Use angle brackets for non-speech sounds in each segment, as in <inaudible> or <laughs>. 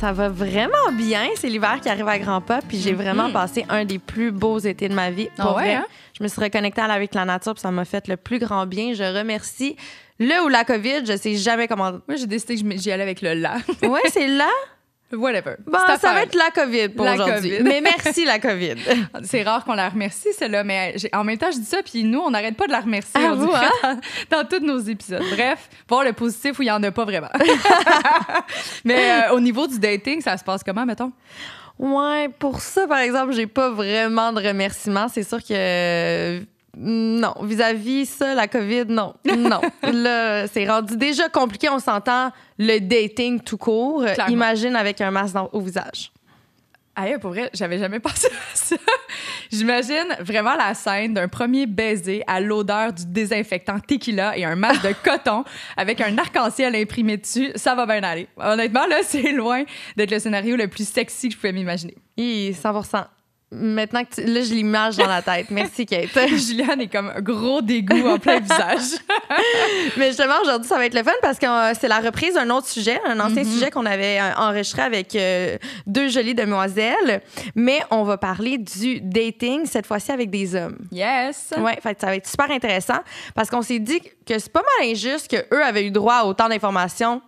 Ça va vraiment bien. C'est l'hiver qui arrive à grands pas, puis j'ai vraiment passé un des plus beaux étés de ma vie. Ah ouais, vrai. hein? Je me suis reconnectée avec la nature, puis ça m'a fait le plus grand bien. Je remercie le ou la COVID. Je sais jamais comment. Moi, j'ai décidé que j'y allais avec le la. Ouais, c'est là? <laughs> Whatever. Bon, ça affaire. va être la COVID pour aujourd'hui. Mais merci la COVID. <laughs> C'est rare qu'on la remercie, celle-là, mais en même temps, je dis ça, puis nous, on n'arrête pas de la remercier Ah, vous, dirait, <laughs> dans, dans tous nos épisodes. Bref, voir le positif où il n'y en a pas vraiment. <laughs> mais euh, au niveau du dating, ça se passe comment, mettons? Ouais, pour ça, par exemple, j'ai pas vraiment de remerciements. C'est sûr que. Non, vis-à-vis ça, la COVID, non. Non. <laughs> Là, c'est rendu déjà compliqué, on s'entend le dating tout court. Clairement. Imagine avec un masque au visage. Aïe, pour vrai, j'avais jamais <laughs> pensé à ça. J'imagine vraiment la scène d'un premier baiser à l'odeur du désinfectant tequila et un masque de <laughs> coton avec un arc-en-ciel imprimé dessus. Ça va bien aller. Honnêtement, là, c'est loin d'être le scénario le plus sexy que je pouvais m'imaginer. Hi, 100 Maintenant que tu- là, je l'image dans la tête. Merci, Kate. <laughs> Juliane est comme un gros dégoût en plein visage. <laughs> Mais justement, aujourd'hui, ça va être le fun parce que euh, c'est la reprise d'un autre sujet, un ancien sujet qu'on avait euh, enregistré avec euh, deux jolies demoiselles. Mais on va parler du dating, cette fois-ci avec des hommes. Yes. Ouais, fait ça va être super intéressant parce qu'on s'est dit que c'est pas mal injuste qu'eux avaient eu droit à autant d'informations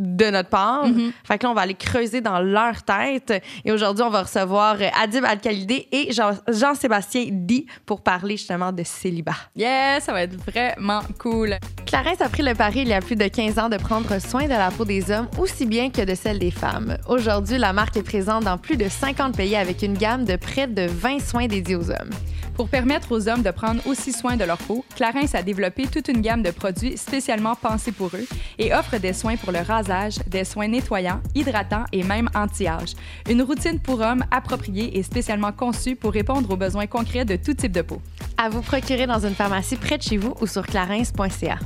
de notre part. Fait que là, on va aller creuser dans leur tête. Et aujourd'hui, on va recevoir euh, Adib Al-Khalidé et Jean- Jean-Sébastien Di pour parler justement de célibat. Yes, ça va être vraiment cool. Clarence a pris le pari il y a plus de 15 ans de prendre soin de la peau des hommes aussi bien que de celle des femmes. Aujourd'hui, la marque est présente dans plus de 50 pays avec une gamme de près de 20 soins dédiés aux hommes. Pour permettre aux hommes de prendre aussi soin de leur peau, Clarins a développé toute une gamme de produits spécialement pensés pour eux et offre des soins pour le rasage, des soins nettoyants, hydratants et même anti-âge. Une routine pour hommes appropriée et spécialement conçue pour répondre aux besoins concrets de tout type de peau. À vous procurer dans une pharmacie près de chez vous ou sur clarins.ca.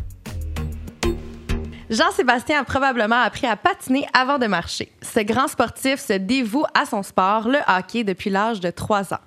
Jean-Sébastien a probablement appris à patiner avant de marcher. Ce grand sportif se dévoue à son sport, le hockey, depuis l'âge de 3 ans.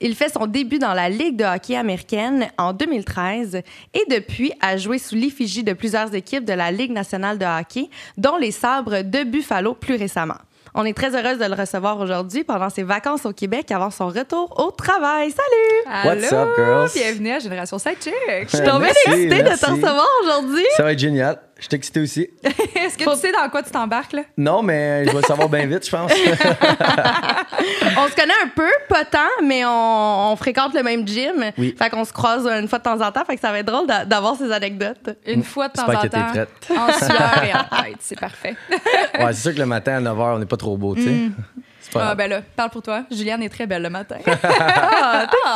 Il fait son début dans la Ligue de hockey américaine en 2013 et depuis a joué sous l'effigie de plusieurs équipes de la Ligue nationale de hockey, dont les Sabres de Buffalo plus récemment. On est très heureuse de le recevoir aujourd'hui pendant ses vacances au Québec avant son retour au travail. Salut! What's up, girls? Bienvenue à Génération Sidechick! Je suis tombée excitée de te recevoir aujourd'hui. Ça va être génial. Je suis excité aussi. <laughs> Est-ce que tu sais dans quoi tu t'embarques, là? Non, mais je vais le savoir bien vite, je pense. <laughs> On se connaît un peu, pas tant, mais on, on fréquente le même gym. Oui. Fait qu'on se croise une fois de temps en temps. Fait que ça va être drôle d'a- d'avoir ces anecdotes. Une fois de temps J'espère en que t'es temps. prête. En sueur et en <laughs> tête, c'est parfait. Ouais, c'est sûr que le matin à 9h, on n'est pas trop beau, tu sais. Pas Ah, ben là, parle pour toi. Juliane est très belle le matin. <laughs>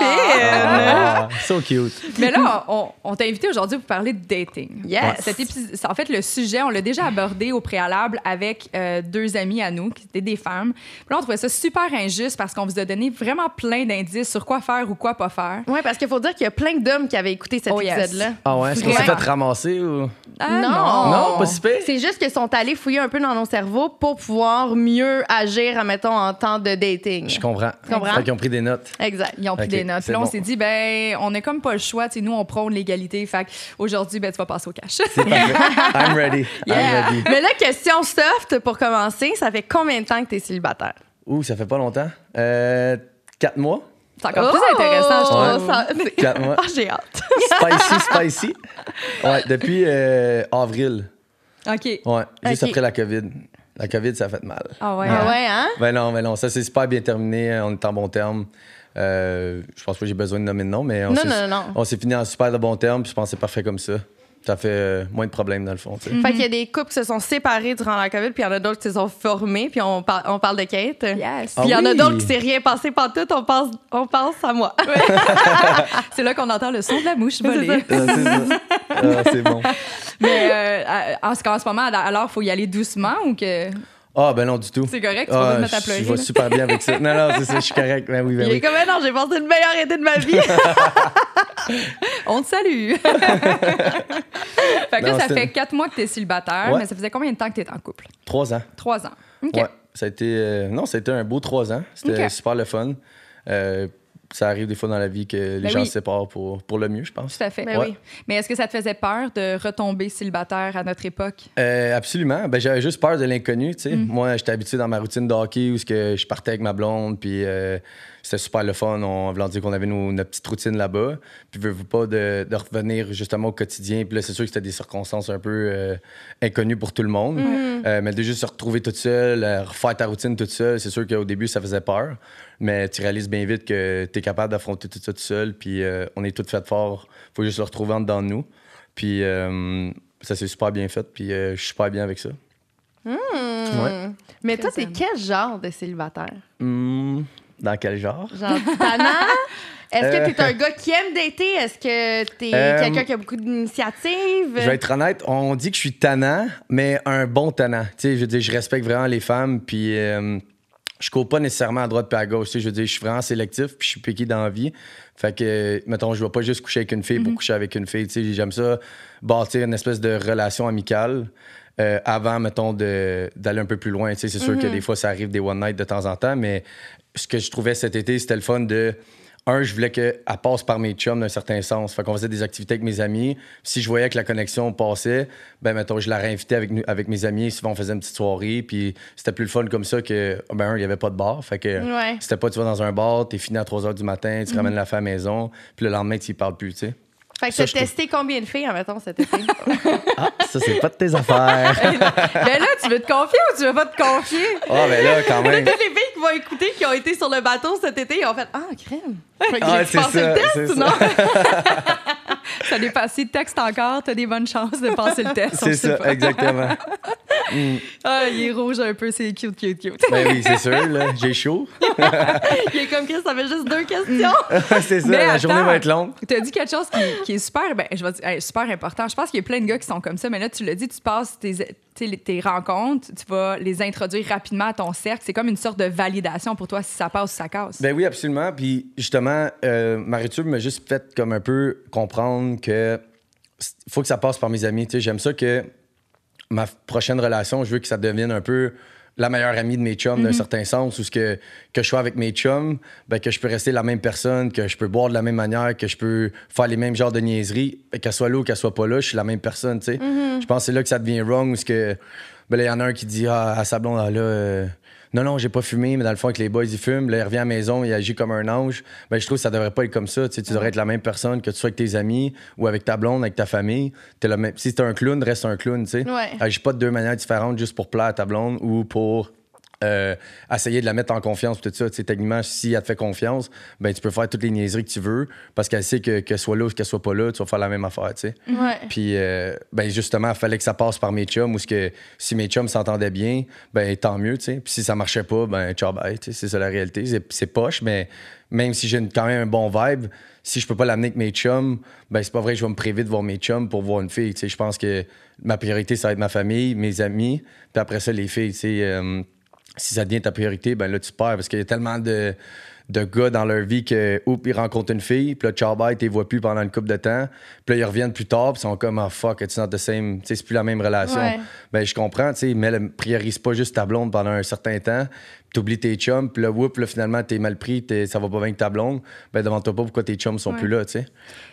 Ah, so cute. Mais là, on, on t'a invité aujourd'hui pour parler de dating. Yes. Ouais, Cet épisode, en fait, le sujet, on l'a déjà abordé au préalable avec euh, deux amies à nous, qui étaient des femmes. Puis là, on trouvait ça super injuste parce qu'on vous a donné vraiment plein d'indices sur quoi faire ou quoi pas faire. Oui, parce qu'il faut dire qu'il y a plein d'hommes qui avaient écouté cet Oh, yes. épisode-là. Ah ouais, est-ce qu'on s'est fait ramasser ou? Ah, Non. Non, pas si pire. C'est juste qu'ils sont allés fouiller un peu dans nos cerveaux pour pouvoir mieux agir, admettons, en temps de dating. Je comprends. Tu comprends? Fait qu'ils ont pris des notes. Exact. Ils ont pris des notes. là, on bon. s'est dit, ben, on n'a comme pas le choix. Tu sais, nous, on prône l'égalité. Fait aujourd'hui, ben, tu vas passer au cash. C'est parfait. <laughs> I'm ready. Yeah. I'm ready. Mais là, question soft pour commencer. Ça fait combien de temps que tu es célibataire? Ouh, ça fait pas longtemps. Euh, quatre mois. C'est encore plus intéressant, je trouve. Oh, ça- Quatre mois. <laughs> Ah, j'ai hâte. Spicy, spicy. Ouais, depuis euh, avril. OK. Ouais, juste après la COVID. La COVID, ça a fait mal. Ah ouais? Ah hein? ouais, hein? Ben non, ben non, ça s'est super bien terminé. On est en bon terme. Euh, je pense pas que j'ai besoin de nommer de nom, mais on Non, s'est- non, non. on s'est fini en super de bon terme, puis je pense que c'est parfait comme ça. Ça fait euh, moins de problèmes, dans le fond. sais. Fait qu'il y a des couples qui se sont séparés durant la COVID, puis il y en a d'autres qui se sont formés, puis on, par- on parle de Kate. Yes. Puis il y en a Ah d'autres qui s'est rien passé tout, on pense, on pense à moi. <laughs> C'est là qu'on entend le son de la mouche voler. Ah, c'est ça. Ah, c'est bon. <laughs> Mais euh, en, en ce moment, alors, il faut y aller doucement ou que Ah, ben non, du tout. c'est correct, tu vas Ah, pas te mettre à je- pleurer. Je vais super bien avec ça. <laughs> Non, non, c'est ça, je suis correct. Ben oui, ben Il est oui. comme, non, j'ai passé le meilleur été de ma vie. <laughs> On te salue. <laughs> fait que là, ça fait quatre mois que tu es célibataire, Ouais. mais ça faisait combien de temps que tu es en couple? Trois ans. Trois ans. OK. Ouais. Ça a été. euh, non, ça a été un beau trois ans. C'était super le fun. Euh, ça arrive des fois dans la vie que les Ben gens oui. se séparent pour, pour le mieux, je pense. Tout à fait. Ben Ouais. oui. Mais est-ce que ça te faisait peur de retomber célibataire à notre époque? Euh, absolument. Ben, j'avais juste peur de l'inconnu. tu sais. Mm. Moi, j'étais habitué dans ma routine de hockey où ce que je partais avec ma blonde, puis euh, c'était super le fun. On voulait dire qu'on avait nos, notre petite routine là-bas. Puis, veux, veux pas de, de revenir justement au quotidien? Puis là, c'est sûr que c'était des circonstances un peu euh, inconnues pour tout le monde. Mm. Euh, mais de juste se retrouver toute seule, refaire ta routine toute seule, c'est sûr qu'au début, ça faisait peur. Mais tu réalises bien vite que tu es capable d'affronter tout ça tout seul. Puis euh, on est toutes faites fort. faut juste le retrouver en dedans de nous. Puis euh, ça s'est super bien fait. Puis euh, je suis super bien avec ça. Ouais. Hmm. Mais toi, t'es quel genre de célibataire? Hmm, dans quel genre? Genre tannant? <laughs> Est-ce que t'es un gars qui aime dater? Est-ce que t'es Euh, quelqu'un qui a beaucoup d'initiatives? Je vais être honnête, on dit que je suis tannant, mais un bon tannant. Tu sais, je veux dire, je respecte vraiment les femmes, puis euh, je cours pas nécessairement à droite puis à gauche. Tu sais, je veux dire, je suis vraiment sélectif, puis je suis piqué dans la vie. Fait que, mettons, je vais pas juste coucher avec une fille pour coucher avec une fille. Tu sais, j'aime ça bâtir une espèce de relation amicale. euh, avant, mettons, de- d'aller un peu plus loin. Tu sais, c'est sûr que des fois, ça arrive des one night de temps en temps, mais ce que je trouvais cet été, c'était le fun de un, je voulais qu'elle passe par mes chums d'un certain sens. Fait qu'on faisait des activités avec mes amis. Si je voyais que la connexion passait, ben mettons, je la réinvitais avec, nous- avec mes amis. Souvent, on faisait une petite soirée. Puis c'était plus le fun comme ça que, ben un, il n'y avait pas de bar. Fait que Ouais. c'était pas, tu vas dans un bar, t'es fini à 3 h du matin, tu ramènes la femme à la maison. Puis le lendemain, tu y parles plus, tu sais. Fait que ça, t'as trouve- testé combien de filles, admettons, cet été? <laughs> Ah, ça, c'est pas de tes affaires. <laughs> ben là, tu veux te confier ou tu veux pas te confier? Ah, ben là, quand même. Toutes les filles qui vont écouter, qui ont été sur le bateau cet été, ils ont fait Ah, crème. Fait que Ah, c'est passé le test non? <laughs> Ça dépend. Si le texte encore, t'as des bonnes chances de passer le test. C'est ça, pas. exactement. Ah, il est rouge un peu, c'est cute, cute, cute. Ben oui, c'est sûr, là. J'ai chaud. Il est comme Chris, ça fait juste deux questions. <laughs> c'est ça, Mais la attends. journée va être longue. Tu as dit quelque chose qui, qui est super, ben, je vais dire, hey, super important. Je pense qu'il y a plein de gars qui sont comme ça, mais là, tu l'as dit, tu passes tes, tes rencontres, tu vas les introduire rapidement à ton cercle. C'est comme une sorte de validation pour toi si ça passe ou ça casse. Ben oui, absolument. Puis justement, euh, Marie-Tube m'a juste fait comme un peu comprendre que faut que ça passe par mes amis. J'aime ça que ma prochaine relation, je veux que ça devienne un peu la meilleure amie de mes chums d'un certain sens, où ce que, que je sois avec mes chums, ben, que je peux rester la même personne, que je peux boire de la même manière, que je peux faire les mêmes genres de niaiseries, qu'elle soit là ou qu'elle soit pas là, je suis la même personne, tu sais. Je pense que c'est là que ça devient wrong, où ce que, ben là, il y en a un qui dit, ah, à Sablon, ah, là, euh, non, non, j'ai pas fumé, mais dans le fond, avec les boys, ils fument. Là, il revient à la maison, il agit comme un ange. Ben, je trouve que ça devrait pas être comme ça. Tu, sais, tu devrais être la même personne que tu sois avec tes amis ou avec ta blonde, avec ta famille. T'es le même... Si t'es un clown, reste un clown, tu sais. Ouais. Agis pas de deux manières différentes juste pour plaire à ta blonde ou pour euh, essayer de la mettre en confiance tout ça. Tu sais, techniquement, si elle te fait confiance, ben tu peux faire toutes les niaiseries que tu veux parce qu'elle sait que qu'elle soit là ou qu'elle soit pas là, tu vas faire la même affaire, tu sais. Ouais. Puis, euh, ben justement, il fallait que ça passe par mes chums ou que si mes chums s'entendaient bien, ben tant mieux, tu sais. Puis si ça marchait pas, ben ciao bye, tu sais, c'est ça la réalité. C'est, c'est poche, mais même si j'ai une- quand même un bon vibe, si je peux pas l'amener avec mes chums, ben c'est pas vrai que je vais me priver de voir mes chums pour voir une fille, tu sais. Je pense que ma priorité, ça va être ma famille, mes amis, puis après ça, les filles, tu sais. euh, si ça devient ta priorité, ben là, tu perds parce qu'il y a tellement de, de gars dans leur vie que, oups, ils rencontrent une fille, puis là, ciao bye, les vois plus pendant une couple de temps, puis là, ils reviennent plus tard, puis ils sont comme, ah fuck, it's not the same, tu sais, c'est plus la même relation. Ouais. Ben, je comprends, tu sais, mais là, priorise pas juste ta blonde pendant un certain temps, puis t'oublies tes chums, puis là, oups, là, finalement, t'es mal pris, t'es- ça va pas bien avec ta blonde, ben, demande-toi pas pourquoi tes chums sont Ouais. plus là, tu sais.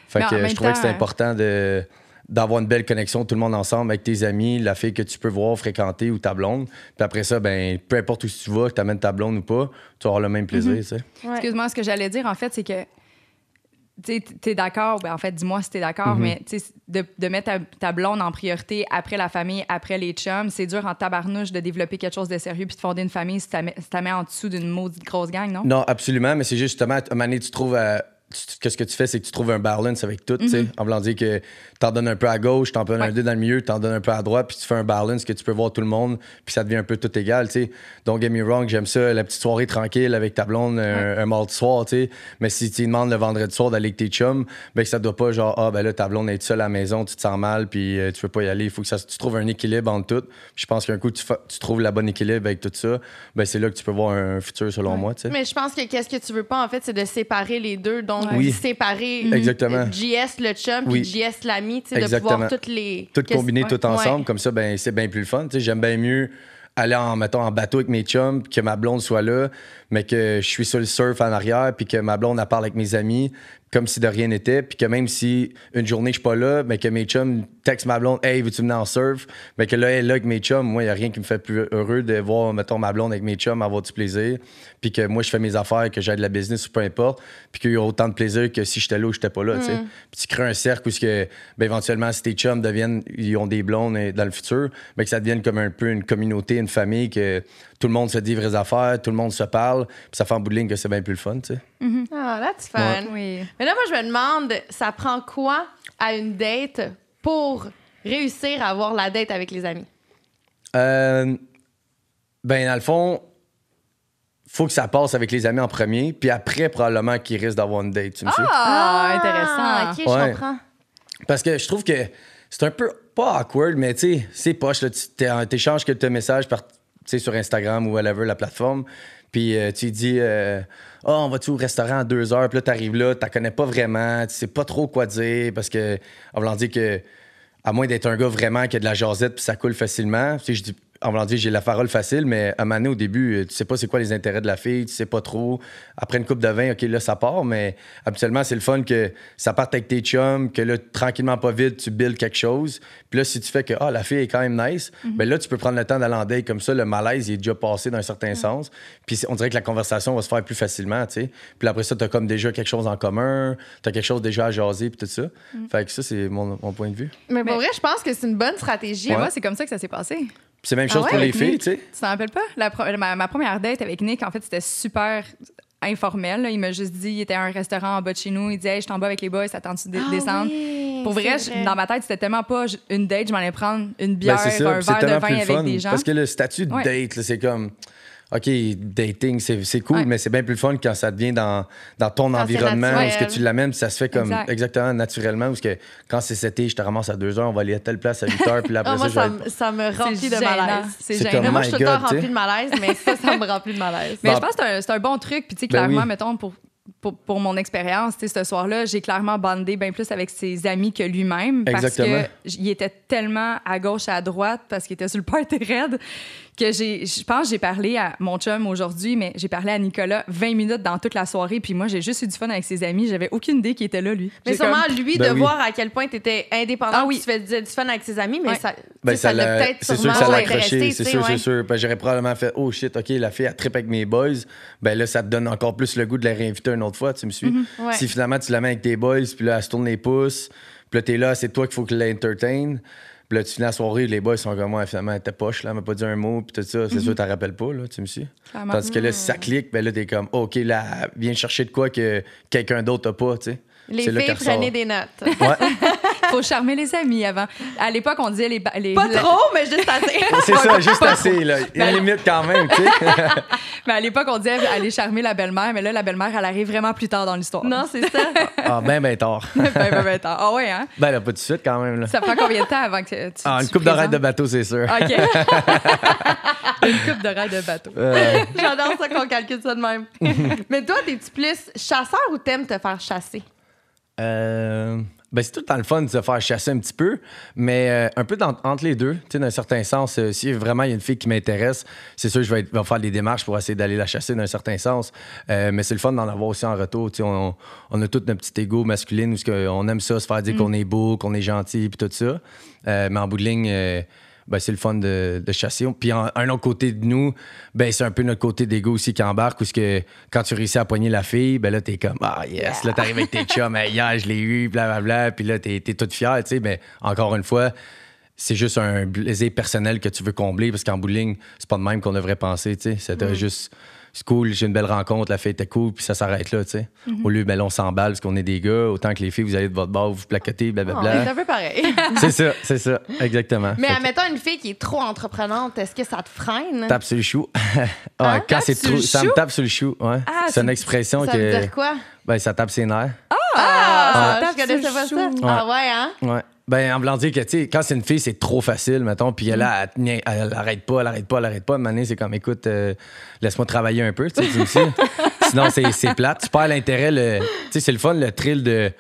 Fait que je trouvais que c'était important de d'avoir une belle connexion tout le monde ensemble avec tes amis, la fille que tu peux voir, fréquenter ou ta blonde. Puis après ça, ben peu importe où tu vas, que tu amènes ta blonde ou pas, tu vas avoir le même plaisir, tu sais. Ouais. Excuse-moi, ce que j'allais dire, en fait, c'est que tu es d'accord, ben, en fait, dis-moi si tu es d'accord, mais tu sais, de, de mettre ta, ta blonde en priorité après la famille, après les chums, c'est dur en tabarnouche de développer quelque chose de sérieux puis de fonder une famille si tu la mets en dessous d'une maudite grosse gang, non? Non, absolument, mais c'est juste justement, à un moment donné, tu trouves, euh, tu- que ce que tu fais, c'est que tu trouves un balance avec tout, tu sais. En voulant dire que t'en donnes un peu à gauche, t'en donnes un peu dans le milieu, t'en donnes un peu à droite, puis tu fais un balance que tu peux voir tout le monde, puis ça devient un peu tout égal, tu sais. Don't get me wrong, j'aime ça, la petite soirée tranquille avec ta blonde un, un mardi soir, tu sais. Mais si tu demandes le vendredi soir d'aller avec tes chums, ben que ça doit pas genre, ah, ben là, ta blonde est seule à la maison, tu te sens mal, puis euh, tu veux pas y aller. Il faut que ça, tu trouves un équilibre entre tout. Je pense qu'un coup, tu, trouves la bonne équilibre avec tout ça, ben c'est là que tu peux voir un futur, selon moi, tu sais. Mais je pense que qu'est-ce que tu veux pas, en fait, c'est de séparer les deux. Donc, Oui. séparer Exactement. euh, JS le chum Oui. puis JS l'ami, tu sais, de Exactement. pouvoir toutes les. tout qu'est-ce- combiner ouais. tout ensemble, comme ça, ben, c'est bien plus le fun. Tu sais, J'aime bien mieux aller en, mettons, en bateau avec mes chums, que ma blonde soit là, mais que je suis sur le surf en arrière, puis que ma blonde, elle parle avec mes amis, comme si de rien n'était, puis que même si une journée, je suis pas là, mais que mes chums textent ma blonde, « Hey, veux-tu venir en surf? » Mais que là, elle est là avec mes chums. Moi, il y a rien qui me fait plus heureux de voir, mettons, ma blonde avec mes chums avoir du plaisir, puis que moi, je fais mes affaires, que j'ai de la business ou peu importe, puis qu'il y a autant de plaisir que si j'étais là ou j'étais pas là, tu sais. Puis tu crées un cercle où, que, ben, éventuellement, si tes chums deviennent, ils ont des blondes euh, dans le futur, ben, que ça devienne comme un peu une communauté, une famille, que tout le monde se dit vraies affaires, tout le monde se parle, puis ça fait en bout de ligne que c'est bien plus le fun, tu sais. Ah, that's fun. Oui. Mais là, moi, je me demande, ça prend quoi à une date pour réussir à avoir la date avec les amis? Euh, ben, dans le fond, faut que ça passe avec les amis en premier, puis après, probablement qu'ils risquent d'avoir une date, tu me suis? Ah, intéressant. OK, je comprends. Parce que je trouve que c'est un peu, pas awkward, mais tu sais, c'est poche, là, tu t'échanges quelques messages par, sais, sur Instagram ou whatever, la plateforme, puis euh, tu dis, oh, on va-tu au restaurant à deux heures, puis là, t'arrives là, t'en connais pas vraiment, tu sais pas trop quoi dire, parce que, en voulant dire que, à moins d'être un gars vraiment qui a de la jasette, puis ça coule facilement, tu je dis, en voulant dire, j'ai la parole facile, mais à un moment donné, au début, euh, tu sais pas c'est quoi les intérêts de la fille, tu sais pas trop. Après une coupe de vin, OK, là, ça part, mais habituellement, c'est le fun que ça parte avec tes chums, que là, tranquillement, pas vite, tu builds quelque chose. Puis là, si tu fais que, ah, la fille est quand même nice, ben là, tu peux prendre le temps d'aller en date comme ça. Le malaise, il est déjà passé dans un certain sens. Puis on dirait que la conversation va se faire plus facilement, tu sais. Puis après ça, t'as comme déjà quelque chose en commun, t'as quelque chose déjà à jaser, puis tout ça. Fait que ça, c'est mon, mon point de vue. Mais pour Mais- vrai, je pense que c'est une bonne stratégie. Moi, c'est comme ça que ça s'est passé. C'est la même Ah chose ouais, pour les filles, Nick? tu sais? Tu t'en rappelles pas? La pro- ma, ma première date avec Nick, en fait, c'était super informel. là. Il m'a juste dit, il était à un restaurant en bas de chez nous. Il disait, hey, je t'en bas avec les boys, t'attends-tu de Ah descendre? oui, Pour vrai, je- dans ma tête, c'était tellement pas une date, je m'en allais prendre une Ben, bière, ça, un verre de vin avec fun. des gens. Parce que le statut de Ouais. date, là, c'est comme. OK, dating, c'est c'est cool, Ouais. mais c'est bien plus le fun quand ça devient dans, dans ton Quand environnement, où ce que tu l'amènes, puis ça se fait comme Exact. exactement naturellement, où ce que quand c'est cet été, je te ramasse à 2 heures, on va aller à telle place à 8 heures, puis là, <laughs> après moi, ça, ça, je ça me remplit de malaise. C'est gênant. comme- moi, je suis tout le temps sais. de malaise, mais ça, ça me remplit de malaise. <laughs> Mais Bon. je pense que c'est un, bon truc. Puis, tu sais, Ben clairement, oui. mettons, pour, pour, pour mon expérience, tu sais, ce soir-là, j'ai clairement bandé bien plus avec ses amis que lui-même. Parce Exactement. que j- il était tellement à gauche et à droite parce qu'il était sur le <laughs> party raide que j'ai, je pense que j'ai parlé à mon chum aujourd'hui, mais j'ai parlé à Nicolas 20 minutes dans toute la soirée. Puis moi, j'ai juste eu du fun avec ses amis. J'avais aucune idée qu'il était là, lui. Mais sûrement, comme- lui, Ben de oui. voir à quel point tu étais indépendant, Ah oui. tu fais du, du fun avec ses amis, mais Ouais. ça, Ben, sais, ça l'a peut-être c'est sûr que ça l'a accroché, c'est sûr, ouais. c'est sûr. Ben, j'aurais probablement fait, oh shit, OK, la fille, elle tripe avec mes boys. Ben là, ça te donne encore plus le goût de la réinviter une autre fois, tu me suis. Mm-hmm. Ouais. Si finalement, tu la mets avec tes boys, puis là, elle se tourne les pouces, puis là, t'es là, c'est toi qu'il faut que l'entertain. Puis là, tu finis la soirée, les boys sont comme moi, finalement, était poche, là, elle m'a pas dit un mot, puis tout ça. C'est sûr, t'en rappelles pas, là, tu me suis. Clairement. Tandis que là, si ça clique, ben là, t'es comme, OK, là, viens chercher de quoi que quelqu'un d'autre a pas, tu sais. Les filles, prenez des notes. Ouais. <laughs> faut charmer les amis avant. À l'époque, on disait les. Pas la- trop, mais juste assez. <laughs> C'est ça, juste assez, là. Il y a une limite quand même, tu sais. Mais <laughs> à l'époque, on disait aller charmer la belle-mère, mais là, la belle-mère, elle arrive vraiment plus tard dans l'histoire. non, c'est ça. <laughs> Ah, ben, ben tard. ben, ben, ben, tard. Ah ouais, hein? Ben là, pas tout de suite quand même. Là. Ça prend combien de temps avant que tu. Ah, tu une coupe d'arrêt de bateau, c'est sûr. OK. une coupe rail de bateau. Euh, J'adore ça qu'on calcule ça de même. mais toi, t'es-tu plus chasseur ou t'aimes te faire chasser? euh, ben, c'est tout le temps le fun de se faire chasser un petit peu, mais euh, un peu dans- entre les deux. Tu sais, d'un certain sens, euh, si vraiment il y a une fille qui m'intéresse, c'est sûr que je vais, être- vais faire des démarches pour essayer d'aller la chasser d'un certain sens. Euh, mais c'est le fun d'en avoir aussi en retour. Tu sais, on, on a tout notre petit ego masculine où on aime ça, se faire dire qu'on est beau, qu'on est gentil, puis tout ça. Mais en bout de ligne, ben, c'est le fun de, de chasser. Puis en- un autre côté de nous, ben, c'est un peu notre côté d'ego aussi qui embarque, où ce que quand tu réussis à poigner la fille, ben là, t'es comme, ah yes, là, t'arrives avec tes chums, hier, je l'ai eu, blablabla, puis là, t'es, t'es toute fière, tu sais. Mais encore une fois, c'est juste un plaisir personnel que tu veux combler, parce qu'en bout de ligne, c'est pas de même qu'on devrait penser, tu sais. Doit juste. C'est cool, j'ai une belle rencontre, la fête était cool, puis ça s'arrête là, tu sais. Au lieu, ben là, on s'emballe parce qu'on est des gars, autant que les filles, vous allez de votre bord, vous placotez, Oh, c'est blablabla. un peu pareil. <laughs> c'est ça, c'est ça, exactement. Mais Fait que admettons une fille qui est trop entreprenante, est-ce que ça te freine? tape sur le chou. <laughs> ouais, Hein? quand Tape c'est trop, ça me tape sur le chou, ouais. Ah, c'est c'est- une expression Ça que. veut dire quoi? Ben, ça tape ses nerfs. Ah, tape je connaissais sur pas le ça. chou. Ah ouais, hein? Ouais. Ben, en voulant dire que, tu sais, quand c'est une fille, c'est trop facile, mettons, puis elle, elle, elle, elle arrête pas, elle arrête pas, elle arrête pas. Donné, c'est comme, écoute, euh, laisse-moi travailler un peu, tu sais, sais. <laughs> Sinon, c'est, plate. Tu perds l'intérêt, le, tu sais, c'est le fun, le thrill de.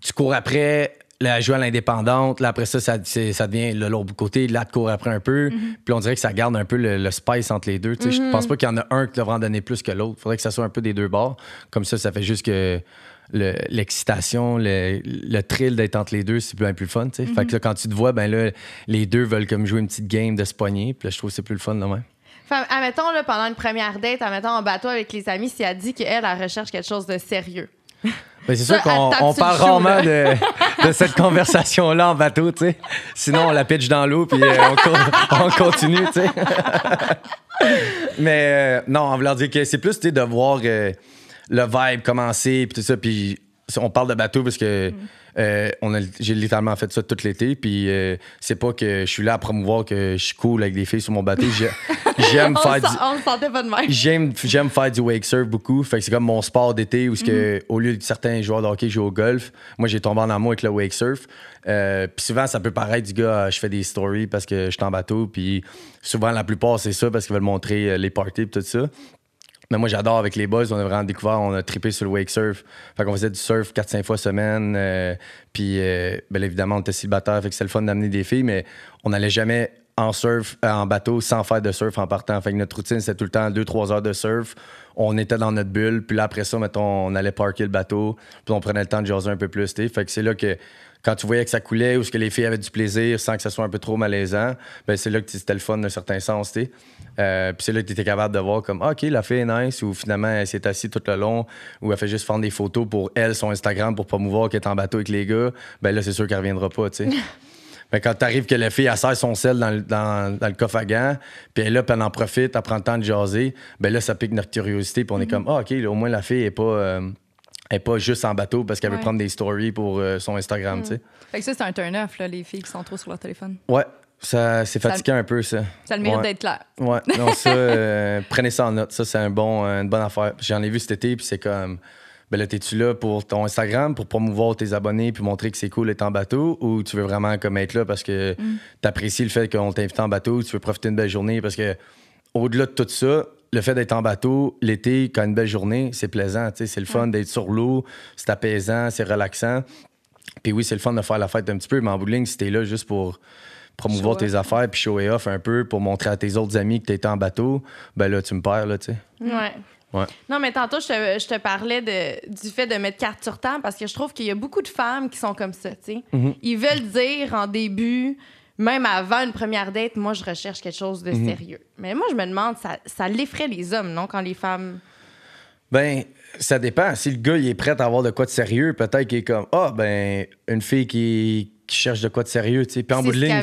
Tu cours après, la jouer à l'indépendante, là, après ça, ça, ça devient le l'autre côté, là, tu cours après un peu, puis on dirait que ça garde un peu le, le spice entre les deux. Tu sais, Je pense pas qu'il y en a un qui devrait en donner plus que l'autre. faudrait que ça soit un peu des deux bords. Comme ça, ça fait juste que l'excitation, le, le thrill d'être entre les deux, c'est bien plus fun. tu sais. Fait que là, quand tu te vois, ben là, les deux veulent comme jouer une petite game de se pogner, puis là, je trouve que c'est plus le fun, là. Fait, admettons, là, pendant une première date, admettons en bateau avec les amis, si elle dit qu'elle, elle recherche quelque chose de sérieux. <laughs> Ben, c'est sûr qu'on parle rarement de, de cette <laughs> conversation-là en bateau, tu sais. Sinon, on la pitch dans l'eau, puis euh, on, co- on continue, tu sais. <laughs> Mais euh, non, en voulant dire que c'est plus, tu sais, de voir euh, le vibe commencer, puis tout ça. Puis on parle de bateau parce que euh, on a- j'ai littéralement fait ça tout l'été. Puis euh, c'est pas que je suis là à promouvoir que je suis cool avec des filles sur mon bateau. J'ai- <laughs> J'aime On, faire du... on se sentait pas de même. J'aime, j'aime faire du wake surf beaucoup. Fait que c'est comme mon sport d'été où, ce Mhm. que, au lieu de certains joueurs de hockey jouent au golf, moi j'ai tombé en amour avec le wake surf. Euh, puis souvent, ça peut paraître du gars, ah, je fais des stories parce que je suis en bateau. Puis souvent, la plupart, c'est ça parce qu'ils veulent montrer les parties et tout ça. Mais moi, j'adore avec les boys. On a vraiment découvert, on a trippé sur le wake surf. Fait qu'on faisait du surf 4-5 fois semaine. euh, puis, euh, ben, évidemment, on était célibataire. Fait que c'est le fun d'amener des filles, mais on n'allait jamais en surf, euh, en bateau, sans faire de surf en partant. Fait que notre routine, c'était tout le temps 2-3 heures de surf. On était dans notre bulle. Puis là, après ça, mettons, on allait parker le bateau. Puis on prenait le temps de jaser un peu plus. t'sais. Fait que c'est là que quand tu voyais que ça coulait ou que les filles avaient du plaisir sans que ça soit un peu trop malaisant, ben c'est là que c'était le fun d'un certain sens, tu sais. Euh, puis c'est là que tu étais capable de voir comme, Ah, OK, la fille est nice, ou finalement, elle s'est assise tout le long, ou elle fait juste prendre des photos pour elle, son Instagram, pour promouvoir qu'elle est en bateau avec les gars, ben là, c'est sûr qu'elle reviendra pas, tu sais. <laughs> Mais quand t'arrives que la fille, elle serre son sel dans le, dans, dans le coffre à gants, puis elle là, puis elle en profite, elle prend le temps de jaser, ben là, ça pique notre curiosité, puis on est comme, ah, OK, là, au moins la fille est pas, euh, est pas juste en bateau parce qu'elle veut Ouais. prendre des stories pour euh, son Instagram, tu sais. Fait que ça, c'est un turn-off, là, les filles qui sont trop sur leur téléphone. Ouais, ça, c'est Ça- fatigant un peu, ça. Ça a le mérite Ouais. d'être clair. Ouais, <laughs> non, ça, euh, prenez ça en note. Ça, c'est un bon, euh, une bonne affaire. J'en ai vu cet été, puis c'est comme, ben là, t'es-tu là pour ton Instagram, pour promouvoir tes abonnés, puis montrer que c'est cool d'être en bateau, ou tu veux vraiment comme être là parce que t'apprécies le fait qu'on t'invite en bateau, tu veux profiter d'une belle journée, parce que au-delà de tout ça, le fait d'être en bateau, l'été, quand une belle journée, c'est plaisant, tu sais, c'est le fun d'être sur l'eau, c'est apaisant, c'est relaxant. Puis oui, c'est le fun de faire la fête un petit peu, mais en bout de ligne, si t'es là juste pour promouvoir tes affaires puis show it off un peu pour montrer à tes autres amis que t'étais en bateau, ben là, tu me perds, là, tu sais. Ouais. Ouais. Non, mais tantôt, je te, je te parlais de, du fait de mettre carte sur table parce que je trouve qu'il y a beaucoup de femmes qui sont comme ça, tu sais. Mhm. Ils veulent dire en début, même avant une première date, moi, je recherche quelque chose de Mhm. sérieux. Mais moi, je me demande, ça, ça l'effraie les hommes, non, quand les femmes. Ben, ça dépend. Si le gars, il est prêt à avoir de quoi de sérieux, peut-être qu'il est comme, ah, ben, une fille qui, qui cherche de quoi de sérieux, tu sais. Puis en bout de ligne,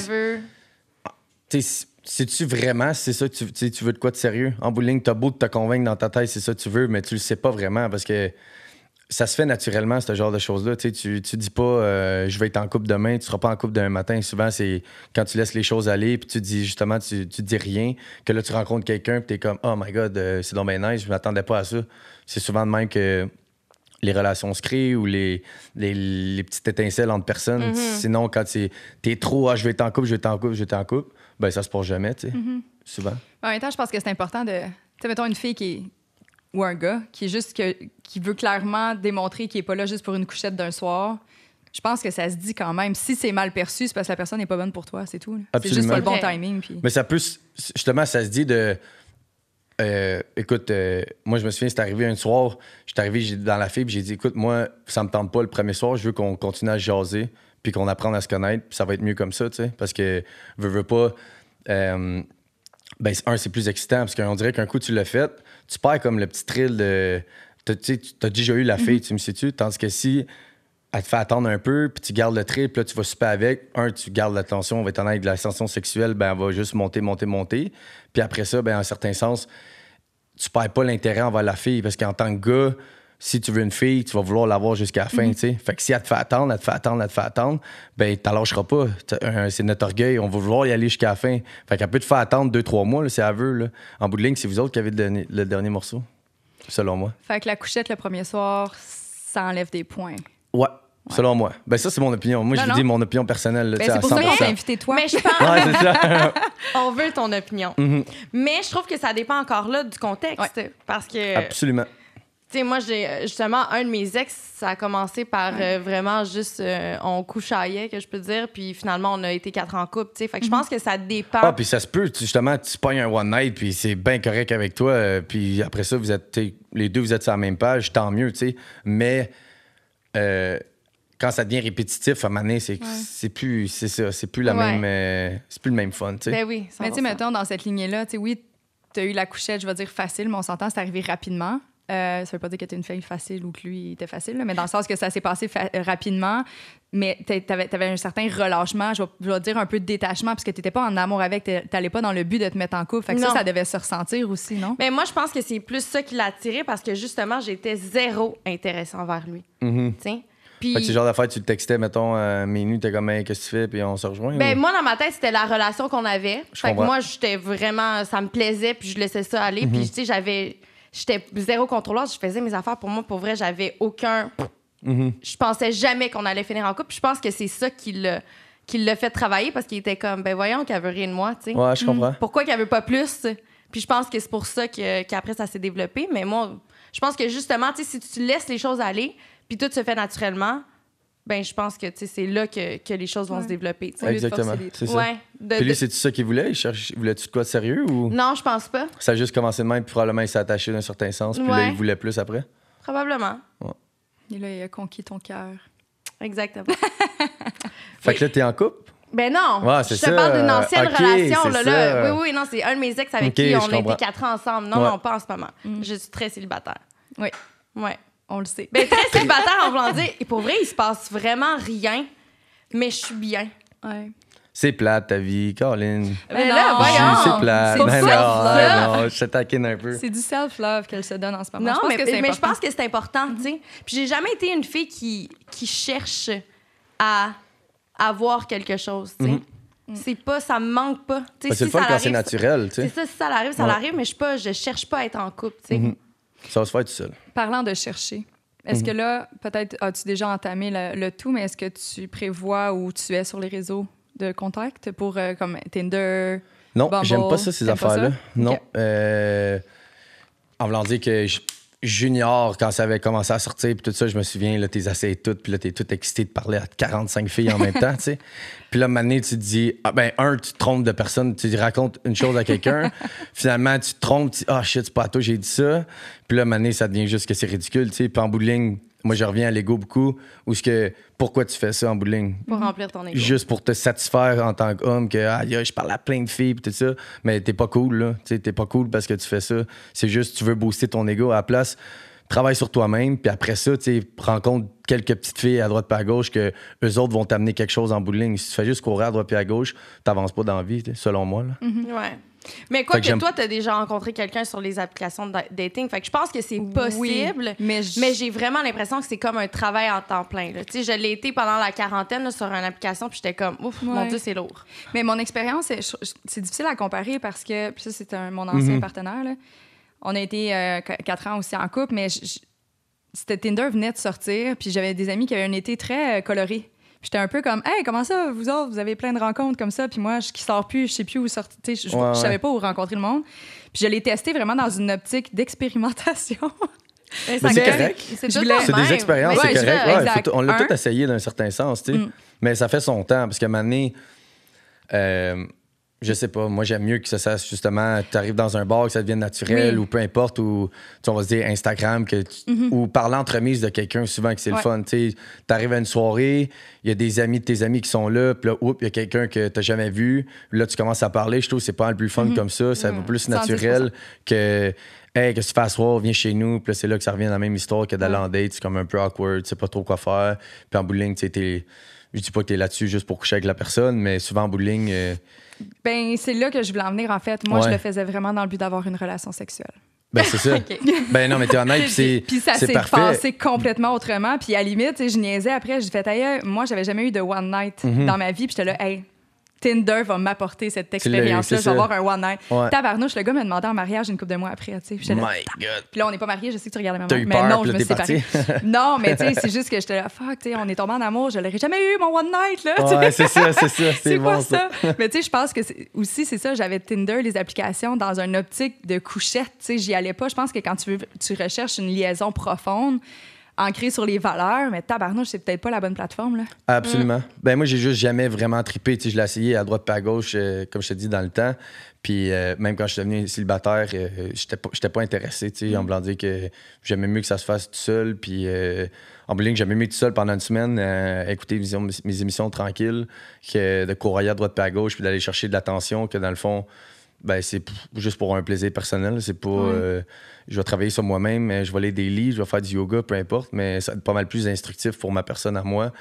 sais-tu vraiment si c'est ça que tu, tu veux de quoi de sérieux? En bout de ligne, t'as beau de te convaincre dans ta tête, c'est ça que tu veux, mais tu le sais pas vraiment parce que ça se fait naturellement, ce genre de choses-là. Tu, tu dis pas, euh, je vais être en couple demain, tu seras pas en couple demain matin. Souvent, c'est quand tu laisses les choses aller, puis tu dis justement, tu, tu dis rien, que là, tu rencontres quelqu'un, puis t'es comme, oh my god, euh, c'est donc bien nice, je m'attendais pas à ça. C'est souvent de même que les relations se créent ou les, les, les petites étincelles entre personnes. Sinon, quand c'est- t'es trop, ah, je vais être en couple, je vais être en couple, je vais être en couple, ben ça se passe jamais, tu sais. Souvent. En même temps, je pense que c'est important de. Tu sais, mettons une fille qui est. ou un gars qui est juste que, qui veut clairement démontrer qu'il est pas là juste pour une couchette d'un soir. Je pense que ça se dit quand même. Si c'est mal perçu, c'est parce que la personne n'est pas bonne pour toi, c'est tout. C'est juste pas le bon timing. Puis... Mais ça peut. Justement, ça se dit de. Euh, écoute, euh, moi, je me souviens, c'est arrivé un soir, j'étais arrivé dans la fille, puis j'ai dit, écoute, moi, ça me tente pas le premier soir, je veux qu'on continue à se jaser, puis qu'on apprenne à se connaître, puis ça va être mieux comme ça, tu sais, parce que, veux, veux pas, euh, ben, un, c'est plus excitant, parce qu'on dirait qu'un coup, tu l'as fait, tu perds comme le petit thrill de. t'as- Tu as déjà eu la fille, tu me sais-tu, tandis que si elle te fait attendre un peu, puis tu gardes le trip, puis là, tu vas super avec. Un, tu gardes l'attention, on va être honnête, avec l'ascension sexuelle, ben, elle va juste monter, monter, monter. Puis après ça, ben, en un certain sens, tu perds pas l'intérêt envers la fille. Parce qu'en tant que gars, si tu veux une fille, tu vas vouloir l'avoir jusqu'à la fin, tu sais. Fait que si elle te fait attendre, elle te fait attendre, elle te fait attendre, ben, t'en lâcheras pas. C'est notre orgueil, on va vouloir y aller jusqu'à la fin. Fait qu'elle peut te faire attendre deux, trois mois, là, si elle veut, là. En bout de ligne, c'est vous autres qui avez le dernier, le dernier morceau, selon moi. Fait que la couchette le premier soir, ça enlève des points. Ouais, selon moi. Ben, ça, c'est mon opinion. Moi, Non, je vous non. dis mon opinion personnelle, Ben, tu sais, c'est pour ça qu'on 100%. t'a invité toi. Mais je pense, Ouais, <laughs> on veut ton opinion. Mm-hmm. Mais je trouve que ça dépend encore là du contexte. Parce que, Absolument. tu sais, moi, j'ai justement un de mes ex, ça a commencé par euh, vraiment juste euh, on couchaillait, que je peux dire, puis finalement, on a été quatre en couple, tu sais. Fait que je pense que ça dépend. Ah, puis ça se peut, tu- justement, tu pognes un one night, puis c'est bien correct avec toi, euh, puis après ça, vous êtes, les deux, vous êtes sur la même page, tant mieux, tu sais. Mais euh, quand ça devient répétitif, à un moment donné, c'est c'est plus, c'est ça, c'est plus la Ouais. même, euh, c'est plus le même fun, tu sais. Ben oui, Mais tu sais, 100%. mettons, dans cette lignée-là, tu sais, oui, tu as eu la couchette, je vais dire facile, mais on s'entend, c'est arrivé rapidement. Euh, ça veut pas dire que tu une fille facile ou que lui était facile, là, mais dans le sens que ça s'est passé fa- euh, rapidement, mais tu avais, un certain relâchement, je vais, je vais dire un peu de détachement, parce que tu pas en amour avec, tu n'allais pas dans le but de te mettre en couple. Fait que ça, Non. ça devait se ressentir aussi, non? Mais moi, je pense que c'est plus ça qui l'a attiré parce que justement, j'étais zéro intéressant envers lui. Mhm. Tu sais? Puis, Fait que c'est genre d'affaire, tu le textais, mettons, à minuit, t'es comme, Hey, qu'est-ce que tu fais, puis on se rejoint. ben, ou- moi, dans ma tête, c'était la relation qu'on avait. Je fait que comprends. moi, j'étais vraiment. Ça me plaisait, puis je laissais ça aller. Mhm. Puis, tu sais, j'avais. J'étais zéro contrôleur. Je faisais mes affaires pour moi. Pour vrai, j'avais aucun. Mhm. Je pensais jamais qu'on allait finir en couple. Puis je pense que c'est ça qui l'a qui l'a fait travailler parce qu'il était comme, ben voyons qu'elle veut rien de moi, tu sais. Ouais, je comprends. Pourquoi qu'elle veut pas plus? Puis je pense que c'est pour ça que- qu'après, ça s'est développé. Mais moi, je pense que justement, tu sais, si tu laisses les choses aller, puis tout se fait naturellement, ben je pense que, c'est là que, que les choses vont Ouais. se développer, Exactement, c'est ça. Ouais. De- Puis lui, de- c'est-tu ça qu'il voulait? Il cherche... Voulais-tu de quoi de sérieux ou? Non, je pense pas. ça a juste commencé de même, puis probablement il s'est attaché d'un certain sens, puis là, il voulait plus après? Probablement. Et là, il a conquis ton cœur. Exactement. <laughs> Fait que là, t'es en couple? Ben non, Ouais, je c'est te ça. parle d'une ancienne relation. Là, là. Oui, oui, non, c'est un de mes ex avec qui on été quatre ans ensemble. Non, Ouais. non, pas en ce moment. Je suis très célibataire. Oui, Ouais. On le sait. Ben, très célibataire en voulant dire. Et pour vrai, il se passe vraiment rien, mais je suis bien. Ouais. C'est plate ta vie, Caroline. Mais non, là, voyons. C'est plate. C'est Non, du self-love. ouais, non, je te taquine un peu. C'est du self-love qu'elle se donne en ce moment. Non, je pense mais, que c'est mais je important. pense que c'est important, tu sais. Puis j'ai jamais été une fille qui, qui cherche à avoir quelque chose, tu sais. Mhm. C'est pas, ça me manque pas. Tu sais, Ben, c'est si le fun ça quand c'est naturel, tu C'est sais. ça, si ça l'arrive, ça Ouais. l'arrive, mais je pas, je cherche pas à être en couple, tu sais. Mhm. Ça va se faire tout seul. Parlant de chercher, est-ce Mhm. que là, peut-être as-tu déjà entamé le, le tout, mais est-ce que tu prévois où tu es sur les réseaux de contact pour euh, comme Tinder? Non, j'aime pas ça, ces affaires-là. Non. Euh, en voulant dire que j- Junior, quand ça avait commencé à sortir, puis tout ça, je me souviens, là, t'es assez toutes, puis là, t'es tout excité de parler à 45 filles en même temps, tu sais. <laughs> Puis là, maintenant, tu te dis, ah ben, un, tu te trompes de personne, tu racontes une chose à quelqu'un. <laughs> Finalement, tu te trompes, tu dis, ah shit, c'est pas à toi, j'ai dit ça. Puis là, maintenant, ça devient juste que c'est ridicule, tu sais. Puis en bout de ligne, moi, je reviens à l'ego beaucoup, où ce que, pourquoi tu fais ça en bout de ligne? Pour remplir ton ego. juste pour te satisfaire en tant qu'homme que ah, je parle à plein de filles pis tout ça mais t'es pas cool là t'es pas cool parce que tu fais ça c'est juste tu veux booster ton ego à la place travaille sur toi-même puis après ça tu rencontre quelques petites filles à droite puis à gauche que eux autres vont t'amener quelque chose en bout de ligne si tu fais juste courir à droite puis à gauche t'avances pas dans la vie selon moi là. Ouais. Mais quoi que que, toi, t'as déjà rencontré quelqu'un sur les applications de da- dating. Fait que je pense que c'est possible. mais j'ai vraiment l'impression que c'est comme un travail en temps plein. là. Tu sais, je l'ai été pendant la quarantaine là, sur une application, puis j'étais comme, ouf, mon. Dieu, c'est lourd. Mais mon expérience, c'est- difficile à comparer parce que, puis ça, c'est mon ancien Mhm. partenaire. là. On a été euh, qu- quatre ans aussi en couple, mais c'était Tinder venait de sortir, puis j'avais des amis qui avaient un été très euh, coloré. J'étais un peu comme, hey, comment ça, vous autres, vous avez plein de rencontres comme ça, puis moi, je qui sors plus, je sais plus où sortir, tu sais, je, je- Ouais, je savais ouais. pas où rencontrer le monde. Puis je l'ai testé vraiment dans une optique d'expérimentation. <laughs> C'est correct. C'est des expériences Ouais, c'est correct Ouais, on l'a Un. tout essayé d'un certain sens tu sais Mm. mais ça fait son temps parce qu'à un moment donné euh, je sais pas, moi j'aime mieux que ça sache justement, tu arrives dans un bar, que ça devienne naturel Oui. ou peu importe, ou on va se dire Instagram, que tu- ou par l'entremise de quelqu'un, souvent que c'est le fun. Tu arrives à une soirée, il y a des amis de tes amis qui sont là, puis là, oups, il y a quelqu'un que tu jamais vu, là tu commences à parler, je trouve que c'est pas le plus fun comme ça, c'est un peu plus 110%. naturel que. Hey, qu'est-ce que tu fais à soir? Viens chez nous. Puis là, c'est là que ça revient dans la même histoire que d'aller en date. C'est comme un peu awkward. Tu sais pas trop quoi faire. Puis en bout de ligne, tu sais, t'es- Je dis pas que t'es là-dessus juste pour coucher avec la personne, mais souvent en bout de ligne, euh, Ben, c'est là que je voulais en venir, en fait. Moi, je le faisais vraiment dans le but d'avoir une relation sexuelle. Ben, c'est ça. <laughs> Ben, non, mais t'es honnête, <laughs> puis c'est. Puis ça c'est s'est parfait. passé complètement autrement. Puis à la limite, je niaisais après, j'ai fait, Aïe, moi, j'avais jamais eu de one night Mhm. dans ma vie. Puis j'étais là, hey, Tinder va m'apporter cette expérience-là. Je vais avoir un one night. Ouais. Tabarnouche, le gars m'a demandé en mariage une couple de mois après. Tu sais, là, My God. Puis là, on n'est pas mariés, je sais que tu regardais ma Mais peur, non, je me suis séparée. <laughs> non, mais tu sais, c'est juste que j'étais là, fuck, tu sais, on est tombé en amour, je l'aurais jamais eu, mon one night, là. Ouais, c'est ça, c'est ça. <laughs> C'est quoi bon, ça? ça? Mais tu sais, je pense que aussi, c'est ça, j'avais Tinder, les applications, dans une optique de couchette. Tu sais, j'y allais pas. Je pense que quand tu, veux, tu recherches une liaison profonde, ancrée sur les valeurs, mais tabarnouche, c'est peut-être pas la bonne plateforme, là. Absolument. Ben moi, j'ai juste jamais vraiment trippé. Tu sais, je l'ai essayé à droite pas à gauche, euh, comme je te dis, dans le temps. Puis euh, même quand je suis devenu célibataire, euh, j'étais pas, j'étais pas intéressé. Tu sais, en voulant dire que j'aimais mieux que ça se fasse tout seul. Puis euh, en ligne, j'aimais mieux tout seul pendant une semaine, euh, écouter mes, mes émissions tranquilles, que de courir à droite pas à gauche, puis d'aller chercher de l'attention, que dans le fond, ben c'est p- juste pour un plaisir personnel. C'est pas. euh, je vais travailler sur moi-même, je vais aller des lits, je vais faire du yoga, peu importe, mais ça va être pas mal plus instructif pour ma personne à moi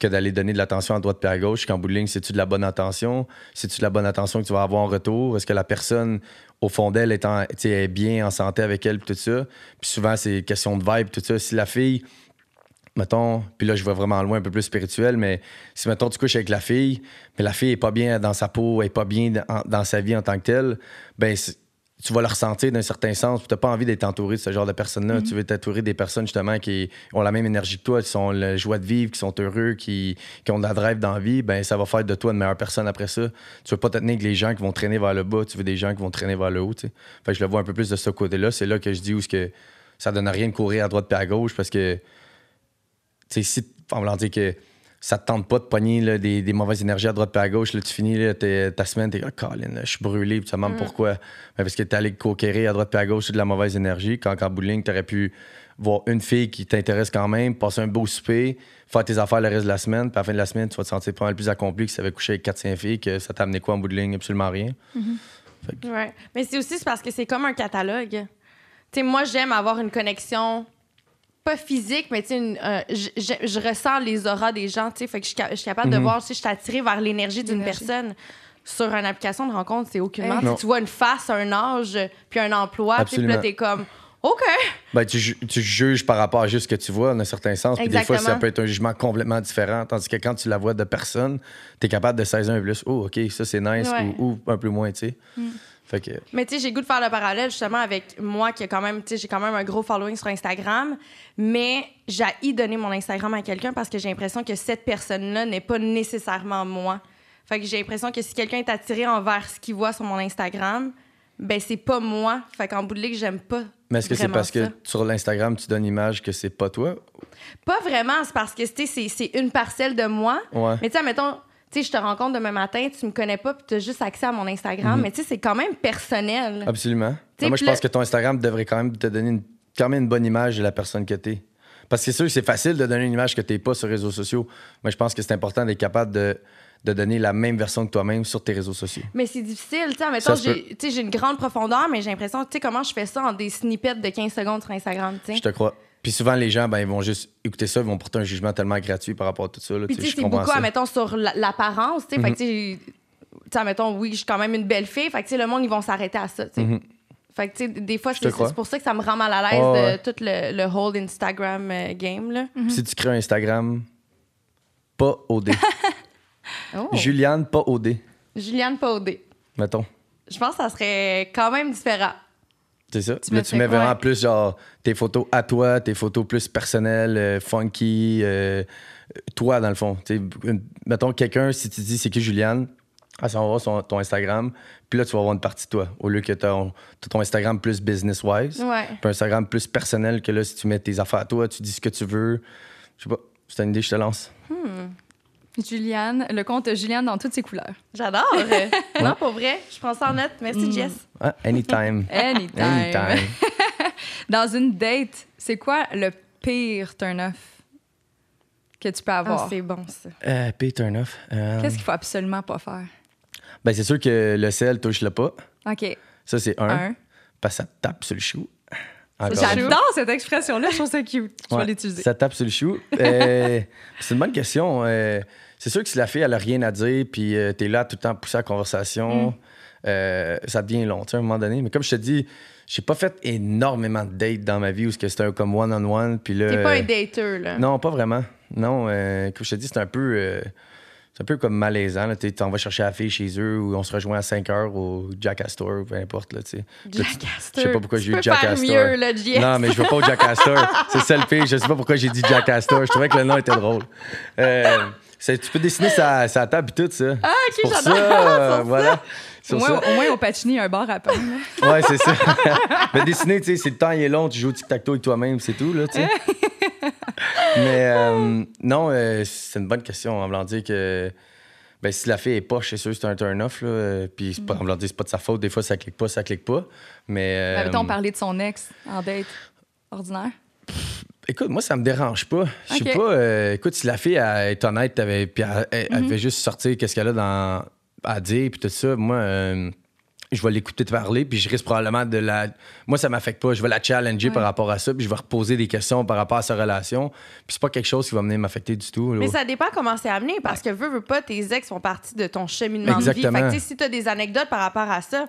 que d'aller donner de l'attention à droite puis à gauche. Qu'en bout de ligne, c'est-tu de la bonne attention? C'est-tu de la bonne attention que tu vas avoir en retour? Est-ce que la personne, au fond d'elle, est, en- est bien en santé avec elle, tout ça? Puis souvent, c'est question de vibe, tout ça. Si la fille, mettons, puis là, je vais vraiment loin, un peu plus spirituel, mais si, mettons, tu couches avec la fille, mais la fille est pas bien dans sa peau, elle est pas bien dans, dans sa vie en tant que telle, ben tu vas le ressentir d'un certain sens. Tu n'as pas envie d'être entouré de ce genre de personnes-là. Tu veux t'entourer des personnes, justement, qui ont la même énergie que toi, qui sont la joie de vivre, qui sont heureux, qui, qui ont de la drive dans la vie. Ben, ça va faire de toi une meilleure personne après ça. Tu veux pas te tenir avec les gens qui vont traîner vers le bas. Tu veux des gens qui vont traîner vers le haut. Fait que je le vois un peu plus de ce côté-là. C'est là que je dis où que ça donne rien de courir à droite puis à gauche parce que tu sais, si, en voulant dire que ça te tente pas de pogner là, des, des mauvaises énergies à droite puis à gauche, là, tu finis là, ta semaine, t'es comme, Colin, je suis brûlé, puis tu te demandes pourquoi. Ben, parce que t'es allé conquérir à droite puis à gauche c'est de la mauvaise énergie, quand en bout de ligne, t'aurais pu voir une fille qui t'intéresse quand même, passer un beau souper, faire tes affaires le reste de la semaine, puis à la fin de la semaine, tu vas te sentir pas mal plus accompli que si t'avais couché avec 4-5 filles, que ça t'a amené quoi en bout de ligne? Absolument rien. Ouais. Mais c'est aussi parce que c'est comme un catalogue. Tu sais, moi, j'aime avoir une connexion, pas physique, mais tu euh, je, je- je ressens les auras des gens, tu sais. Fait que je suis, ca- je suis capable de Mhm. voir si je suis attirée vers l'énergie d'une personne. Sur une application de rencontre, c'est aucunement. Hey. Tu vois une face, un âge, puis un emploi, puis là, t'es comme, OK. Ben, tu, ju- tu juges par rapport à juste ce que tu vois, dans un certain sens. Puis des fois, ça peut être un jugement complètement différent. Tandis que quand tu la vois de personne, tu es capable de saisir un plus. Oh, OK, ça c'est nice. Ouais. Mm. Ou, ou un peu moins, tu sais. Fait que. Mais tu sais, j'ai goût de faire le parallèle justement avec moi qui a quand même, tu sais, j'ai quand même un gros following sur Instagram, mais j'ai y donner mon Instagram à quelqu'un parce que j'ai l'impression que cette personne-là n'est pas nécessairement moi. Fait que j'ai l'impression que si quelqu'un est attiré envers ce qu'il voit sur mon Instagram, ben c'est pas moi. Fait qu'en bout de ligne, j'aime pas. Mais est-ce que c'est parce que sur l'Instagram, tu donnes l'image que c'est pas toi? Pas vraiment, c'est parce que tu sais, c'est une parcelle de moi. Ouais. Mais tu sais, mettons, sais, je te rencontre demain matin, tu me connais pas, puis tu as juste accès à mon Instagram, mais tu sais, c'est quand même personnel. Absolument. T'sais, moi, je pense que ton Instagram devrait quand même te donner une, quand même une bonne image de la personne que t'es. Parce que c'est sûr que c'est facile de donner une image que t'es pas sur les réseaux sociaux. Moi, je pense que c'est important d'être capable de, de donner la même version de toi-même sur tes réseaux sociaux. Mais c'est difficile, tu sais, j'ai tu sais, j'ai une grande profondeur, mais j'ai l'impression, tu sais, comment je fais ça en des snippets de 15 secondes sur Instagram, tu sais. Je te crois. Puis souvent, les gens, ben, ils vont juste écouter ça, ils vont porter un jugement tellement gratuit par rapport à tout ça. là, Puis, tu sais, c'est beaucoup, ça. mettons, sur la- l'apparence, tu sais. Fait que, tu sais, tu oui, je suis quand même une belle fille, fait que, tu sais, le monde, ils vont s'arrêter à ça, tu sais. Fait que, tu sais, des fois, c'est pour ça que ça me rend mal à l'aise Ouais, de ouais. tout le, le whole Instagram euh, game, là. Puis Si tu crées un Instagram, pas OD. <laughs> Oh. Juliane, pas OD, Juliane Paudé. mettons. Je pense que ça serait quand même différent. C'est ça. Tu Là, tu mets quoi? vraiment plus genre tes photos à toi, tes photos plus personnelles, euh, funky, euh, toi dans le fond. Mettons quelqu'un, si tu dis c'est qui Juliane, elle s'en va voir son- ton Instagram, puis là tu vas avoir une partie de toi. Au lieu que tu ton Instagram plus business-wise, Ouais. puis un Instagram plus personnel que là, si tu mets tes affaires à toi, tu dis ce que tu veux. Je sais pas, c'est une idée, je te lance. Juliane, le compte Juliane dans toutes ses couleurs. J'adore. <laughs> non, pour vrai, je prends ça en note. Merci, Jess. Ah, anytime. <laughs> Anytime. anytime. <laughs> Dans une date, c'est quoi le pire turn-off que tu peux Ah, avoir? c'est bon, ça. Euh, pay turn off. Euh, Qu'est-ce qu'il faut absolument pas faire? ben, c'est sûr que le sel touche le pas. OK. Ça, c'est un. Un. Parce que ça tape sur le chou. Encore. J'adore cette expression-là. Je trouve ça cute. Je vais l'utiliser. Ça tape sur le chou. <laughs> Euh, c'est une bonne question. Euh, c'est sûr que si la fille, elle a rien à dire, puis euh, t'es là tout le temps à pousser la conversation, euh, ça devient long, tu sais, à un moment donné. Mais comme je te dis, j'ai pas fait énormément de dates dans ma vie où c'était un comme one-on-one. puis là, T'es pas un dater, là. Non, pas vraiment. Non, comme je te dis, c'est un peu. C'est un peu comme malaisant. là. Tu t'en vas chercher la fille chez eux ou on se rejoint à 5 heures au Jack Astor ou peu importe. Là, tu sais. Jack Je Astor. sais pas pourquoi j'ai eu Jack faire Astor. mieux, là. Non, mais je veux pas au Jack Astor. <laughs> c'est ça le pire. Je sais pas pourquoi j'ai dit Jack Astor. Je trouvais que le nom était drôle. Euh, tu peux dessiner sa, sa table et tout ça. Ah, ok, pour ça, euh, voilà. Au moins, ça. au moins, au un bar à pain. Ouais, c'est ça. <laughs> mais dessiner, tu sais, c'est le temps, il est long, tu joues au tic-tac-toe avec toi-même, c'est tout, là, tu sais. <laughs> mais euh, non, euh, c'est une bonne question, en voulant dire que ben, si la fille est poche, c'est sûr, c'est un turn-off, là. Puis c'est pas, en voulant dire, c'est pas de sa faute, des fois, ça clique pas, ça clique pas. Mais. euh, Avait-on parlé de son ex en date ordinaire? Écoute, moi, ça me dérange pas. Je sais pas. euh, écoute, si la fille elle est honnête, puis elle, elle- elle Mhm. fait juste sortir qu'est-ce qu'elle a dans, à dire, puis tout ça, moi, euh, je vais l'écouter te parler, puis je risque probablement de la. Moi, ça m'affecte pas. Je vais la challenger Ouais. par rapport à ça, puis je vais reposer des questions par rapport à sa relation. Puis c'est pas quelque chose qui va venir m'affecter du tout. là. Mais ça dépend comment c'est amené, parce que veux, veux pas, tes ex font partie de ton cheminement de vie. Exactement. Fait que, tu sais, si t'as des anecdotes par rapport à ça,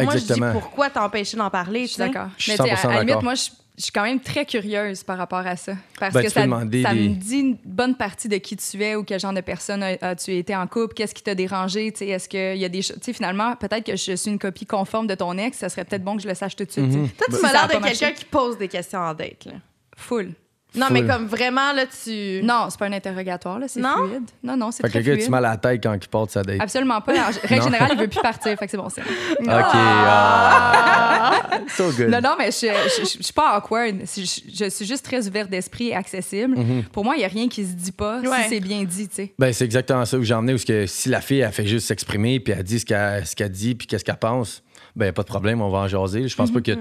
moi, je dis Exactement. pourquoi t'empêcher d'en parler, Je tu suis d'accord. Je suis Mais tu sais, 100% à, à la limite, d'accord. moi, je, je suis quand même très curieuse par rapport à ça. Parce Ben, que ça, demander ça des- me dit une bonne partie de qui tu es ou quel genre de personne as- as-tu été en couple, qu'est-ce qui t'a dérangé, tu sais, est-ce qu'il y a des choses... Tu sais, finalement, peut-être que je suis une copie conforme de ton ex, ça serait peut-être bon que je le sache tout de suite. sais. Toi, tu m'as ça l'air de quelqu'un qui pose des questions en date. Là. Full. Non, Full. mais comme vraiment, là, tu. Non, c'est pas un interrogatoire, là, c'est Non? fluide. Non, non, c'est Fait que très le gars, fluide. tu mal à la tête quand il porte sa date. Absolument pas. En règle Non. générale, il veut plus <laughs> partir, fait que c'est bon signe. OK. ah. so good. Non, non, mais je, je, je- je suis pas awkward. Je, je- je suis juste très ouverte d'esprit et accessible. Mm-hmm. Pour moi, il n'y a rien qui se dit pas Ouais. si c'est bien dit, tu sais. Ben, c'est exactement ça où j'ai emmené, où ce que si la fille, elle fait juste s'exprimer, puis elle dit ce qu'elle ce qu'elle dit, puis qu'est-ce qu'elle pense, ben, pas de problème, on va en jaser. Je pense pas que.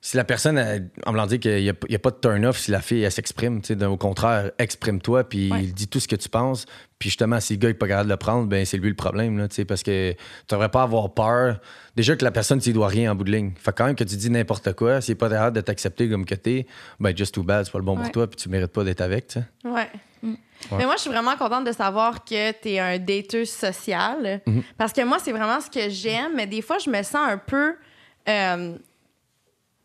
Si la personne, elle- en me dire qu'il n'y a, il pas de turn-off si la fille, elle s'exprime, au contraire, exprime-toi, puis Ouais. dis tout ce que tu penses. Puis justement, si le gars n'est pas capable de le prendre, ben, c'est lui le problème, là, parce que tu devrais pas avoir peur. Déjà que la personne, tu dois rien en bout de ligne. Fait quand même que tu dis n'importe quoi, s'il n'est pas capable de t'accepter comme que t'es, ben, just too bad, c'est pas le bon Ouais. pour toi, puis tu mérites pas d'être avec, tu sais. Ouais. Mm. Mais moi, je suis vraiment contente de savoir que tu es un dateur social. Mhm. Parce que moi, c'est vraiment ce que j'aime. Mais des fois, je me sens un peu euh,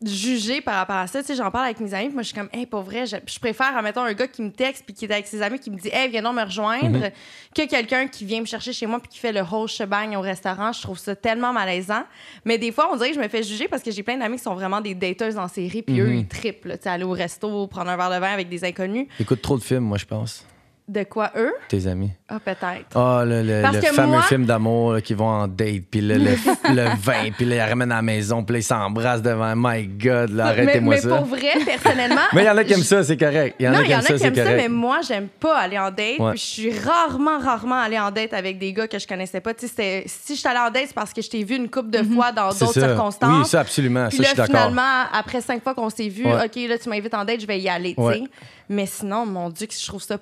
jugée par rapport à ça. Tu sais, j'en parle avec mes amis. puis Moi, je suis comme, hey, pour vrai, je, je préfère, admettons, un gars qui me texte puis qui est avec ses amis qui me dit, hey, viens donc me rejoindre, Mhm. que quelqu'un qui vient me chercher chez moi puis qui fait le whole shebang au restaurant. Je trouve ça tellement malaisant. Mais des fois, on dirait que je me fais juger parce que j'ai plein d'amis qui sont vraiment des dateuses en série puis eux, Mhm. ils trippent. là. Tu sais, aller au resto, prendre un verre de vin avec des inconnus. Écoute trop de films, moi, je pense, De quoi eux? tes amis. Ah, peut-être. Ah, le, le- le que fameux moi- film d'amour qui vont en date, puis le, le, <laughs> le vin, puis là, ils ramènent à la maison, puis là, ils s'embrassent devant. My God, là, mais, arrêtez-moi mais ça. pour vrai, personnellement. <laughs> Mais il y en a qui aiment ça, c'est correct. Il y en non, il y en a qui aiment ça, mais correct. moi, j'aime pas aller en date. Ouais. Puis je suis rarement, rarement allée en date avec des gars que je connaissais pas. Tu sais, si je suis allée en date, c'est parce que je t'ai vu une couple de fois dans d'autres circonstances. Oui, ça, absolument. Puis ça, là, je suis d'accord. finalement, après cinq fois qu'on s'est vu, Ouais. OK, là, tu m'invites en date, je vais y aller, tu Ouais. sais. Mais sinon, mon Dieu, que je trouve ça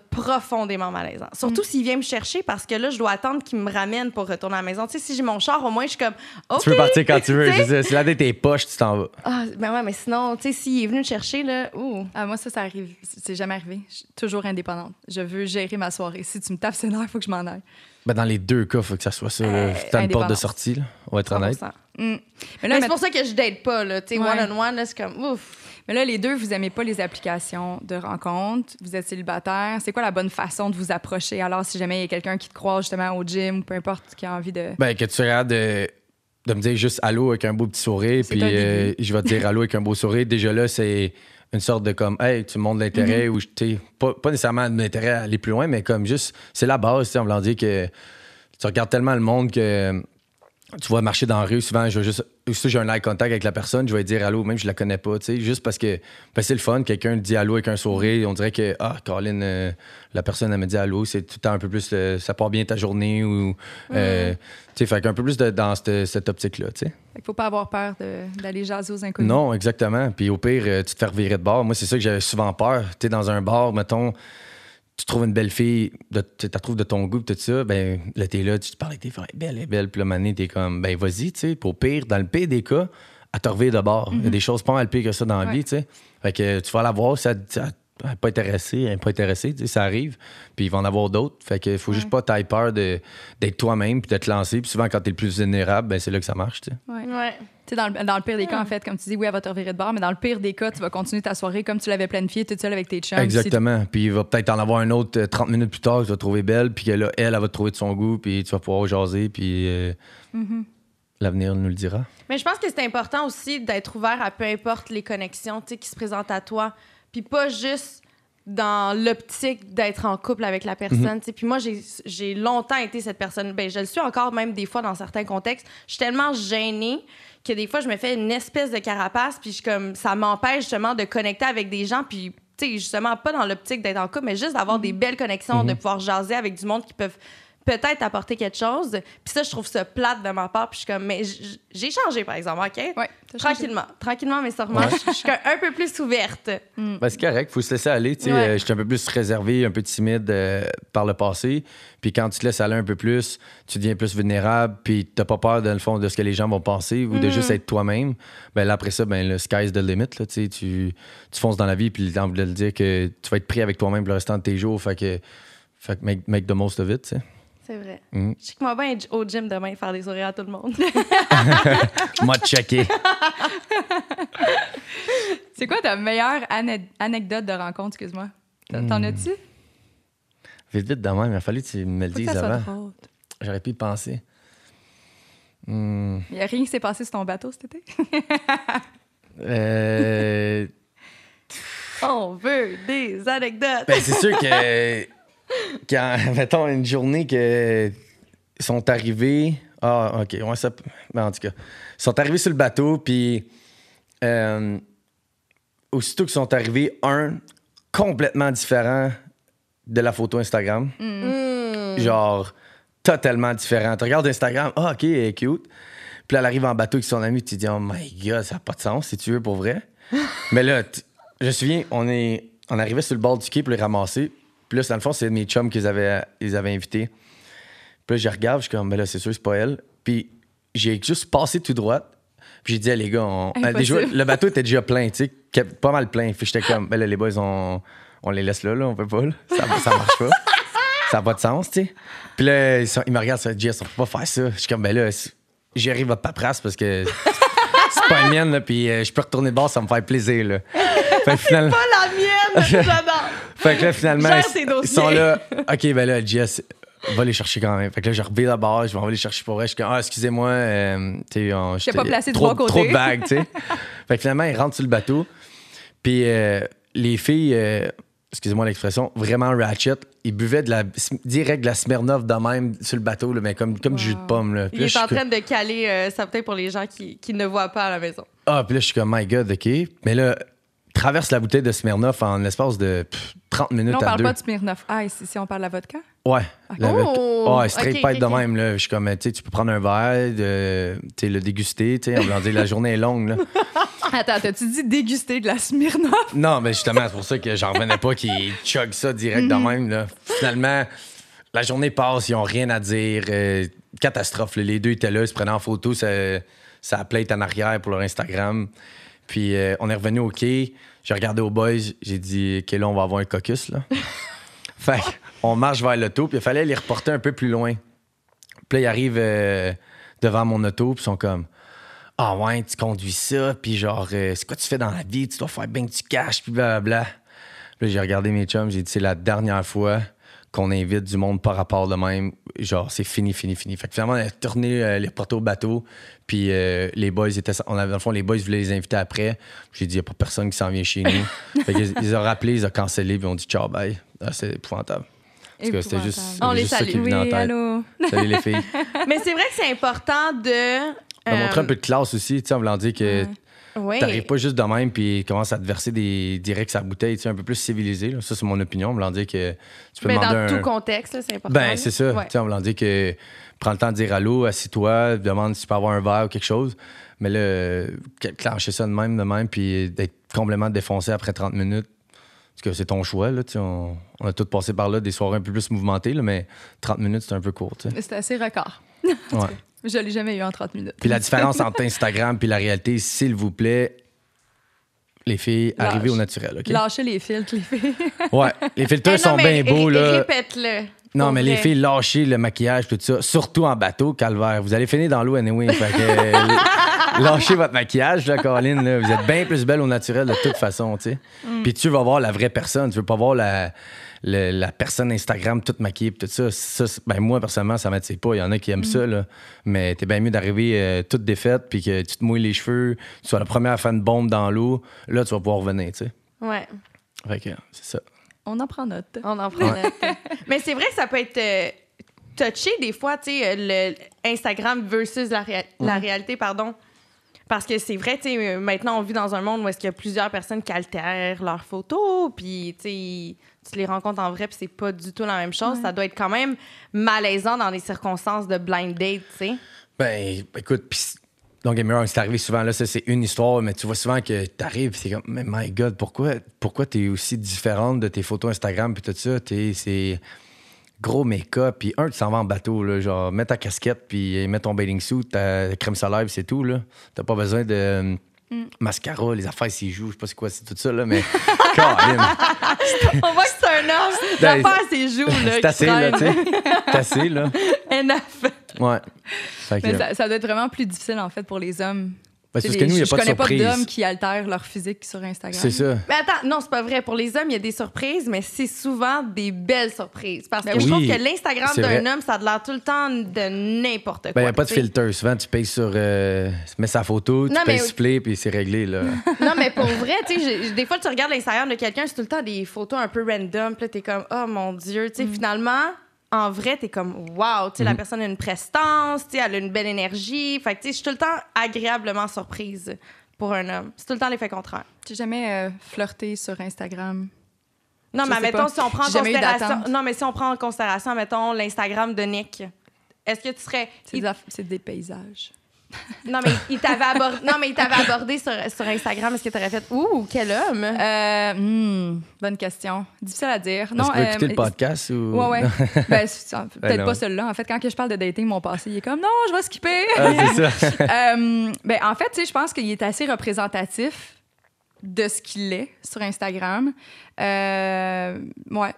profondément malaisant. Mm. Surtout s'il vient me chercher parce que là, je dois attendre qu'il me ramène pour retourner à la maison. Tu sais, si j'ai mon char, au moins, je suis comme. Tu peux partir quand tu veux. C'est. Si la date est poche, tu t'en vas. Ah, ben ouais, mais sinon, tu sais, s'il est venu me chercher, là, ouh. Ah, moi, ça, ça arrive. C'est jamais arrivé. Je suis toujours indépendante. Je veux gérer ma soirée. Si tu me tapes ses nerfs, il faut que je m'en aille. Ben, dans les deux cas, il faut que ça soit ça. Euh, T'as une porte de sortie, là. On va être honnête. 100%. Mm. Mais, là, Mais mais, c'est pour ça que je date pas, là. Tu sais, Ouais. one-on-one, là, c'est comme, ouf. Mais là, les deux, vous aimez pas les applications de rencontres. Vous êtes célibataire. C'est quoi la bonne façon de vous approcher? Alors, si jamais il y a quelqu'un qui te croise justement au gym ou peu importe, qui a envie de. Ben, que tu capable de, de me dire juste allô avec un beau petit sourire, puis euh, je vais te dire allô avec un beau sourire. Déjà là, c'est une sorte de comme, hey, tu montres l'intérêt, Mm-hmm. ou je t'ai pas, pas nécessairement l'intérêt à aller plus loin, mais comme juste, c'est la base, tu sais, en voulant dire que tu regardes tellement le monde que tu vas marcher dans la rue, souvent, je vais juste, si j'ai un eye contact avec la personne, je vais dire allô, même si je la connais pas, tu sais, juste parce que ben, c'est le fun, quelqu'un dit allô avec un sourire, on dirait que, ah, Colin, euh, la personne, elle me dit allô, c'est tout le temps un peu plus, euh, ça part bien ta journée, ou, euh, tu sais, fait qu'un peu plus de, dans cette, cette optique-là, tu sais. Fait faut pas avoir peur d'aller jaser aux inconnus. Non, exactement. Puis au pire, euh, tu te fais revirer de bord. Moi, c'est ça que j'avais souvent peur. Tu es dans un bar, mettons, tu trouves une belle fille, tu la trouves de ton goût, tout ça, ben là, t'es là, tu te parles avec tes est belle, elle est belle. Puis là, mané, t'es comme, ben vas-y, tu sais. Au pire, dans le pire des cas, à te de bord. Il y a des choses pas mal pires que ça dans la vie, tu sais. Fait que tu vas la voir, ça, ça- pas intéressée, elle est pas sais, ça arrive. Puis il va en avoir d'autres. Fait qu'il faut juste pas t'aille peur de- d'être toi-même puis de te lancer. Puis souvent, quand t'es le plus vulnérable, ben, c'est là que ça marche, tu sais. Ouais. Ouais. Tu sais, dans le, dans le pire des cas, en fait, comme tu dis, oui, elle va te revirer de bord, mais dans le pire des cas, tu vas continuer ta soirée comme tu l'avais planifié, toute seule avec tes chums. Exactement. Puis il va peut-être en avoir un autre euh, 30 minutes plus tard que tu vas trouver belle, puis que là, elle, elle va te trouver de son goût, puis tu vas pouvoir jaser, puis euh, l'avenir nous le dira. Mais je pense que c'est important aussi d'être ouvert à peu importe les connexions tu sais, qui se présentent à toi. Puis pas juste dans l'optique d'être en couple avec la personne. sais. Puis moi, j'ai- longtemps été cette personne. Ben, je le suis encore même des fois dans certains contextes. Je suis tellement gênée que des fois, je me fais une espèce de carapace. Puis je suis comme, ça m'empêche justement de connecter avec des gens. Puis, tu sais, justement, pas dans l'optique d'être en couple, mais juste d'avoir des belles connexions, de pouvoir jaser avec du monde qui peuvent peut-être apporter quelque chose. Puis ça, je trouve ça plate de ma part. Puis je suis comme, mais j'ai changé, par exemple, OK? Ouais, changé. Tranquillement. Tranquillement, mais sûrement. Ouais. Je je suis un peu plus ouverte. Ben, c'est correct, faut se laisser aller. tu sais. Ouais. Euh, J'étais un peu plus réservé, un peu timide euh, par le passé. Puis quand tu te laisses aller un peu plus, tu deviens plus vulnérable, puis t'as pas peur, dans le fond, de ce que les gens vont penser ou de juste être toi-même. Ben là, après ça, ben, le sky's the limit. Là, tu, sais. tu, tu fonces dans la vie, puis envie de le dire que tu vas être pris avec toi-même pour le restant de tes jours. Fait que, fait que make, make the most of it. tu sais. C'est vrai. Mhm. Je sais que moi, bien au gym demain faire des sourires à tout le monde. <laughs> Moi, checker. <laughs> C'est quoi ta meilleure ane- anecdote de rencontre, excuse-moi? T'en Hmm. as-tu? Vite, vite, de même. Il a fallu que tu me le dises avant. J'aurais pu y penser. Hmm. Il n'y a rien qui s'est passé sur ton bateau cet été? Euh, <laughs> On veut des anecdotes. Ben, c'est sûr que quand, <laughs> mettons, une journée que ils sont arrivés. Ah, OK. Ouais, ça, ben, en tout cas, ils sont arrivés sur le bateau, puis euh, aussitôt qu'ils sont arrivés, un complètement différent de la photo Instagram. Hmm. Genre, totalement différent. Tu regardes Instagram, ah, OK, elle est cute. Puis là, elle arrive en bateau avec son ami, tu te dis, oh my god, ça n'a pas de sens, si tu veux, pour vrai. <laughs> Mais là, je me souviens, on, est, on arrivait sur le bord du quai pour les ramasser. Puis là, dans le fond, c'est mes chums qu'ils avaient, ils avaient invités. Puis là, je regarde, je suis comme, ben là, c'est sûr, c'est pas elle. Puis j'ai juste passé tout droit. Puis j'ai dit, les gars, on- déjà, le bateau était déjà plein, tu sais, pas mal plein. Puis j'étais comme, ben là, les boys, on, on les laisse là, là, on peut pas, là. Ça, ça marche pas. Ça n'a pas de sens, tu sais. Puis là, ils, sont- ils me regardent, ça, Jess, on peut pas faire ça. Je suis comme, ben là, c'est- j'arrive votre paperasse parce que c'est pas une mienne, là, puis euh, je peux retourner de bord, ça me fait plaisir, là. Fait <laughs> finalement, Pas la mienne. <laughs> fait que là, finalement, ils, sont là. OK, ben là, Jess, va les chercher quand même. Fait que là, je reviens d'abord, je vais aller les chercher pour vrai. Je suis comme, ah, excusez-moi, euh, tu sais, pas placé trop, bon côté. Trop de bagues, tu sais. <laughs> fait que finalement, ils rentrent sur le bateau. Puis euh, les filles, euh, excusez-moi l'expression, vraiment ratchet, ils buvaient de la, direct de la Smirnoff de même sur le bateau, là, mais comme, comme du jus de pomme. Là. Puis Il là, est en train de caler ça peut-être pour les gens qui, qui ne voient pas à la maison. Ah, puis là, je suis comme, my God, OK. Mais là, traverse la bouteille de Smirnoff en l'espace de pff, 30 minutes Là, on à parle deux. pas de Smirnoff Ice ici, on parle de la vodka? Ouais. la vodka. Oh! ouais, straight Ok, pipe de même. Là. Je suis comme, tu sais, tu peux prendre un verre, de, le déguster. tu sais, la journée est longue. Là. <laughs> Attends, t'as-tu dit déguster de la Smirnoff? Non, mais justement, c'est pour ça que j'en revenais pas qu'ils chug ça direct de même. Là. Finalement, la journée passe, ils ont rien à dire. euh, catastrophe. là. Les deux étaient là, ils se prenaient en photo, ça, ça plate en arrière pour leur Instagram. Puis euh, on est revenu au quai. J'ai regardé aux boys, j'ai dit, OK, là, on va avoir un caucus. Là. <laughs> fait on marche vers l'auto, puis il fallait les reporter un peu plus loin. Puis là, ils arrivent euh, devant mon auto, puis ils sont comme Ah ouais, tu conduis ça, puis genre, euh, c'est quoi tu fais dans la vie? Tu dois faire bien que tu caches, puis blablabla. Puis là, j'ai regardé mes chums, j'ai dit C'est la dernière fois qu'on invite du monde par rapport de même. Genre, c'est fini, fini, fini. Fait que finalement, on a tourné euh, les reporter au bateau, puis euh, les boys étaient. On avait, dans le fond, les boys voulaient les inviter après. J'ai dit Il n'y a pas personne qui s'en vient chez nous. <laughs> fait qu'ils ils ont rappelé, ils ont cancellé, puis ils ont dit Ciao, bye. Ah, c'est épouvantable. Parce que c'était juste. On les juste ça qui salue. en Oui, tête. allô? Salut les filles. <laughs> Mais c'est vrai que c'est important de. On va montrer un euh, peu de classe aussi, tu sais, en voulant dire que oui. t'arrives pas juste de même puis commences à te verser des directs à bouteille, tu sais, un peu plus civilisé. là. Ça, c'est mon opinion, voulant dire que tu peux Mais demander dans un... tout contexte, c'est important. Ben, c'est ça. Ouais. Tu sais, dire que prends le temps de dire allô, assis-toi, demande si tu peux avoir un verre ou quelque chose. Mais là, clencher ça de même, de même, puis d'être complètement défoncé après 30 minutes, parce que c'est ton choix, là, on, on a tous passé par là, des soirées un peu plus mouvementées, là, mais 30 minutes, c'est un peu court. C'était assez record. Ouais. <laughs> Je l'ai jamais eu en 30 minutes. Puis la différence <laughs> entre Instagram puis la réalité, s'il vous plaît, les filles, Lâche. arrivez au naturel, OK? Lâchez les filtres, les filles. <laughs> Ouais, les filtres Eh sont bien beaux, là. Répète-le. Non, mais les filles, lâchez le maquillage, tout ça. Surtout en bateau, calvaire. Vous allez finir dans l'eau anyway. Fait que, <laughs> lâchez votre maquillage, là, Caroline. là. Vous êtes bien plus belle au naturel de toute façon, tu sais. Mm. Puis tu vas voir la vraie personne. Tu veux pas voir la, le- la personne Instagram toute maquillée, puis tout ça. ça ben, moi, personnellement, ça m'attire pas. Il y en a qui Mm. aiment ça, là. Mais t'es bien mieux d'arriver euh, toute défaite, puis que tu te mouilles les cheveux, tu sois la première à faire une bombe dans l'eau. Là, tu vas pouvoir revenir, tu sais. Ouais. Fait que, c'est ça. On en prend note. On en prend note. <laughs> Mais c'est vrai que ça peut être euh, touché des fois, tu sais, le Instagram versus la, réa- la réalité, pardon. Parce que c'est vrai, tu sais, euh, maintenant on vit dans un monde où est-ce qu'il y a plusieurs personnes qui altèrent leurs photos, puis tu sais, tu les rencontres en vrai, puis c'est pas du tout la même chose. Ça doit être quand même malaisant dans des circonstances de blind date, tu sais. Ben, écoute, pis donc, Game c'est arrivé souvent, là, ça, c'est une histoire, mais tu vois souvent que t'arrives, c'est comme, mais my God, pourquoi, pourquoi t'es aussi différente de tes photos Instagram, puis tout ça, t'es, c'est gros make-up, puis un, tu s'en vas en bateau, là, genre, mets ta casquette, puis mets ton bathing suit, ta crème solaire, c'est tout, là. T'as pas besoin de euh, mascara, les affaires s'y jouent, je sais pas c'est quoi, c'est tout ça, là, mais, <laughs> On voit que c'est un homme. Ben, L'affaire à ses joues, là. c'est assez, là, tu sais. C'est assez, là. <laughs> Enough. Ouais. Que, Mais ça, ça doit être vraiment plus difficile, en fait, pour les hommes. Ben, parce que les- nous, il y a je pas de connais pas d'hommes qui altèrent leur physique sur Instagram. C'est ça. Mais attends, non, c'est pas vrai. Pour les hommes, il y a des surprises, mais c'est souvent des belles surprises. Parce que Ben je oui. trouve que l'Instagram d'un homme, ça a l'air tout le temps de n'importe quoi. Ben, il n'y a pas de filtre. Souvent, tu payes sur. Euh, tu mets sa photo, tu Non, payes mais- supplé, puis c'est réglé, là. <laughs> Non, mais pour vrai, tu sais, des fois, tu regardes l'Instagram de quelqu'un, c'est tout le temps des photos un peu random. Puis là, t'es comme, oh mon Dieu. Tu sais, Mm. finalement, en vrai, t'es comme, wow. Tu sais, la personne a une prestance, tu sais, elle a une belle énergie. Fait que, tu sais, je suis tout le temps agréablement surprise pour un homme. C'est tout le temps l'effet contraire. J'ai jamais euh, flirté sur Instagram. Non, Je mais mettons, pas. si on prend en considération. Non, mais si on prend en considération, mettons, l'Instagram de Nick. Est-ce que tu serais. C'est il- des, aff- c'est des paysages. Non, mais il t'avait abordé, non, mais il t'avait abordé sur, sur Instagram. Est-ce que tu aurais fait Ouh, quel homme? Euh, hmm, bonne question. Difficile à dire. Non, euh, écouter le podcast ou? Ouais, ouais. <laughs> ben, peut-être Ben pas celui-là. En fait, quand que je parle de dating, mon passé, il est comme non, je vais skipper. Ah, c'est ça. <laughs> Euh, ben, en fait, je pense qu'il est assez représentatif de ce qu'il est sur Instagram. Euh, ouais.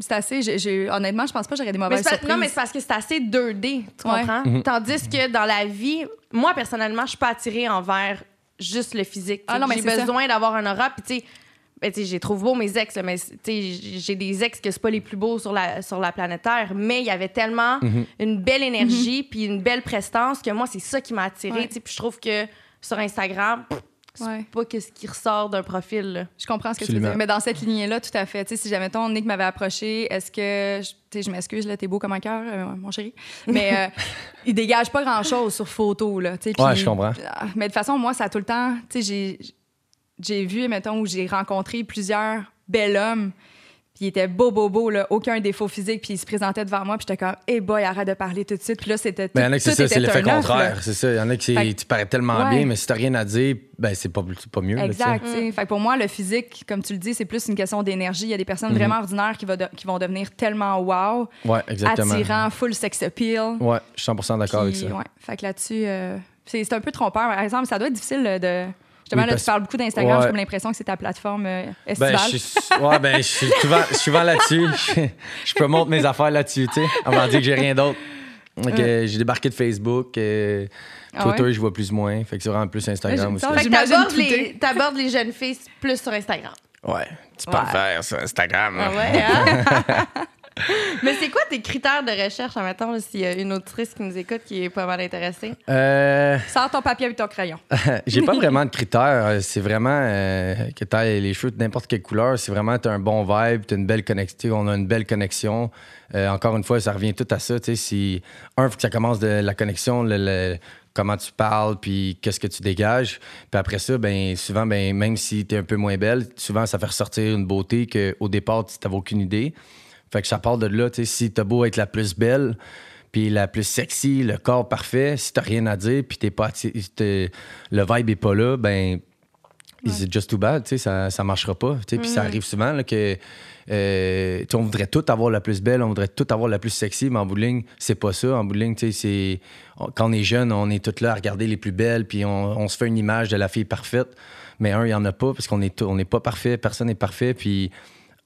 C'est assez. j'ai- j'ai- honnêtement, je pense pas que j'aurais des Mais mauvaises pas- surprises. non, mais c'est parce que c'est assez 2D, tu Ouais. comprends? Mhm. Tandis que dans la vie, moi, personnellement, je suis pas attirée envers juste le physique. Ah non, mais j'ai c'est ça. besoin d'avoir un aura. Puis, tu sais, ben, tu sais, j'ai trouvé beau mes ex, mais tu sais, j'ai des ex que c'est pas les plus beaux sur la, sur la planète Terre, mais il y avait tellement Mhm. une belle énergie puis une belle prestance que moi, c'est ça qui m'a attirée. Ouais. tu sais. Puis je trouve que sur Instagram, pff, Ouais. pas que ce qui ressort d'un profil. là. Je comprends ce que tu veux dire. Mais dans cette lignée-là, tout à fait. Tu sais, si jamais ton Nick m'avait approché, est-ce que. je- Tu sais, je m'excuse, là, t'es beau comme un cœur, euh, mon chéri. Mais euh, <laughs> il dégage pas grand-chose sur photo, là. tu sais, Ouais, je comprends. Ah, Mais de toute façon, moi, ça a tout le temps. Tu sais, j'ai. J'ai vu, mettons, où j'ai rencontré plusieurs bels hommes. Puis il était beau, beau, beau, là, aucun défaut physique. Puis il se présentait devant moi. Puis j'étais comme, hey boy, arrête de parler tout de suite. Puis là, c'était. Mais il y en a tout- que c'est ça, c'est était l'effet là. contraire. C'est ça. Il y en a qui Fait c'est- que- tu parais tellement Ouais. bien, mais si t'as rien à dire, ben c'est pas, mieux. là. Exact. tu sais. Fait que pour moi, le physique, comme tu le dis, c'est plus une question d'énergie. Il y a des personnes Mhm. vraiment ordinaires qui, va de- qui vont devenir tellement wow, Ouais, exactement. attirant, full sex appeal. Ouais, je suis 100 d'accord avec ça. ouais. Fait que là-dessus, euh, c'est c'est un peu trompeur. Par exemple, ça doit être difficile de. Justement, Oui, là, parce- tu parles beaucoup d'Instagram. Ouais. J'ai comme l'impression que c'est ta plateforme euh, Ben, je suis, ouais, ben, je suis souvent, là-dessus. <laughs> Je, je promote mes affaires là-dessus, tu sais. On va dire que j'ai rien d'autre. Euh, j'ai débarqué de Facebook. euh, Ah Twitter, ouais? je vois plus moins. Fait que c'est vraiment plus Instagram aussi. Fait que t'abordes les, t'abordes les jeunes filles plus sur Instagram. Ouais, tu peux Ouais. le faire sur Instagram. Ah ouais, hein? <laughs> <laughs> <laughs> Mais c'est quoi tes critères de recherche, en mettons, s'il y a une autrice qui nous écoute qui est pas mal intéressée? Euh, Sors ton papier avec ton crayon. <laughs> j'ai pas <laughs> vraiment de critères. C'est vraiment euh, que tu les cheveux de n'importe quelle couleur. C'est vraiment tu un bon vibe, tu une belle connexion. On a une belle connexion. Euh, encore une fois, ça revient tout à ça. tu sais, Si, un, faut que ça commence de la connexion, le- le- comment tu parles, puis qu'est-ce que tu dégages. Puis après ça, ben, souvent, ben, même si tu es un peu moins belle, souvent, ça fait ressortir une beauté qu'au départ, tu n'avais aucune idée. Fait que ça part de là. tu sais, Si tu beau être la plus belle, puis la plus sexy, le corps parfait, si t'as rien à dire, puis t'es pas t'es- le vibe est pas là, ben is it just too bad, tu sais, ça, ça marchera pas. tu sais, Puis ça arrive souvent là, que euh, on voudrait tout avoir la plus belle, on voudrait tout avoir la plus sexy, mais en bout de ligne, c'est pas ça. En bout de ligne, tu sais, c'est on- quand on est jeune, on est tous là à regarder les plus belles, puis on, on se fait une image de la fille parfaite. Mais un, il n'y en a pas parce qu'on est, on n'est pas parfait, personne n'est parfait. Puis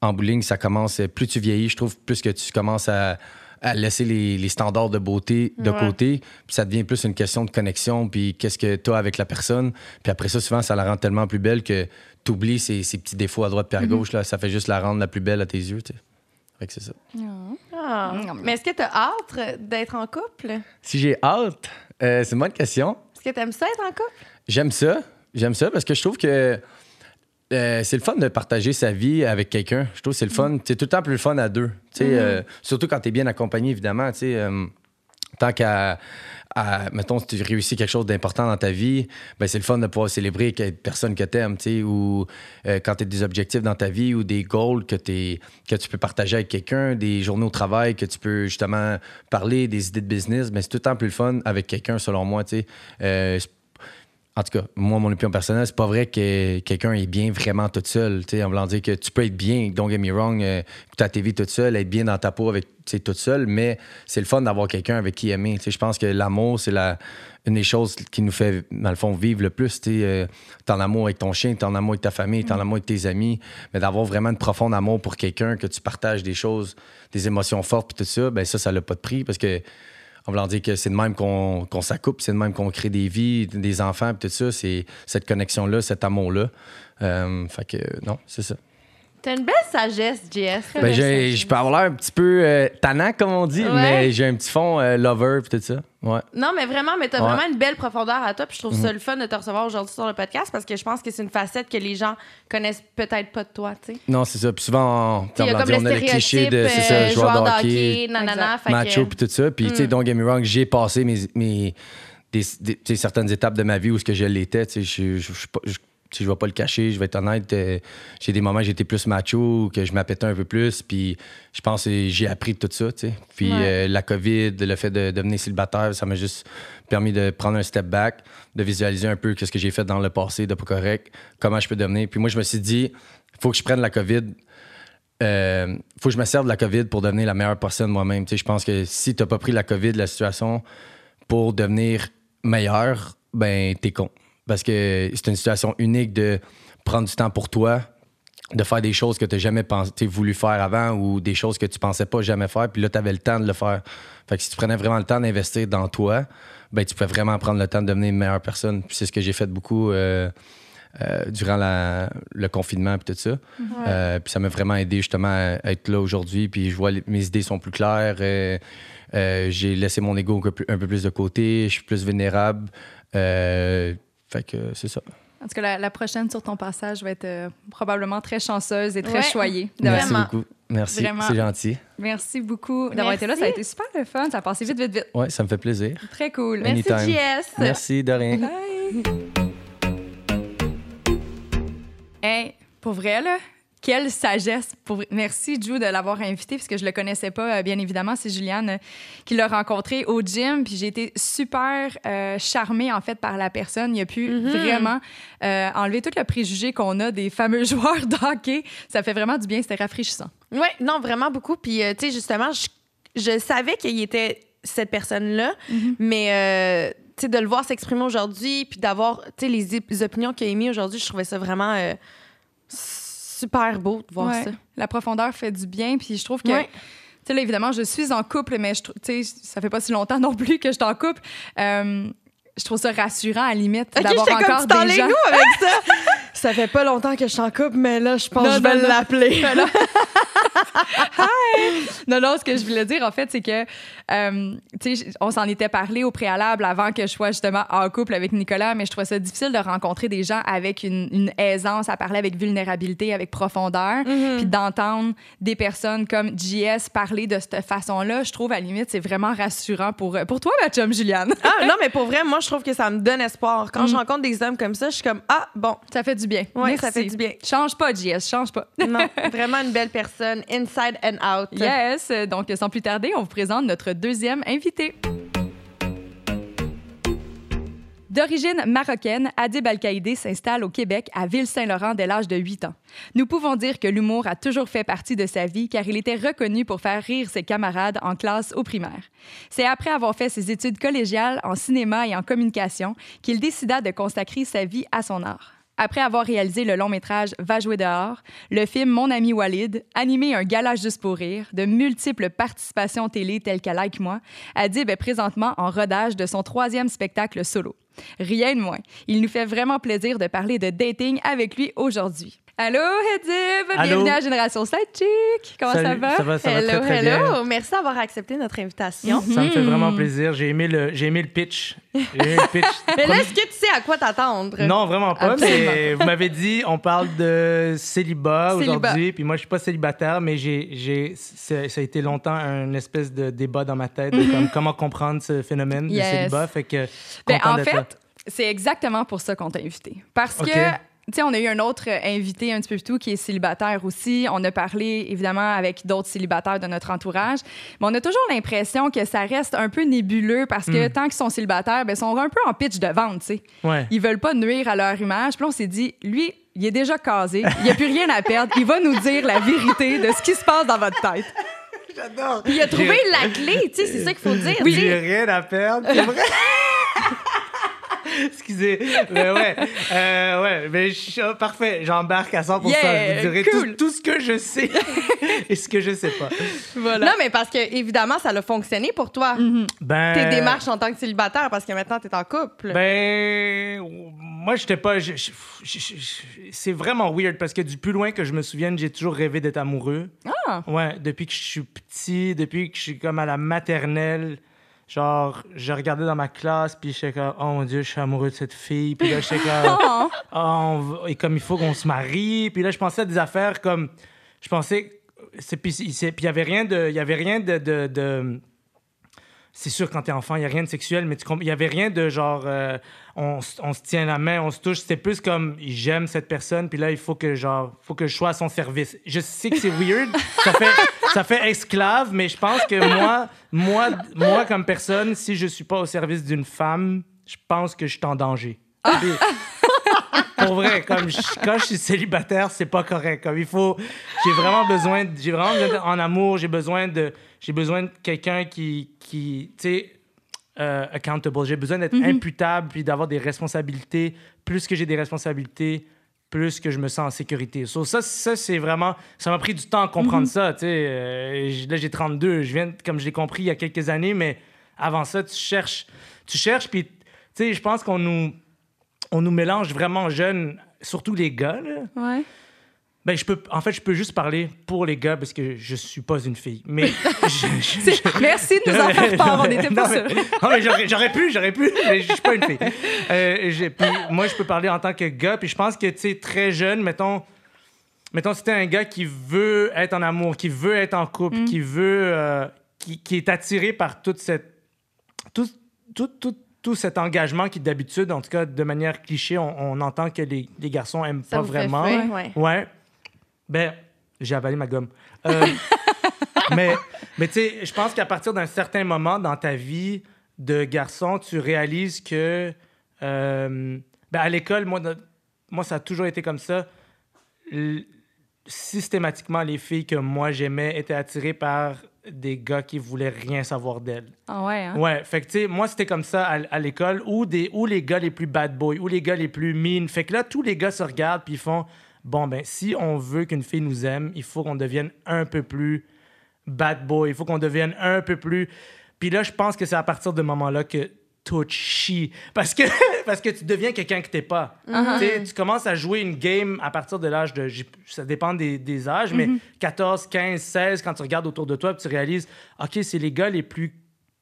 en bowling, ça commence, plus tu vieillis, je trouve, plus que tu commences à, à laisser les, les standards de beauté de Ouais. côté. Puis ça devient plus une question de connexion, puis qu'est-ce que tu as avec la personne. Puis après ça, souvent, ça la rend tellement plus belle que tu oublies ses, ses petits défauts à droite puis à gauche. Là. Ça fait juste la rendre la plus belle à tes yeux. tu sais. Fait que c'est ça. Ah. Mais est-ce que tu as hâte d'être en couple? Si j'ai hâte, euh, c'est une bonne question. Est-ce que tu aimes ça être en couple? J'aime ça. J'aime ça parce que je trouve que euh, c'est le fun de partager sa vie avec quelqu'un. Je trouve que c'est le fun. C'est tout le temps plus le fun à deux. Sais, euh, surtout quand tu es bien accompagné, évidemment. Euh, tant qu'à. à- mettons, si tu réussis quelque chose d'important dans ta vie, ben c'est le fun de pouvoir célébrer avec une personne que tu aimes, tu sais, ou euh, quand tu as des objectifs dans ta vie ou des goals que, que tu peux partager avec quelqu'un, des journées au travail que tu peux justement parler, des idées de business, ben c'est tout le temps plus le fun avec quelqu'un, selon moi, tu sais. Euh, c'est- en tout cas, moi, mon opinion personnelle, c'est pas vrai que quelqu'un est bien vraiment tout seul. tu sais, En voulant dire que tu peux être bien, don't get me wrong, euh, la TV toute seule, être bien dans ta peau avec toute seule, mais c'est le fun d'avoir quelqu'un avec qui aimer. Tu sais, Je pense que l'amour, c'est la, une des choses qui nous fait, dans le fond, vivre le plus. Tu es en amour avec ton chien, t'es en amour avec ta famille, t'es en amour avec tes amis, mais d'avoir vraiment de profond amour pour quelqu'un, que tu partages des choses, des émotions fortes, puis tout ça, ben ça, ça n'a pas de prix parce que en voulant dire que c'est de même qu'on s'accoupe, c'est de même qu'on crée des vies, des enfants, puis tout ça. C'est cette connexion-là, cet amour-là. Euh, fait que non, c'est ça. T'as une belle sagesse, JS. Ben, j'ai- je peux avoir l'air un petit peu euh, tannant, comme on dit, Ouais. mais j'ai un petit fond euh, lover, tout ça. Ouais. Non, mais vraiment, mais t'as Ouais. vraiment une belle profondeur à toi. Puis je trouve Mhm. ça le fun de te recevoir aujourd'hui sur le podcast parce que je pense que c'est une facette que les gens connaissent peut-être pas de toi, tu sais. Non, c'est ça. Puis souvent, Tu sais, Il y a on, comme on le a le cliché stéréotype, de c'est ça, euh, joueur de hockey, nanana. Exact. fait que- macho, puis tout ça. Puis, tu sais, Mm. don't get me wrong, j'ai passé mes, mes- des, des- tu sais, certaines étapes de ma vie où ce que je l'étais. Tu sais, je, je, je, suis pas- je- je vais pas le cacher, je vais être honnête. euh, j'ai des moments où j'étais plus macho, que je m'appétais un peu plus. Puis, je pense que j'ai appris tout ça. Puis, Ouais. euh, la COVID, le fait de devenir célibataire, ça m'a juste permis de prendre un step back, de visualiser un peu ce que j'ai fait dans le passé de pas correct, comment je peux devenir. Puis, moi, je me suis dit, il faut que je prenne la COVID euh, faut que je me serve de la COVID pour devenir la meilleure personne moi-même. Tu sais, je pense que si tu n'as pas pris la COVID, la situation, pour devenir meilleur, ben, t'es con. Parce que c'est une situation unique de prendre du temps pour toi, de faire des choses que tu n'as jamais pensé, voulu faire avant ou des choses que tu pensais pas jamais faire. Puis là, tu avais le temps de le faire. Fait que si tu prenais vraiment le temps d'investir dans toi, ben, tu pouvais vraiment prendre le temps de devenir une meilleure personne. Puis c'est ce que j'ai fait beaucoup euh, euh, durant la- le confinement et tout ça. Euh, puis ça m'a vraiment aidé justement à être là aujourd'hui. Puis je vois les- mes idées sont plus claires. J'ai laissé mon ego un peu, plus- un peu plus de côté. Je suis plus vulnérable. Euh, fait que c'est ça. En tout cas, la, la prochaine sur ton passage va être euh, probablement très chanceuse et très Ouais. choyée. De- Merci Vraiment. beaucoup. Merci. Vraiment. C'est gentil. Merci beaucoup d'avoir Merci. été là. Ça a été super le fun. Ça a passé vite, vite, vite. Ouais, ça me fait plaisir. Très cool. Merci. JS. Merci, de rien. Bye. Hey, pour vrai, là, quelle sagesse. Pour. Merci, Drew, de l'avoir invité, parce que je le connaissais pas, euh, bien évidemment. C'est Juliane euh, qui l'a rencontré au gym, puis j'ai été super euh, charmée, en fait, par la personne. Il a pu Mhm. vraiment euh, enlever tout le préjugé qu'on a des fameux <laughs> joueurs de hockey. Ça fait vraiment du bien, c'était rafraîchissant. Oui, non, vraiment beaucoup. Puis, euh, tu sais, justement, je, je savais qu'il était cette personne-là, Mhm. mais, euh, tu sais, de le voir s'exprimer aujourd'hui, puis d'avoir, tu sais, les, les opinions qu'il a émises aujourd'hui, je trouvais ça vraiment euh, super beau de voir Ouais. ça. La profondeur fait du bien, puis je trouve que. Ouais. Tu sais, là, évidemment, je suis en couple, mais je tu sais, ça fait pas si longtemps non plus que je suis en couple. Euh, je trouve ça rassurant, à la limite, d'avoir comme, encore tu des gens. nous avec ça? <laughs> ça fait pas longtemps que je suis en couple, mais là, je pense Non, que je vais non, <laughs> non. l'appeler. Non, non, ce que je voulais dire, en fait, c'est que, euh, tu sais, on s'en était parlé au préalable avant que je sois justement en couple avec Nicolas, mais je trouvais ça difficile de rencontrer des gens avec une, une aisance à parler avec vulnérabilité, avec profondeur, Mhm. puis d'entendre des personnes comme JS parler de cette façon-là. Je trouve, à la limite, c'est vraiment rassurant pour, pour toi, ma chum Juliane. ah, non, mais pour vrai, moi, je trouve que ça me donne espoir. Quand Mm. je rencontre des hommes comme ça, je suis comme, ah, bon, Ça fait du bien. ouais, ça fait du bien. Change pas, JS, change pas. Non, vraiment une belle personne, inside and out. Yes! Donc, sans plus tarder, on vous présente notre deuxième invité. D'origine marocaine, Adib Al-Qaïdé s'installe au Québec à Ville-Saint-Laurent dès l'âge de 8 ans. Nous pouvons dire que l'humour a toujours fait partie de sa vie car il était reconnu pour faire rire ses camarades en classe au primaire. C'est après avoir fait ses études collégiales en cinéma et en communication qu'il décida de consacrer sa vie à son art. Après avoir réalisé le long métrage Va jouer dehors, le film Mon ami Walid, animé un gala juste pour rire, de multiples participations télé telles qu'à Like Moi, Adib est présentement en rodage de son troisième spectacle solo. Rien de moins. Il nous fait vraiment plaisir de parler de dating avec lui aujourd'hui. Allô, Hedib! Bienvenue à Génération Sidechick! Comment ça Salut, va? Ça va, ça va hello, très, très hello. bien. Merci d'avoir accepté notre invitation. Ça me fait Hmm. vraiment plaisir. J'ai aimé le, j'ai aimé le pitch. J'ai aimé le pitch. <laughs> Mais là, est-ce que tu sais à quoi t'attendre? Non, vraiment pas. Absolument. Mais vous m'avez dit, on parle de célibat Célibat. aujourd'hui. Puis moi, je suis pas célibataire, mais j'ai, ça a été longtemps un espèce de débat dans ma tête de comme, comment comprendre ce phénomène Yes. de célibat. Fait que, Ben, en fait, c'est exactement pour ça qu'on t'a invité. Parce que, sais, on a eu un autre euh, invité un petit peu plus tôt qui est célibataire aussi. On a parlé, évidemment, avec d'autres célibataires de notre entourage. Mais on a toujours l'impression que ça reste un peu nébuleux parce que Hmm. tant qu'ils sont célibataires, ben, ils sont un peu en pitch de vente, tu sais. Ouais. Ils veulent pas nuire à leur image. Puis là, on s'est dit, lui, il est déjà casé. Il n'y a plus rien à perdre. Il va nous dire la vérité de ce qui se passe dans votre tête. J'adore. Il a trouvé la clé, tu sais, c'est ça qu'il faut dire. Oui, j'ai rien à perdre. C'est vrai. <laughs> <laughs> Excusez. Mais ouais. Euh, ouais. Mais je- oh, parfait. J'embarque à 100%. Yeah, je vous dirai cool. tout, tout ce que je sais <laughs> et ce que je sais pas. Voilà. Non, mais parce que, évidemment, ça a fonctionné pour toi. Ben. Tes démarches en tant que célibataire, parce que maintenant, t'es en couple. Ben, moi, j'étais pas. je- je- je- je- c'est vraiment weird parce que du plus loin que je me souvienne, j'ai toujours rêvé d'être amoureux. Ah! Ouais, depuis que je suis petit, depuis que je suis comme à la maternelle, genre, je regardais dans ma classe, puis j'étais comme, oh mon Dieu, je suis amoureux de cette fille. Puis là, j'étais <laughs> comme, Oh! on va- et comme il faut qu'on se marie. Puis là, je pensais à des affaires comme, je pensais, c'est puis c'est- puis il y avait rien de, y avait rien de, de, de- c'est sûr quand t'es enfant, il y a rien de sexuel, mais il y avait rien de genre, euh, on, se tient la main, on se touche. C'était plus comme, j'aime cette personne, puis là il faut que genre, faut que je sois à son service. Je sais que c'est weird, ça fait, ça fait esclave, mais je pense que moi, moi, moi comme personne, si je suis pas au service d'une femme, je pense que je suis en danger. Pour vrai, comme quand je suis célibataire, c'est pas correct. Comme il faut, j'ai vraiment besoin, j'ai vraiment besoin en amour. J'ai besoin de, j'ai besoin de quelqu'un qui, qui, tu sais, euh, accountable. J'ai besoin d'être imputable puis d'avoir des responsabilités. Plus que j'ai des responsabilités, plus que je me sens en sécurité. So, ça, ça c'est vraiment, ça m'a pris du temps à comprendre ça. Tu sais, Euh, là j'ai 32, je viens, comme je l'ai compris il y a quelques années, mais avant ça, tu cherches, tu cherches puis, je pense qu'on nous on nous mélange vraiment jeunes, surtout les gars. Là. Ouais. Ben, je peux, en fait, je peux juste parler pour les gars parce que je suis pas une fille. Mais <laughs> je- je- C'est- Merci de nous en faire part, on n'était <laughs> pas sûrs. non, mais j'aurais, pu, j'aurais pu, mais je suis pas une fille. Euh, puis moi, je peux parler en tant que gars, puis je pense que, tu sais, très jeune, mettons, mettons, si t'es un gars qui veut être en amour, qui veut être en couple, Mm. qui veut, euh, qui, qui est attiré par toute cette, tout, tout, tout, tout cet engagement qui, d'habitude, en tout cas, de manière cliché, on, on entend que les, les garçons aiment Ça pas vous fait vraiment. fuir, ouais. Ouais. Ben, j'ai avalé ma gomme. Euh, <laughs> mais, mais tu sais, je pense qu'à partir d'un certain moment dans ta vie de garçon, tu réalises que, euh, ben à l'école, moi, moi, ça a toujours été comme ça. L- systématiquement, les filles que moi j'aimais étaient attirées par des gars qui voulaient rien savoir d'elles. Ah ouais, hein? Ouais, fait que tu sais, moi c'était comme ça à, à l'école, ou des ou les gars les plus bad boys, ou les gars les plus mean. Fait que là, tous les gars se regardent puis ils font bon ben si on veut qu'une fille nous aime, il faut qu'on devienne un peu plus bad boy, il faut qu'on devienne un peu plus. Puis là, je pense que c'est à partir de ce moment-là que tout chie. Parce que, <laughs> parce que tu deviens quelqu'un que t'es pas. Tu sais, Tu commences à jouer une game à partir de l'âge de. Ça dépend des, des âges, mais 14, 15, 16, quand tu regardes autour de toi, tu réalises, OK, c'est les gars les plus.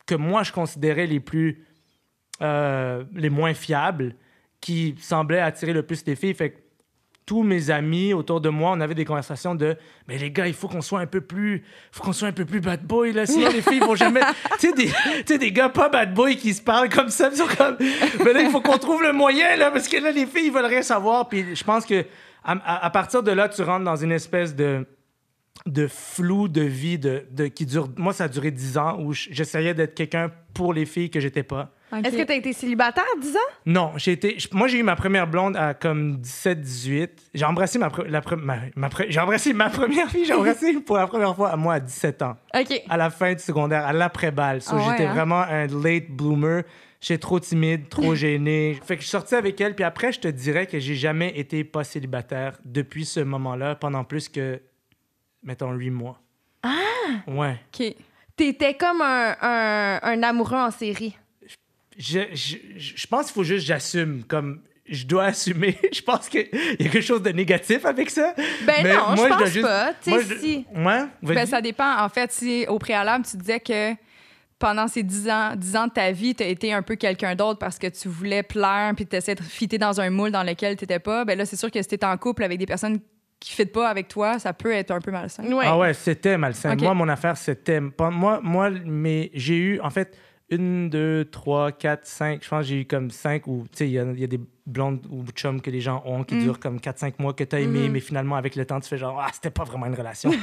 que moi je considérais les plus. euh, les moins fiables qui semblaient attirer le plus les filles. Fait que tous mes amis autour de moi, on avait des conversations de mais les gars, il faut qu'on soit un peu plus faut qu'on soit un peu plus bad boy là, sinon les filles vont jamais <laughs> tu sais des tu sais des gars pas bad boy qui se parlent comme ça, ils sont comme mais là il faut qu'on trouve le moyen là parce que là les filles ils veulent rien savoir puis je pense que à, à- à partir de là tu rentres dans une espèce de de flou de vie de, de qui dure moi ça a duré 10 ans où j'essayais d'être quelqu'un pour les filles que j'étais pas. Est-ce que tu as été célibataire 10 ans? Non, j'ai été. Moi, j'ai eu ma première blonde à comme 17-18. J'ai embrassé ma, pre- la pre- ma, ma pre- j'ai embrassé ma première fille. J'ai embrassé <laughs> pour la première fois à moi à 17 ans, OK. à la fin du secondaire, à l'après-balle. So, Ah ouais, j'étais hein? vraiment un late bloomer. J'étais trop timide, trop <laughs> gêné. Fait que je suis sorti avec elle, puis après, je te dirais que j'ai jamais été pas célibataire depuis ce moment-là, pendant plus que, mettons, huit mois. Ah! Ouais. OK. T'étais comme un, un, un amoureux en série. Je, je, je pense qu'il faut juste que j'assume, comme je dois assumer. <laughs> je pense qu'il y a quelque chose de négatif avec ça. Ben Mais non, moi, je pense pas. Tu sais, je- si. Ouais. Ben, ça dépend. En fait, si au préalable, tu disais que pendant ces 10 ans, 10 ans de ta vie, tu as été un peu quelqu'un d'autre parce que tu voulais plaire puis tu essayais de fitter dans un moule dans lequel tu n'étais pas, ben là, c'est sûr que si tu en couple avec des personnes qui ne pas avec toi, ça peut être un peu malsain. Ouais. Ah ouais, c'était malsain. Moi, mon affaire, c'était. Moi, moi mais j'ai eu, en fait, une, deux, trois, quatre, cinq. Je pense que j'ai eu comme cinq ou, tu sais, il y, a- il y a des blondes ou chums que les gens ont qui durent comme quatre, cinq mois que tu as aimé, mais finalement, avec le temps, tu fais genre, ah, c'était pas vraiment une relation. <laughs> tu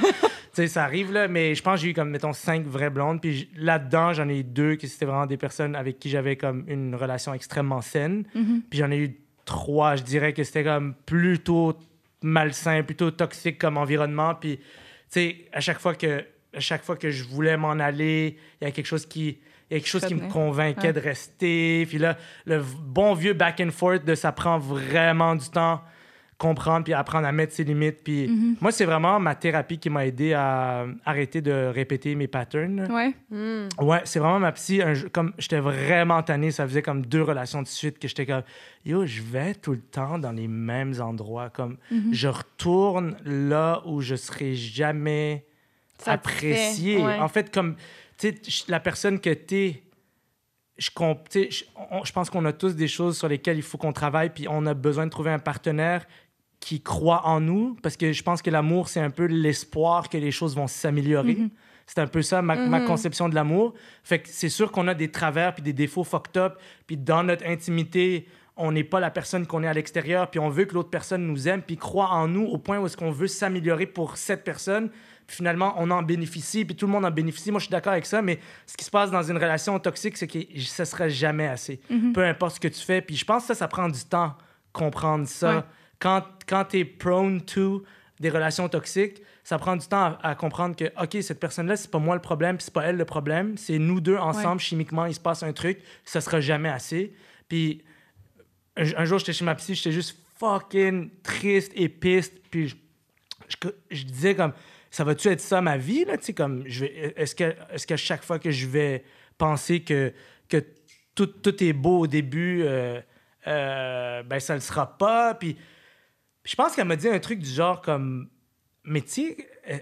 sais, ça arrive, là, mais je pense que j'ai eu comme, mettons, cinq vraies blondes. Puis là-dedans, j'en ai eu deux qui c'était vraiment des personnes avec qui j'avais comme une relation extrêmement saine. Puis j'en ai eu trois, je dirais que c'était comme plutôt malsain, plutôt toxique comme environnement. Puis, tu sais, à chaque fois que à chaque fois que je voulais m'en aller, il y a quelque chose qui il y a quelque chose qui me convainquait Ouais. de rester. Puis là, le bon vieux back and forth de ça prend vraiment du temps comprendre puis apprendre à mettre ses limites. Puis moi, c'est vraiment ma thérapie qui m'a aidé à arrêter de répéter mes patterns. Ouais. Hmm. Ouais, c'est vraiment ma psy. Un comme j'étais vraiment tanné, ça faisait comme deux relations de suite que j'étais comme yo, je vais tout le temps dans les mêmes endroits. Comme je retourne là où je serai jamais Ça apprécié. fait, ouais. En fait, comme tu sais, la personne que t'es. Je, comp- tu sais, je, on- je pense qu'on a tous des choses sur lesquelles il faut qu'on travaille, puis on a besoin de trouver un partenaire qui croit en nous, parce que je pense que l'amour, c'est un peu l'espoir que les choses vont s'améliorer. C'est un peu ça, ma, ma conception de l'amour. Fait que c'est sûr qu'on a des travers puis des défauts fucked up, puis dans notre intimité, on n'est pas la personne qu'on est à l'extérieur, puis on veut que l'autre personne nous aime, puis croit en nous au point où est-ce qu'on veut s'améliorer pour cette personne. Puis finalement, on en bénéficie, puis tout le monde en bénéficie. Moi, je suis d'accord avec ça, mais ce qui se passe dans une relation toxique, c'est que ça sera jamais assez. Peu importe ce que tu fais. Puis je pense que ça, ça prend du temps, comprendre ça. Ouais. Quand, quand tu es prone to des relations toxiques, ça prend du temps à, à comprendre que, OK, cette personne-là, c'est pas moi le problème, puis c'est pas elle le problème. C'est nous deux ensemble, chimiquement, il se passe un truc, ça sera jamais assez. Puis un, un jour, j'étais chez ma psy, j'étais juste fucking triste et piste. Puis je, je, je disais comme, ça va-tu être ça ma vie, là? Tu sais, comme, est-ce que, est-ce que chaque fois que je vais penser que, que tout, tout est beau au début, euh, euh, ben ça le sera pas. Puis, puis je pense qu'elle m'a dit un truc du genre comme, mais tu sais, euh,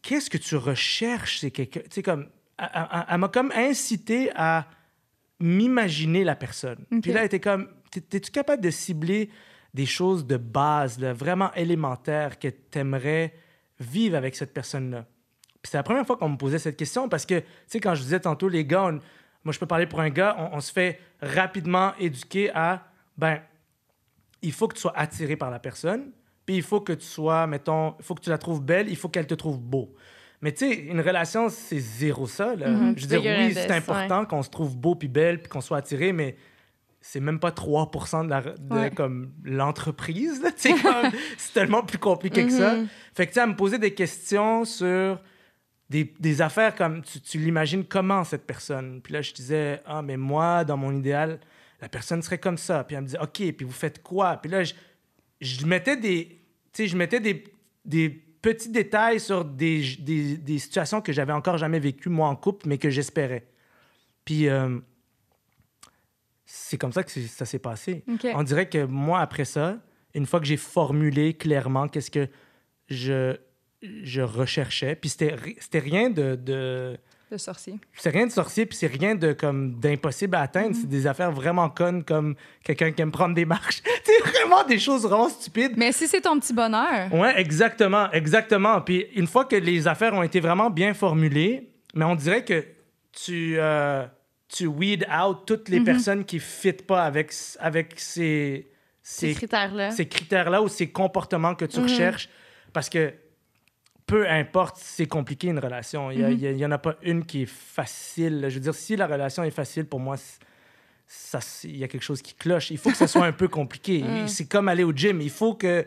qu'est-ce que tu recherches? C'est quelqu'un, tu sais, comme, elle, m'a comme incité à m'imaginer la personne. Puis là, elle était comme, es-tu capable de cibler des choses de base, là, vraiment élémentaires que tu aimerais vivre avec cette personne-là? Puis c'est la première fois qu'on me posait cette question parce que, tu sais, quand je disais tantôt, les gars, on- moi, je peux parler pour un gars, on, on se fait rapidement éduquer à, ben, il faut que tu sois attiré par la personne, puis il faut que tu sois, mettons, il faut que tu la trouves belle, il faut qu'elle te trouve beau. Mais tu sais, une relation, c'est zéro ça. Là. Mhm, Je veux dire, oui, c'est important qu'on se trouve beau puis belle, puis qu'on soit attiré, mais c'est même pas 3 de, la, de Ouais. comme l'entreprise. <laughs> c'est tellement plus compliqué que ça. Mhm. Fait que tu sais, me posait des questions sur des, des affaires comme tu, tu l'imagines comment cette personne? Puis là, je disais, ah, mais moi, dans mon idéal, la personne serait comme ça. Puis elle me disait, OK, puis vous faites quoi? Puis là, je, je mettais des, je mettais des, des petits détails sur des, des, des situations que j'avais encore jamais vécues, moi, en couple, mais que j'espérais. Puis euh, c'est comme ça que ça s'est passé. On dirait que moi, après ça, une fois que j'ai formulé clairement qu'est-ce que je, je recherchais, puis c'était ri- c'était rien de... de Le sorcier. c'est rien de sorcier, puis c'est rien de comme d'impossible à atteindre. C'est des affaires vraiment connes, comme quelqu'un qui aime prendre des marches. <laughs> c'est vraiment des choses vraiment stupides. Mais si c'est ton petit bonheur, Ouais, exactement, exactement. Puis une fois que les affaires ont été vraiment bien formulées, mais on dirait que tu, euh, tu weed out toutes les personnes qui ne fitent pas avec, avec ces, Ces ces, critères-là. ces critères-là ou ces comportements que tu recherches. Parce que peu importe si c'est compliqué une relation, il n'y en a pas une qui est facile. Je veux dire, si la relation est facile, pour moi, ça, il y a quelque chose qui cloche. Il faut que ça soit un peu compliqué. <laughs> C'est comme aller au gym. Il faut que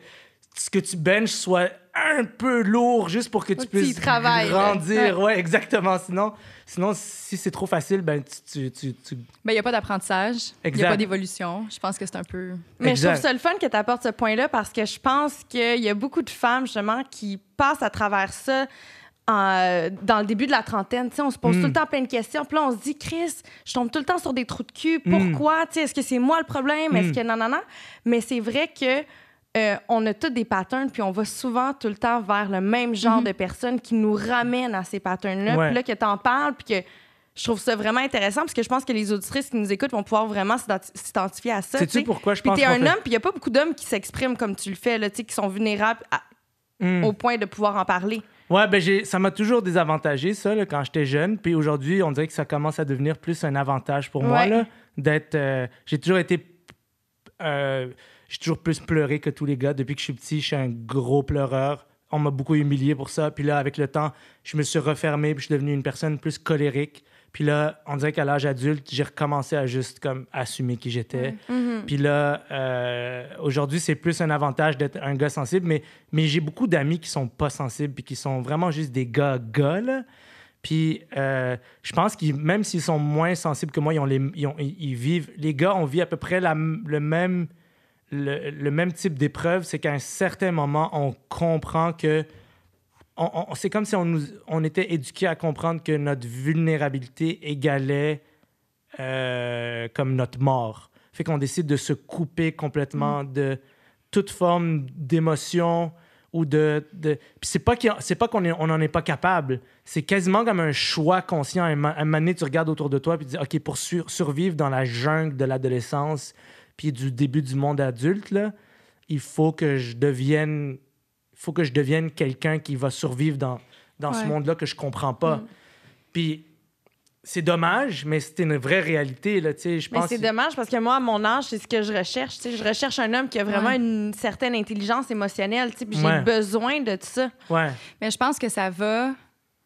ce que tu benches soit un peu lourd juste pour que tu puisses grandir. Ouais. exactement. Sinon, sinon si c'est trop facile, ben tu, tu, tu- tu- Ben, il n'y a pas d'apprentissage, il n'y a pas d'évolution. Je pense que c'est un peu. Mais Exact. je trouve ça le fun que tu apportes ce point-là parce que je pense qu'il y a beaucoup de femmes, justement, qui passent à travers ça en- dans le début de la trentaine. Tu sais, on se pose Mm. tout le temps plein de questions. Puis là, on se dit, Chris, je tombe tout le temps sur des trous de cul. Mm. Pourquoi? Tu sais, Est-ce que c'est moi le problème? Est-ce Mm. que non, non, non? Mais c'est vrai que. Euh, on a tous des patterns, puis on va souvent tout le temps vers le même genre Mhm. de personnes qui nous ramènent à ces patterns-là. Ouais. Puis là, que tu en parles, puis que je trouve ça vraiment intéressant, parce que je pense que les auditrices qui nous écoutent vont pouvoir vraiment s'identi- s'identifier à ça. tu Sais-tu sais. pourquoi je Puis pense t'es qu'on un fait- homme, puis il n'y a pas beaucoup d'hommes qui s'expriment comme tu le fais, là, qui sont vulnérables à- Hmm. au point de pouvoir en parler. Ouais, ben j'ai, ça m'a toujours désavantagé, ça, là, quand j'étais jeune. Puis aujourd'hui, on dirait que ça commence à devenir plus un avantage pour moi, Ouais. d'être... euh, j'ai toujours été... euh, j'ai toujours plus pleuré que tous les gars. Depuis que je suis petit, je suis un gros pleureur. On m'a beaucoup humilié pour ça. Puis là, avec le temps, je me suis refermé, puis je suis devenu une personne plus colérique. Puis là, on dirait qu'à l'âge adulte, j'ai recommencé à juste comme assumer qui j'étais. Puis là, euh, aujourd'hui, c'est plus un avantage d'être un gars sensible, mais, mais j'ai beaucoup d'amis qui sont pas sensibles puis qui sont vraiment juste des gars gars. Puis euh, je pense que même s'ils sont moins sensibles que moi, ils, ont les, ils, ont- ils- vivent... Les gars, on vit à peu près la le même... Le, le même type d'épreuve, c'est qu'à un certain moment, on comprend que on- on- c'est comme si on, nous, on était éduqué à comprendre que notre vulnérabilité égalait euh, comme notre mort. Fait qu'on décide de se couper complètement de toute forme d'émotion ou de... de... Puis c'est pas qu'on on n'en est pas capable. C'est quasiment comme un choix conscient. Ma- un moment donné, tu regardes autour de toi et tu dis, OK, pour sur- survivre dans la jungle de l'adolescence puis du début du monde adulte, là, il faut que je devienne il faut que je devienne quelqu'un qui va survivre dans, dans ce monde-là que je comprends pas. Puis c'est dommage, mais c'est une vraie réalité. Là, tu sais, je Mais pense c'est dommage parce que moi, à mon âge, c'est ce que je recherche. tu sais. Je recherche un homme qui a vraiment Ouais. une certaine intelligence émotionnelle. tu sais, Puis Ouais. j'ai besoin de ça. Ouais. Mais je pense que ça va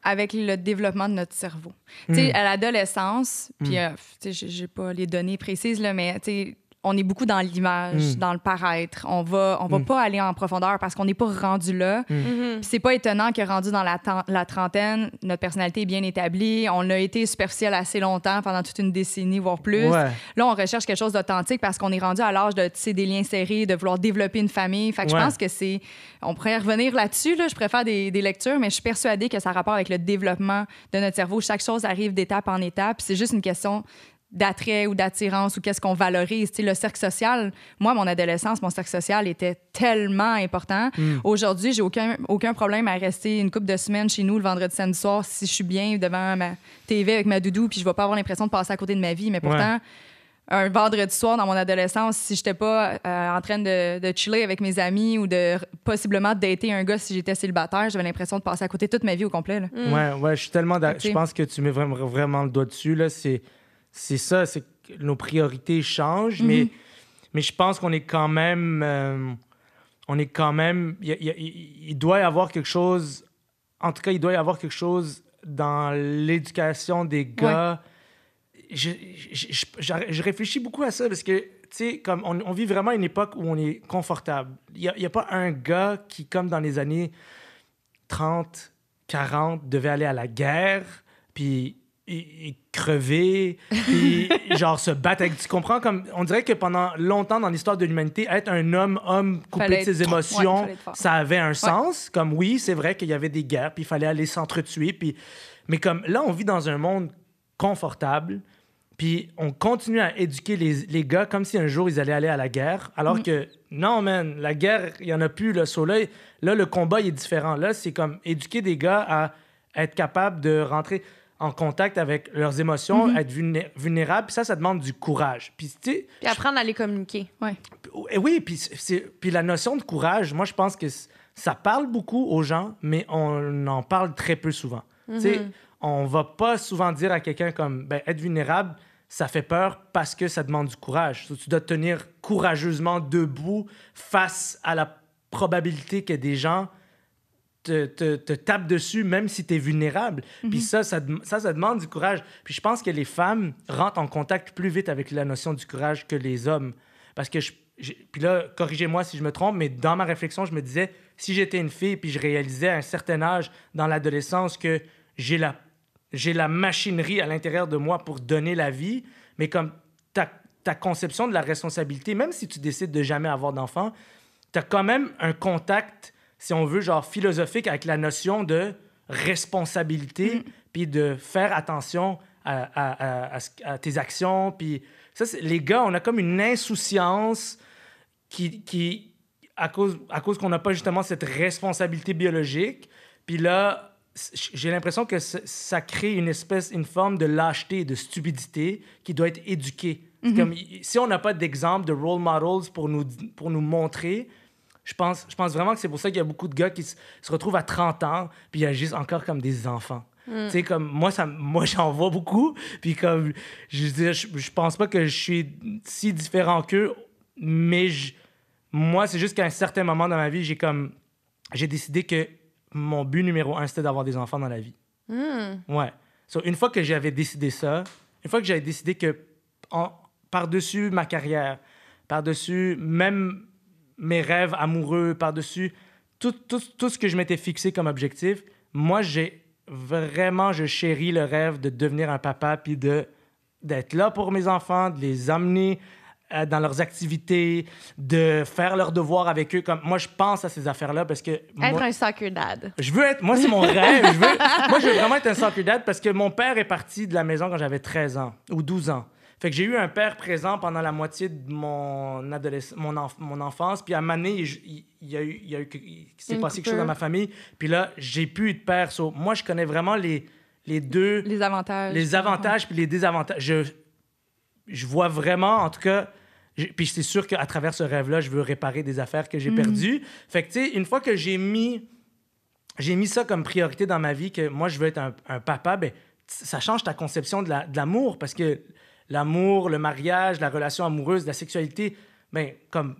avec le développement de notre cerveau. Tu sais, à l'adolescence, puis euh, tu sais, j'ai- j'ai pas les données précises, là, mais tu sais, on est beaucoup dans l'image, Mm. dans le paraître. On va, on va Mm. pas aller en profondeur parce qu'on n'est pas rendu là. Hmm. Mhm. Puis c'est pas étonnant que rendu dans la, trentaine, notre personnalité est bien établie. On a été superficiel assez longtemps, pendant toute une décennie, voire plus. Ouais. Là, on recherche quelque chose d'authentique parce qu'on est rendu à l'âge de tisser des liens serrés, de vouloir développer une famille. Fait que Ouais. je pense que c'est. On pourrait revenir là-dessus. Là. Je préfère des, des lectures, mais je suis persuadée que ça a rapport avec le développement de notre cerveau. Chaque chose arrive d'étape en étape. Puis C'est juste une question d'attrait ou d'attirance ou qu'est-ce qu'on valorise. Tu sais, le cercle social, moi, mon adolescence, mon cercle social était tellement important. Mm. Aujourd'hui, j'ai aucun, aucun problème à rester une couple de semaines chez nous le vendredi, samedi soir si je suis bien devant ma TV avec ma doudou puis je vais pas avoir l'impression de passer à côté de ma vie. Mais pourtant, un vendredi soir dans mon adolescence, si j'étais pas euh, en train de, de chiller avec mes amis ou de possiblement dater un gars si j'étais célibataire, j'avais l'impression de passer à côté toute ma vie au complet. là. Mm. Ouais, ouais, je suis tellement. Je pense que tu mets vraiment, vraiment le doigt dessus. Là. C'est, c'est ça, c'est que nos priorités changent, mais, mais je pense qu'on est quand même. euh, on est quand même. Il, doit y avoir quelque chose. En tout cas, il doit y avoir quelque chose dans l'éducation des gars. Je, je, je- je- je réfléchis beaucoup à ça parce que, tu sais, comme on, on vit vraiment une époque où on est confortable. Il n'y a, a pas un gars qui, comme dans les années 30, 40, devait aller à la guerre, puis et- et crever, puis <laughs> genre se battre avec... Tu comprends? Comme, on dirait que pendant longtemps dans l'histoire de l'humanité, être un homme, homme coupé Fallait de ses être- émotions, ça avait un sens. Comme oui, c'est vrai qu'il y avait des guerres, puis il fallait aller s'entretuer, puis... Mais comme là, on vit dans un monde confortable, puis on continue à éduquer les, les gars comme si un jour ils allaient aller à la guerre, alors Mm. que non, man, la guerre, il y en a plus. Là, So, là, là, le combat il est différent. Là, c'est comme éduquer des gars à être capables de rentrer en contact avec leurs émotions, Mm-hmm. être vulné- vulnérables. Puis ça, ça demande du courage. Puis, tu sais, Puis apprendre à les communiquer. et oui, puis, c'est- puis la notion de courage, moi, je pense que ça parle beaucoup aux gens, mais on en parle très peu souvent. Tu sais, on va pas souvent dire à quelqu'un comme, ben, être vulnérable, ça fait peur parce que ça demande du courage. So, tu dois te tenir courageusement debout face à la probabilité que des gens te, te, te tapent dessus, même si tu es vulnérable. Puis ça ça, ça, ça demande du courage. Puis je pense que les femmes rentrent en contact plus vite avec la notion du courage que les hommes. Parce que je. Puis là, corrigez-moi si je me trompe, mais dans ma réflexion, je me disais, si j'étais une fille, puis je réalisais à un certain âge dans l'adolescence que j'ai la, j'ai la machinerie à l'intérieur de moi pour donner la vie, mais comme ta, ta conception de la responsabilité, même si tu décides de jamais avoir d'enfant, tu as quand même un contact, si on veut, genre philosophique avec la notion de responsabilité, puis de faire attention à, à- à- à ce- à tes actions. Puis ça, les gars, on a comme une insouciance qui, qui à cause, à cause qu'on n'a pas justement cette responsabilité biologique. Puis là, j'ai l'impression que ça, crée une espèce, une forme de lâcheté, de stupidité qui doit être éduquée. C'est Comme, si on n'a pas d'exemple de role models pour nous, pour nous montrer, je pense, je pense vraiment que c'est pour ça qu'il y a beaucoup de gars qui se, se retrouvent à 30 ans puis ils agissent encore comme des enfants. Tu sais, comme moi, ça, moi <laughs> j'en vois beaucoup. Puis comme, je veux dire, je, je pense pas que je suis si différent qu'eux, mais je- moi, c'est juste qu'à un certain moment dans ma vie, j'ai comme, j'ai décidé que mon but numéro un, c'était d'avoir des enfants dans la vie. Ouais. So, une fois que j'avais décidé ça, une fois que j'avais décidé que en- par-dessus ma carrière, par-dessus même mes rêves amoureux, par-dessus tout, tout, tout ce que je m'étais fixé comme objectif, moi, j'ai vraiment, je chéris le rêve de devenir un papa, puis de d'être là pour mes enfants, de les amener euh, dans leurs activités, de faire leurs devoirs avec eux. Comme moi, je pense à ces affaires-là parce que Être moi- un soccer dad. je veux être. Moi, c'est mon <laughs> rêve. Je veux, moi, je veux vraiment être un soccer dad parce que mon père est parti de la maison quand j'avais 13 ans ou 12 ans. Fait que j'ai eu un père présent pendant la moitié de mon, adolescence, mon, enf- mon enfance. Puis à donné, il, il- y a eu, il y a eu, il s'est passé quelque chose dans ma famille. Puis là, j'ai plus eu de père. So, moi, je connais vraiment les, les deux Les avantages. les avantages puis les désavantages. Je, je vois vraiment, en tout cas, puis c'est sûr qu'à travers ce rêve-là, je veux réparer des affaires que j'ai perdues. Fait que, tu sais, une fois que j'ai mis, j'ai mis ça comme priorité dans ma vie, que moi, je veux être un, un papa, ben, ça change ta conception de la- de l'amour parce que l'amour, le mariage, la relation amoureuse, la sexualité, ben, comme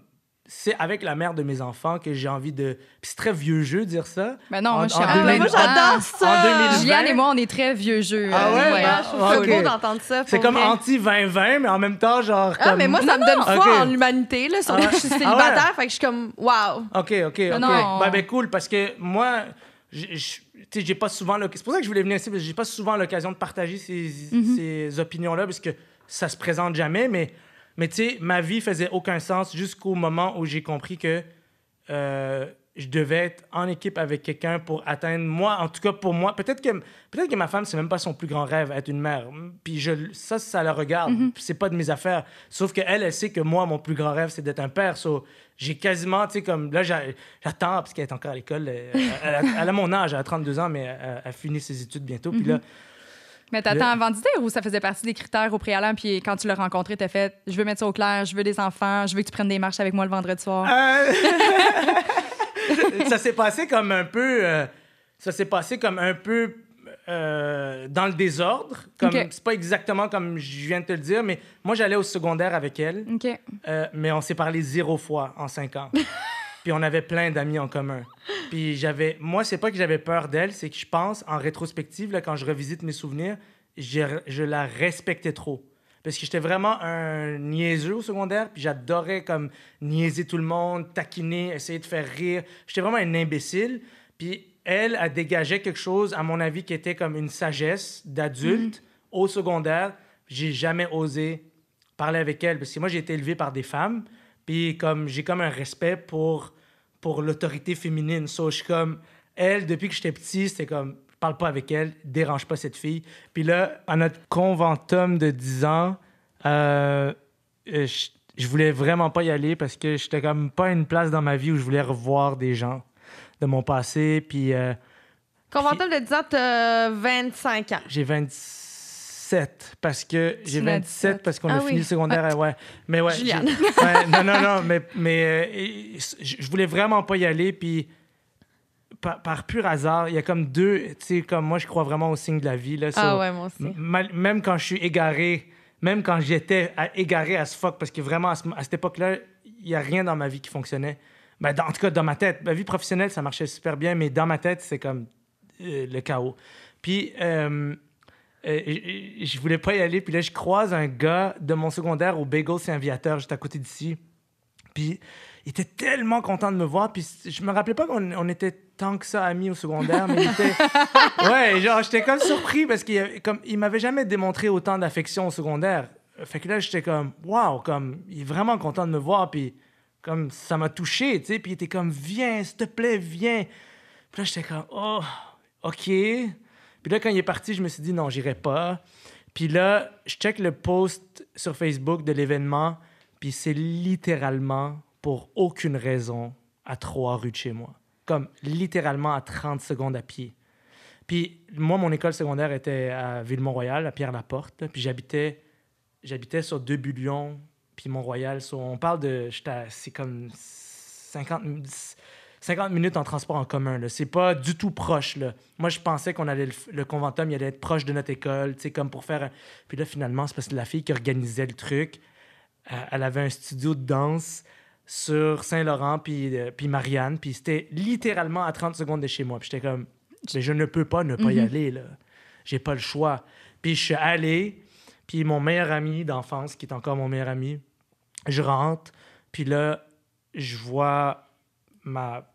c'est avec la mère de mes enfants que j'ai envie de. Puis c'est très vieux jeu de dire ça. Mais non, En- moi, 2000 moi, j'adore ça. En 2020. Juliane et moi, on est très vieux jeux. Ah euh, ouais? Ah, je trouve Ah, ça ok. beau d'entendre ça. C'est comme vrai. anti-2020, mais en même temps, genre. Ah, comme- mais moi, ça me donne foi en l'humanité, là. Surtout Ah ouais? je suis Ah ouais? célibataire, fait que je suis comme, wow. OK, OK, OK. non. Ben, ben, cool, parce que moi, j'ai- je- tu sais, j'ai pas souvent C'est pour ça que je voulais venir ici, parce que j'ai pas souvent l'occasion de partager ces, ces opinions-là, parce que ça se présente jamais, mais, mais tu sais, ma vie faisait aucun sens jusqu'au moment où j'ai compris que euh, je devais être en équipe avec quelqu'un pour atteindre, moi, en tout cas pour moi, peut-être que, peut que ma femme, c'est même pas son plus grand rêve, être une mère. Puis je, ça, ça la regarde. C'est pas de mes affaires. Sauf qu'elle, elle sait que moi, mon plus grand rêve, c'est d'être un père. So, j'ai quasiment, tu sais, comme là, j'a- j'attends, parce qu'elle est encore à l'école. euh, Elle, a- elle a mon âge, elle a 32 ans, mais elle, elle finit ses études bientôt. Puis là, Mais t'attends avant de dire ou ça faisait partie des critères au préalable, puis quand tu l'as rencontré, t'as fait je veux mettre ça au clair, je veux des enfants, je veux que tu prennes des marches avec moi le vendredi soir. Euh, <laughs> ça s'est passé comme un peu. euh, ça s'est passé comme un peu euh, dans le désordre. Comme, Ok. C'est pas exactement comme je viens de te le dire, mais moi, j'allais au secondaire avec elle, euh, mais on s'est parlé zéro fois en cinq ans. <laughs> Puis on avait plein d'amis en commun. Puis j'avais. Moi, c'est pas que j'avais peur d'elle, c'est que je pense, en rétrospective, là, quand je revisite mes souvenirs, je la respectais trop. Parce que j'étais vraiment un niaiseux au secondaire, puis j'adorais comme niaiser tout le monde, taquiner, essayer de faire rire. J'étais vraiment un imbécile. Puis elle a dégagé quelque chose, à mon avis, qui était comme une sagesse d'adulte au secondaire. J'ai jamais osé parler avec elle, parce que moi, j'ai été élevé par des femmes, puis comme j'ai comme un respect pour, pour l'autorité féminine. So, je suis comme, elle, depuis que j'étais petit, c'était comme, parle pas avec elle, dérange pas cette fille. Puis là, à notre conventum de 10 ans, euh, euh, je, je voulais vraiment pas y aller parce que j'étais comme pas une place dans ma vie où je voulais revoir des gens de mon passé. Puis euh, Convenable de 10 ans, t'as 25 ans. j'ai 27 parce que j'ai Tu l'as 27 dit. parce qu'on Ah a oui. fini le secondaire. euh, Ouais. Mais ouais. Juliane. j'ai- <laughs> ouais, non, non, non. Mais, mais euh, je voulais vraiment pas y aller. Puis par, par pur hasard, il y a comme deux. Tu sais, comme moi, je crois vraiment au signe de la vie. Là, Ah ouais, moi aussi. Même quand je suis égaré, même quand j'étais égaré à ce fuck, parce que vraiment, à, ce- à cette époque-là, il n'y a rien dans ma vie qui fonctionnait. Ben, dans- en tout cas, dans ma tête. Ma vie professionnelle, ça marchait super bien, mais dans ma tête, c'est comme euh, le chaos. Puis, euh, et- et- je voulais pas y aller. Puis là, je croise un gars de mon secondaire au Bagel Saint-Viateur, juste à côté d'ici. Puis il était tellement content de me voir. Puis je me rappelais pas qu'on on était tant que ça amis au secondaire, mais il était. <laughs> Ouais, genre, j'étais comme surpris parce qu'il comme, il m'avait jamais démontré autant d'affection au secondaire. Fait que là, j'étais comme, waouh, comme, il est vraiment content de me voir. Puis comme, ça m'a touché, tu sais. Puis il était comme, viens, s'il te plaît, viens. Puis là, j'étais comme, oh, OK. Puis là, quand il est parti, je me suis dit, non, j'irai pas. Puis là, je check le post sur Facebook de l'événement, puis c'est littéralement pour aucune raison à trois rues de chez moi. Comme littéralement à 30 secondes à pied. Puis moi, mon école secondaire était à Ville-Mont-Royal, à Pierre-Laporte. Puis j'habitais, j'habitais sur deux bullions, puis Mont-Royal. on parle de, c'est comme 50, 50 minutes en transport en commun. C'est pas du tout proche. Là. Moi, je pensais qu'on allait le, conventum, il allait être proche de notre école, tu sais, comme pour faire. un- Puis là, finalement, c'est parce que la fille qui organisait le truc, euh, elle avait un studio de danse sur Saint-Laurent, puis, euh, puis Marianne, puis c'était littéralement à 30 secondes de chez moi. Puis j'étais comme, mais je ne peux pas ne pas y aller, là. J'ai pas le choix. Puis je suis allé, puis mon meilleur ami d'enfance, qui est encore mon meilleur ami, je rentre, puis là, je vois ma,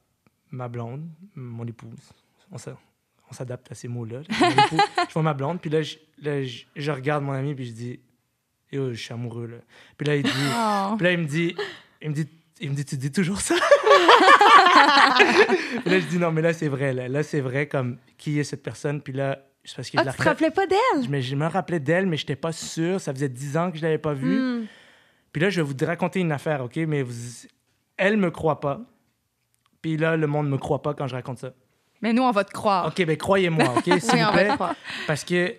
ma blonde, mon épouse. On s'a- on s'adapte à ces mots-là. je vois ma blonde, puis là, je, là, je, je regarde mon ami, puis je dis, Yo, je suis amoureux, là. Puis là, il dit, Oh. puis là, il me dit, il me dit, il me dit, tu dis toujours ça? <laughs> Puis là, je dis, non, mais là, c'est vrai, là. Là, c'est vrai, comme, qui est cette personne? Puis là, c'est parce que Ah, je la tu te rappelais pas d'elle? je me, je me rappelais d'elle, mais je n'étais pas sûr. Ça faisait 10 ans que je ne l'avais pas vue. Hmm. Puis là, je vais vous raconter une affaire, OK? Mais vous, elle me croit pas. Puis là, le monde me croit pas quand je raconte ça. Mais nous, on va te croire. OK, ben croyez-moi, OK? <laughs> S'il Oui, vous on va plaît. te croire. Parce que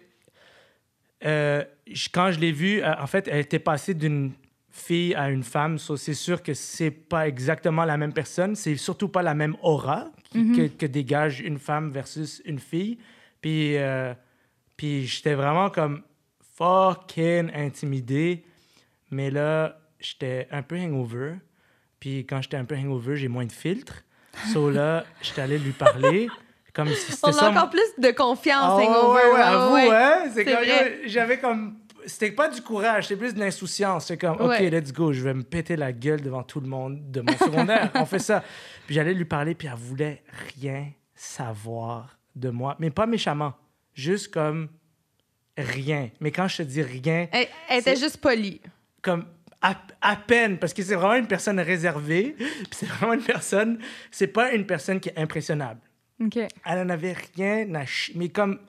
euh, je- quand je l'ai vue, euh, en fait, elle était passée d'une fille à une femme. So, c'est sûr que c'est pas exactement la même personne. C'est surtout pas la même aura qui- que, que dégage une femme versus une fille. Puis, euh, puis j'étais vraiment comme fucking intimidé. Mais là, j'étais un peu hangover. Puis quand j'étais un peu hangover, j'ai moins de filtre. So là, j'étais allé lui parler. Comme si c'était On ça. a encore plus de confiance, Ah ouais, hangover. ouais, ouais, ouais, avoue, ouais. hein? C'est C'est comme, vrai. j'avais comme, c'était pas du courage, c'était plus de l'insouciance. C'est comme, OK, Ouais. let's go, je vais me péter la gueule devant tout le monde de mon secondaire. On fait ça. Puis j'allais lui parler, puis elle voulait rien savoir de moi. Mais pas méchamment, juste comme rien. Mais quand je te dis rien, Elle, elle était juste polie. comme à, à peine, parce que c'est vraiment une personne réservée, <laughs> c'est vraiment une personne, c'est pas une personne qui est impressionnable. OK. Elle en avait rien à mais comme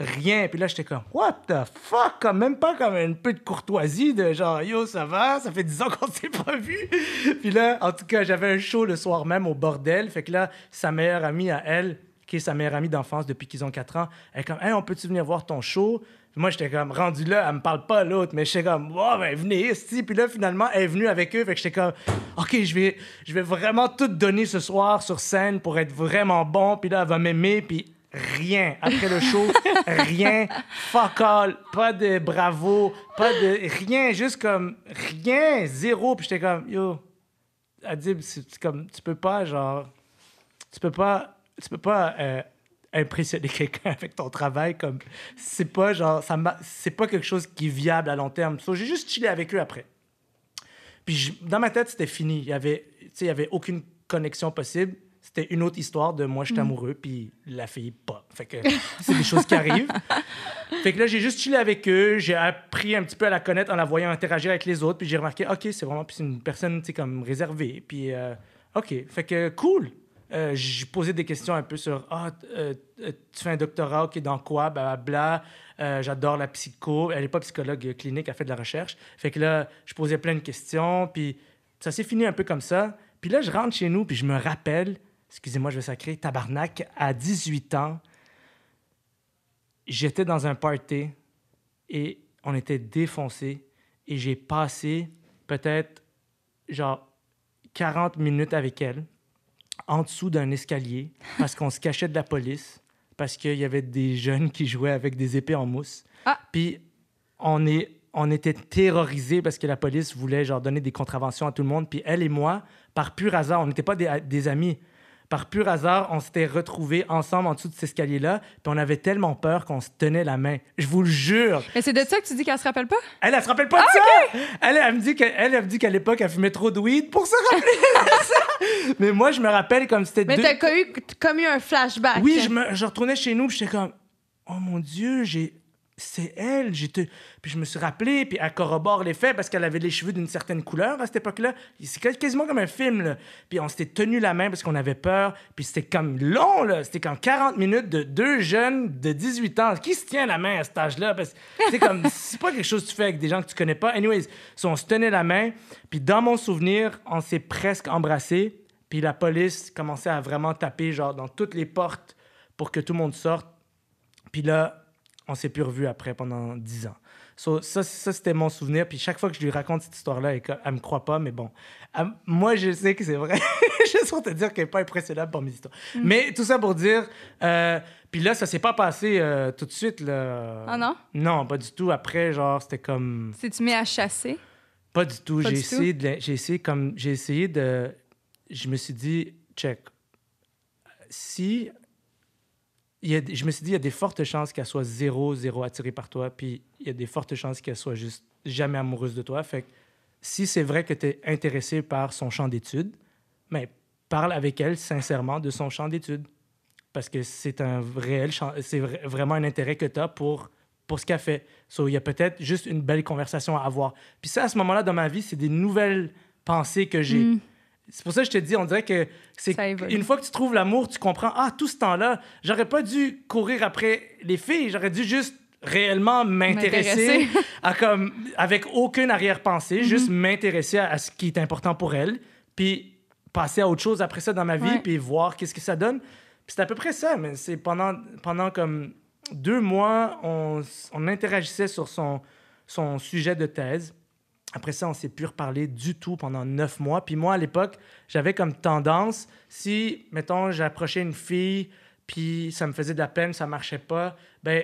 rien. Puis là, j'étais comme, what the fuck? Comme, même pas comme un peu de courtoisie de genre, yo, ça va? Ça fait 10 ans qu'on s'est pas vu. <laughs> Puis là, en tout cas, j'avais un show le soir même au bordel. Fait que là, sa meilleure amie à elle, qui est sa meilleure amie d'enfance depuis qu'ils ont 4 ans, elle est comme, hey, on peut-tu venir voir ton show? Moi, j'étais comme, rendu là, elle me parle pas l'autre, mais j'étais comme, oh, ben venez ici. Puis là, finalement, elle est venue avec eux. Fait que j'étais comme, OK, je vais, je vais vraiment tout donner ce soir sur scène pour être vraiment bon. Puis là, elle va m'aimer. Puis rien. Après le show, <laughs> rien. Fuck all. Pas de bravo. Pas de rien. Juste comme rien. Zéro. Puis j'étais comme, yo, Adib, c'est comme, tu peux pas, genre, tu peux pas, tu peux pas euh, impressionner <laughs> quelqu'un avec ton travail comme, c'est pas genre, ça c'est pas quelque chose qui est viable à long terme. So, j'ai juste chillé avec eux après. Puis je- dans ma tête, c'était fini. Il y avait, tu sais, il y avait aucune connexion possible. C'était une autre histoire de moi, j'étais amoureux, puis la fille, pas. Fait que <laughs> c'est des choses qui arrivent. Fait que là, j'ai juste chillé avec eux. J'ai appris un petit peu à la connaître en la voyant interagir avec les autres. Puis j'ai remarqué, OK, c'est vraiment puis c'est une personne, tu sais, comme réservée. Puis, euh, OK. Fait que cool. Euh, j'ai posé des questions un peu sur, ah, euh, euh, tu fais un doctorat, OK, dans quoi? Blablabla. Euh, J'adore la psycho. Elle n'est pas psychologue clinique, elle fait de la recherche. Fait que là, je posais plein de questions. Puis ça s'est fini un peu comme ça. Puis là, je rentre chez nous, puis je me rappelle, excusez-moi, je vais sacrer, tabarnak, à 18 ans, j'étais dans un party et on était défoncé et j'ai passé peut-être genre 40 minutes avec elle en dessous d'un escalier parce qu'on se cachait de la police parce qu'il y avait des jeunes qui jouaient avec des épées en mousse. Ah. Puis on est on était terrorisés parce que la police voulait genre donner des contraventions à tout le monde puis elle et moi par pur hasard, on n'était pas des, des amis. Par pur hasard, on s'était retrouvés ensemble en dessous de cet escalier-là, puis on avait tellement peur qu'on se tenait la main. Je vous le jure. Mais c'est de ça que tu dis qu'elle se rappelle pas? Elle, elle se rappelle pas de ça! Elle, elle me dit qu'elle elle, me dit qu'à l'époque, elle fumait trop de weed pour se rappeler de <laughs> ça. Mais moi, je me rappelle comme c'était Mais deux... t'as comme eu un flashback. Oui, je, me, je retournais chez nous, puis j'étais comme, oh mon Dieu, j'ai. C'est elle. J'étais... Puis je me suis rappelé, puis elle corrobore les faits parce qu'elle avait les cheveux d'une certaine couleur à cette époque-là. C'est quas- quasiment comme un film, là. Puis on s'était tenu la main parce qu'on avait peur. Puis c'était comme long, là. C'était comme 40 minutes de deux jeunes de 18 ans. Qui se tient la main à cet âge-là? Parce que c'est comme, <laughs> c'est pas quelque chose que tu fais avec des gens que tu connais pas. Anyways, so on se tenait la main. Puis dans mon souvenir, on s'est presque embrassés. Puis la police commençait à vraiment taper, genre, dans toutes les portes pour que tout le monde sorte. Puis là, on s'est plus revus après pendant 10 ans. So, ça, ça c'était mon souvenir. Puis chaque fois que je lui raconte cette histoire-là, elle, elle me croit pas, mais bon. Elle- moi, je sais que c'est vrai. <laughs> Juste pour te dire qu'elle n'est pas impressionnable par mes histoires. Mais tout ça pour dire. euh, puis là, ça s'est pas passé euh, tout de suite. Là. Ah non? Non, pas du tout. Après, genre, c'était comme. Si tu mets à chasser. Pas du tout. J'ai essayé, de, j'ai essayé comme j'ai essayé de. Je me suis dit, check. Si je me suis dit, il y a des fortes chances qu'elle soit zéro, zéro attirée par toi, puis il y a des fortes chances qu'elle soit juste jamais amoureuse de toi. Fait que si c'est vrai que tu es intéressé par son champ d'études, mais parle avec elle sincèrement de son champ d'études. Parce que c'est un réel c'est vra- vraiment un intérêt que tu as pour, pour ce qu'elle fait. Il y a peut-être juste une belle conversation à avoir. Puis ça, à ce moment-là, dans ma vie, c'est des nouvelles pensées que j'ai. Mm. C'est pour ça que je te dis, on dirait que c'est une fois que tu trouves l'amour, tu comprends, ah, tout ce temps-là, j'aurais pas dû courir après les filles, j'aurais dû juste réellement m'intéresser à comme avec aucune arrière-pensée, Mm-hmm. juste m'intéresser à, à ce qui est important pour elle, puis passer à autre chose après ça dans ma vie, Ouais. puis voir qu'est-ce que ça donne. Puis c'est à peu près ça, mais c'est pendant pendant comme deux mois, on, on interagissait sur son son sujet de thèse. Après ça, on s'est plus reparlé du tout pendant neuf mois. Puis moi, à l'époque, j'avais comme tendance, si, mettons, j'approchais une fille, puis ça me faisait de la peine, ça marchait pas, ben,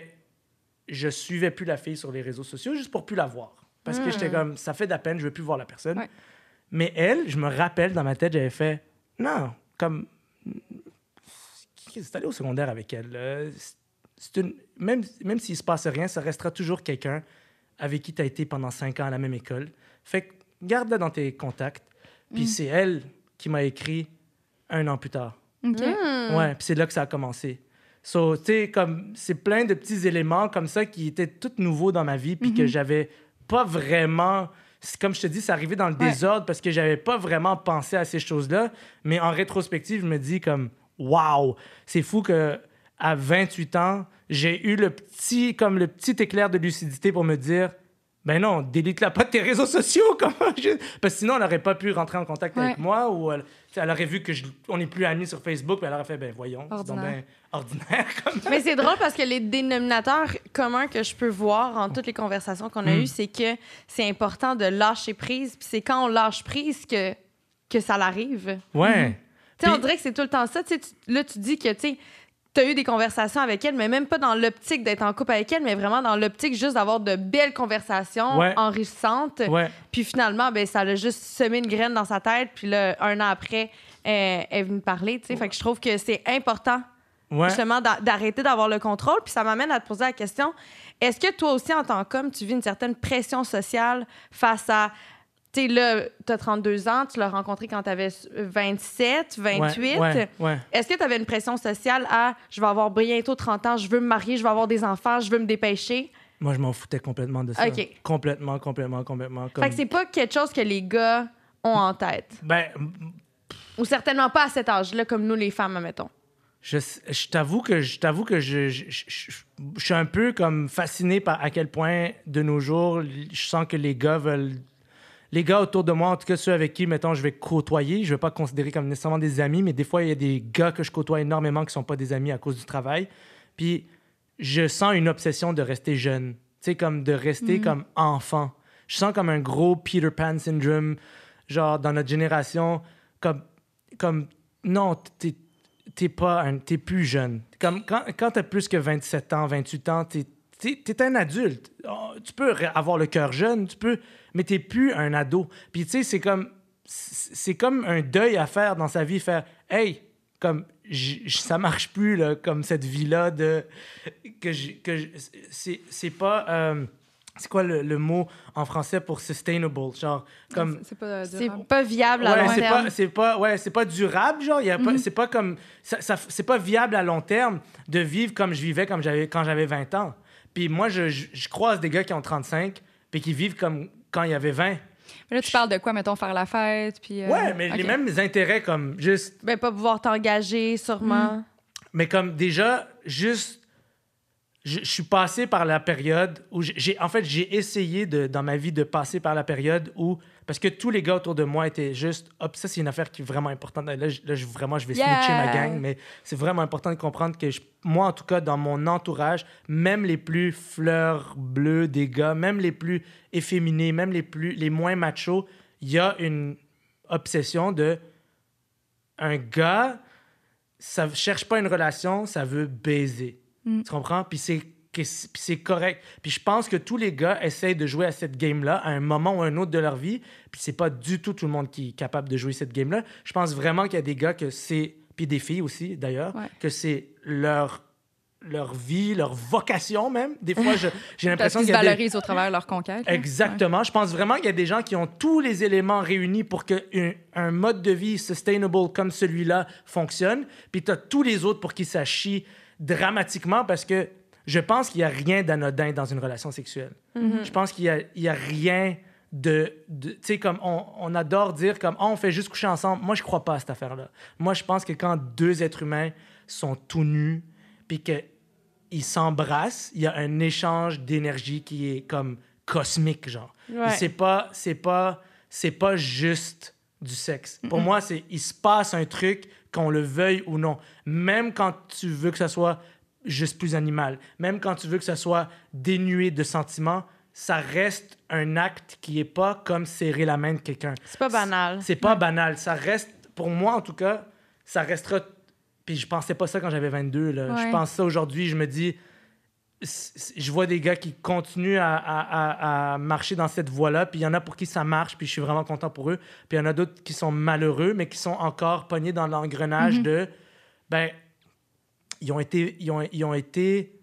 je suivais plus la fille sur les réseaux sociaux juste pour plus la voir. Parce que j'étais comme, ça fait de la peine, je veux plus voir la personne. Ouais. Mais elle, je me rappelle dans ma tête, j'avais fait, non, comme, c'est allé au secondaire avec elle. c'est une- même même s'il se passe rien, ça restera toujours quelqu'un avec qui tu as été pendant cinq ans à la même école. Fait que garde-la dans tes contacts. Puis c'est elle qui m'a écrit un an plus tard. OK. Ouais, puis c'est là que ça a commencé. So, tu sais, comme, c'est plein de petits éléments comme ça qui étaient tout nouveaux dans ma vie, puis que j'avais pas vraiment. c'est Comme je te dis, c'est arrivé dans le Ouais. désordre parce que j'avais pas vraiment pensé à ces choses-là. Mais en rétrospective, je me dis comme, waouh, c'est fou que à 28 ans, j'ai eu le petit, comme le petit éclair de lucidité pour me dire, ben non, délite-la pas de tes réseaux sociaux. <laughs> Comment je- Parce que sinon, elle n'aurait pas pu rentrer en contact avec moi ou elle, sais, aurait vu que je- on n'est plus amis sur Facebook, puis elle aurait fait, ben voyons, c'est donc Ordinaire. ben ordinaire. <laughs> Comme... Mais c'est drôle parce que les dénominateurs communs que je peux voir en toutes les conversations qu'on a Mm. eues, c'est que c'est important de lâcher prise. Puis c'est quand on lâche prise que, que ça l'arrive. Ouais. Tu sais, on Puis- dirait que c'est tout le temps ça. Sais, tu- là, tu dis que tu as eu des conversations avec elle, mais même pas dans l'optique d'être en couple avec elle, mais vraiment dans l'optique juste d'avoir de belles conversations Ouais. enrichissantes. Ouais. Puis finalement, ben, ça a juste semé une graine dans sa tête. Puis là, un an après, elle elle est venue me parler. tu. Fait que je trouve que c'est important justement d'a- d'arrêter d'avoir le contrôle. Puis ça m'amène à te poser la question est-ce que toi aussi, en tant qu'homme, tu vis une certaine pression sociale face à. Tu sais, là, tu as 32 ans, tu l'as rencontré quand tu avais 27, 28. Ouais, ouais, ouais. Est-ce que tu avais une pression sociale à je vais avoir bientôt 30 ans, je veux me marier, je veux avoir des enfants, je veux me dépêcher? Moi, je m'en foutais complètement de ça. OK. Complètement, complètement, complètement. Comme... Fait que c'est pas quelque chose que les gars ont en tête? Ben, Ou certainement pas à cet âge-là, comme nous, les femmes, admettons. je, je t'avoue que je t'avoue que je, je, je- je- je suis un peu comme fasciné par à quel point de nos jours je sens que les gars veulent les gars autour de moi en tout cas ceux avec qui mettons je vais côtoyer je vais pas considérer comme nécessairement des amis mais des fois il y a des gars que je côtoie énormément qui sont pas des amis à cause du travail. Puis je sens une obsession de rester jeune. Tu sais comme de rester comme enfant. Je sens comme un gros Peter Pan syndrome genre dans notre génération comme comme non t'es t'es pas un- t'es plus jeune. Comme quand, quand t'as plus que 27 ans 28 ans t'es t'es t'es un adulte. Oh, tu peux avoir le cœur jeune tu peux mais t'es plus un ado. Puis tu sais c'est comme c'est comme un deuil à faire dans sa vie faire hey comme j- j- ça marche plus là, comme cette vie là de que j- que c'est c'est pas euh, c'est quoi le, le mot en français pour sustainable? Genre comme C'est pas euh, pas viable à ouais, long c'est terme. pas c'est pas ouais c'est pas durable genre il y a Mhm. pas c'est pas comme ça, ça- c'est pas viable à long terme de vivre comme je vivais comme j'avais quand j'avais 20 ans puis moi je, je, je croise des gars qui ont 35 puis qui vivent comme quand il y avait 20 Mais là, tu parles de quoi, mettons, faire la fête, puis... euh, ouais mais les mêmes intérêts comme juste Ben, pas pouvoir t'engager, sûrement. Mais comme déjà, juste, je, je suis passé par la période où j'ai- j'ai, en fait, j'ai essayé de, dans ma vie de passer par la période où, parce que tous les gars autour de moi étaient juste, hop, ça c'est une affaire qui est vraiment importante. Là, je, là, je- vraiment, je vais Yeah! snitcher ma gang, mais c'est vraiment important de comprendre que je- moi, en tout cas, dans mon entourage, même les plus fleurs bleues des gars, même les plus efféminés, même les plus, les moins machos, il y a une obsession de un gars ça cherche pas une relation, ça veut baiser. Mm. Tu comprends? Puis c'est c'est correct. Puis je pense que tous les gars essayent de jouer à cette game-là à un moment ou un autre de leur vie. Puis c'est pas du tout tout le monde qui est capable de jouer cette game-là. Je pense vraiment qu'il y a des gars que c'est... Puis des filles aussi, d'ailleurs, Ouais. que c'est leur leur vie, leur vocation même. Des fois, j'ai l'impression qu'ils se des... valorisent au travers de leur conquête. Exactement. Je pense vraiment qu'il y a des gens qui ont tous les éléments réunis pour qu'un un mode de vie sustainable comme celui-là fonctionne. Puis tu as tous les autres pour qui ça chie dramatiquement parce que je pense qu'il n'y a rien d'anodin dans une relation sexuelle. Je pense qu'il n'y a, rien de... de- tu sais, comme on, on adore dire comme Ah, on fait juste coucher ensemble. Moi, je crois pas à cette affaire-là. Moi, je pense que quand deux êtres humains sont tout nus, puis qu'ils s'embrassent, il y a un échange d'énergie qui est comme cosmique, genre. Ouais. C'est pas, c'est pas, c'est pas juste du sexe. Pour moi, c'est, il se passe un truc, qu'on le veuille ou non. Même quand tu veux que ça soit juste plus animal, même quand tu veux que ça soit dénué de sentiments, ça reste un acte qui est pas comme serrer la main de quelqu'un. C'est pas banal. C'est pas banal. Ça reste, pour moi en tout cas, ça restera. Puis je pensais pas ça quand j'avais 22. Là. Je pense ça aujourd'hui. Je me dis, je vois des gars qui continuent à, à- à- à marcher dans cette voie-là. Puis il y en a pour qui ça marche. Puis je suis vraiment content pour eux. Puis il y en a d'autres qui sont malheureux, mais qui sont encore pognés dans l'engrenage de. Ben, ils ont été. Ils ont, ils ont été.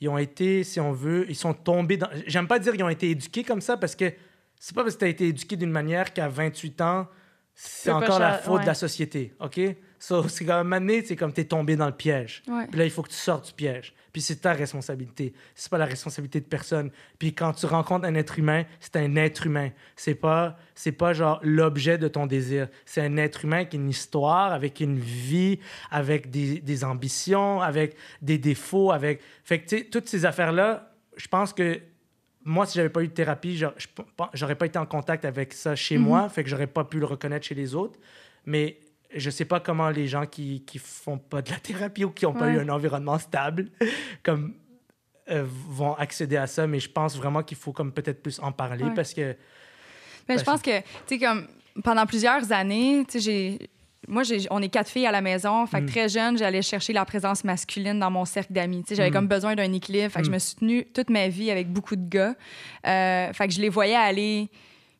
Ils ont été, si on veut, ils sont tombés dans. J'aime pas dire qu'ils ont été éduqués comme ça parce que c'est pas parce que tu as été éduqué d'une manière qu'à 28 ans, c'est encore la faute ouais. de la société. OK? So, c'est comme un c'est comme tu es tombé dans le piège. Ouais. Puis là, il faut que tu sortes du piège. Puis c'est ta responsabilité. C'est pas la responsabilité de personne. Puis quand tu rencontres un être humain, c'est un être humain. C'est pas, c'est pas genre l'objet de ton désir. C'est un être humain qui a une histoire, avec une vie, avec des, des ambitions, avec des défauts, avec. Fait que, toutes ces affaires-là, je pense que moi, si j'avais pas eu de thérapie, j'aurais- pas été en contact avec ça chez moi, fait que j'aurais pas pu le reconnaître chez les autres. Mais je sais pas comment les gens qui, qui font pas de la thérapie ou qui ont pas eu un environnement stable, comme euh, vont accéder à ça. Mais je pense vraiment qu'il faut comme peut-être plus en parler Ouais. parce que Mais je pense que, tu sais, comme pendant plusieurs années, tu sais, j'ai. Moi, on est quatre filles à la maison. Fait que Mm. très jeune, j'allais chercher la présence masculine dans mon cercle d'amis. J'avais Mm. comme besoin d'un équilibre. Fait que je Mm. me suis tenue toute ma vie avec beaucoup de gars. Euh, fait que je les voyais aller.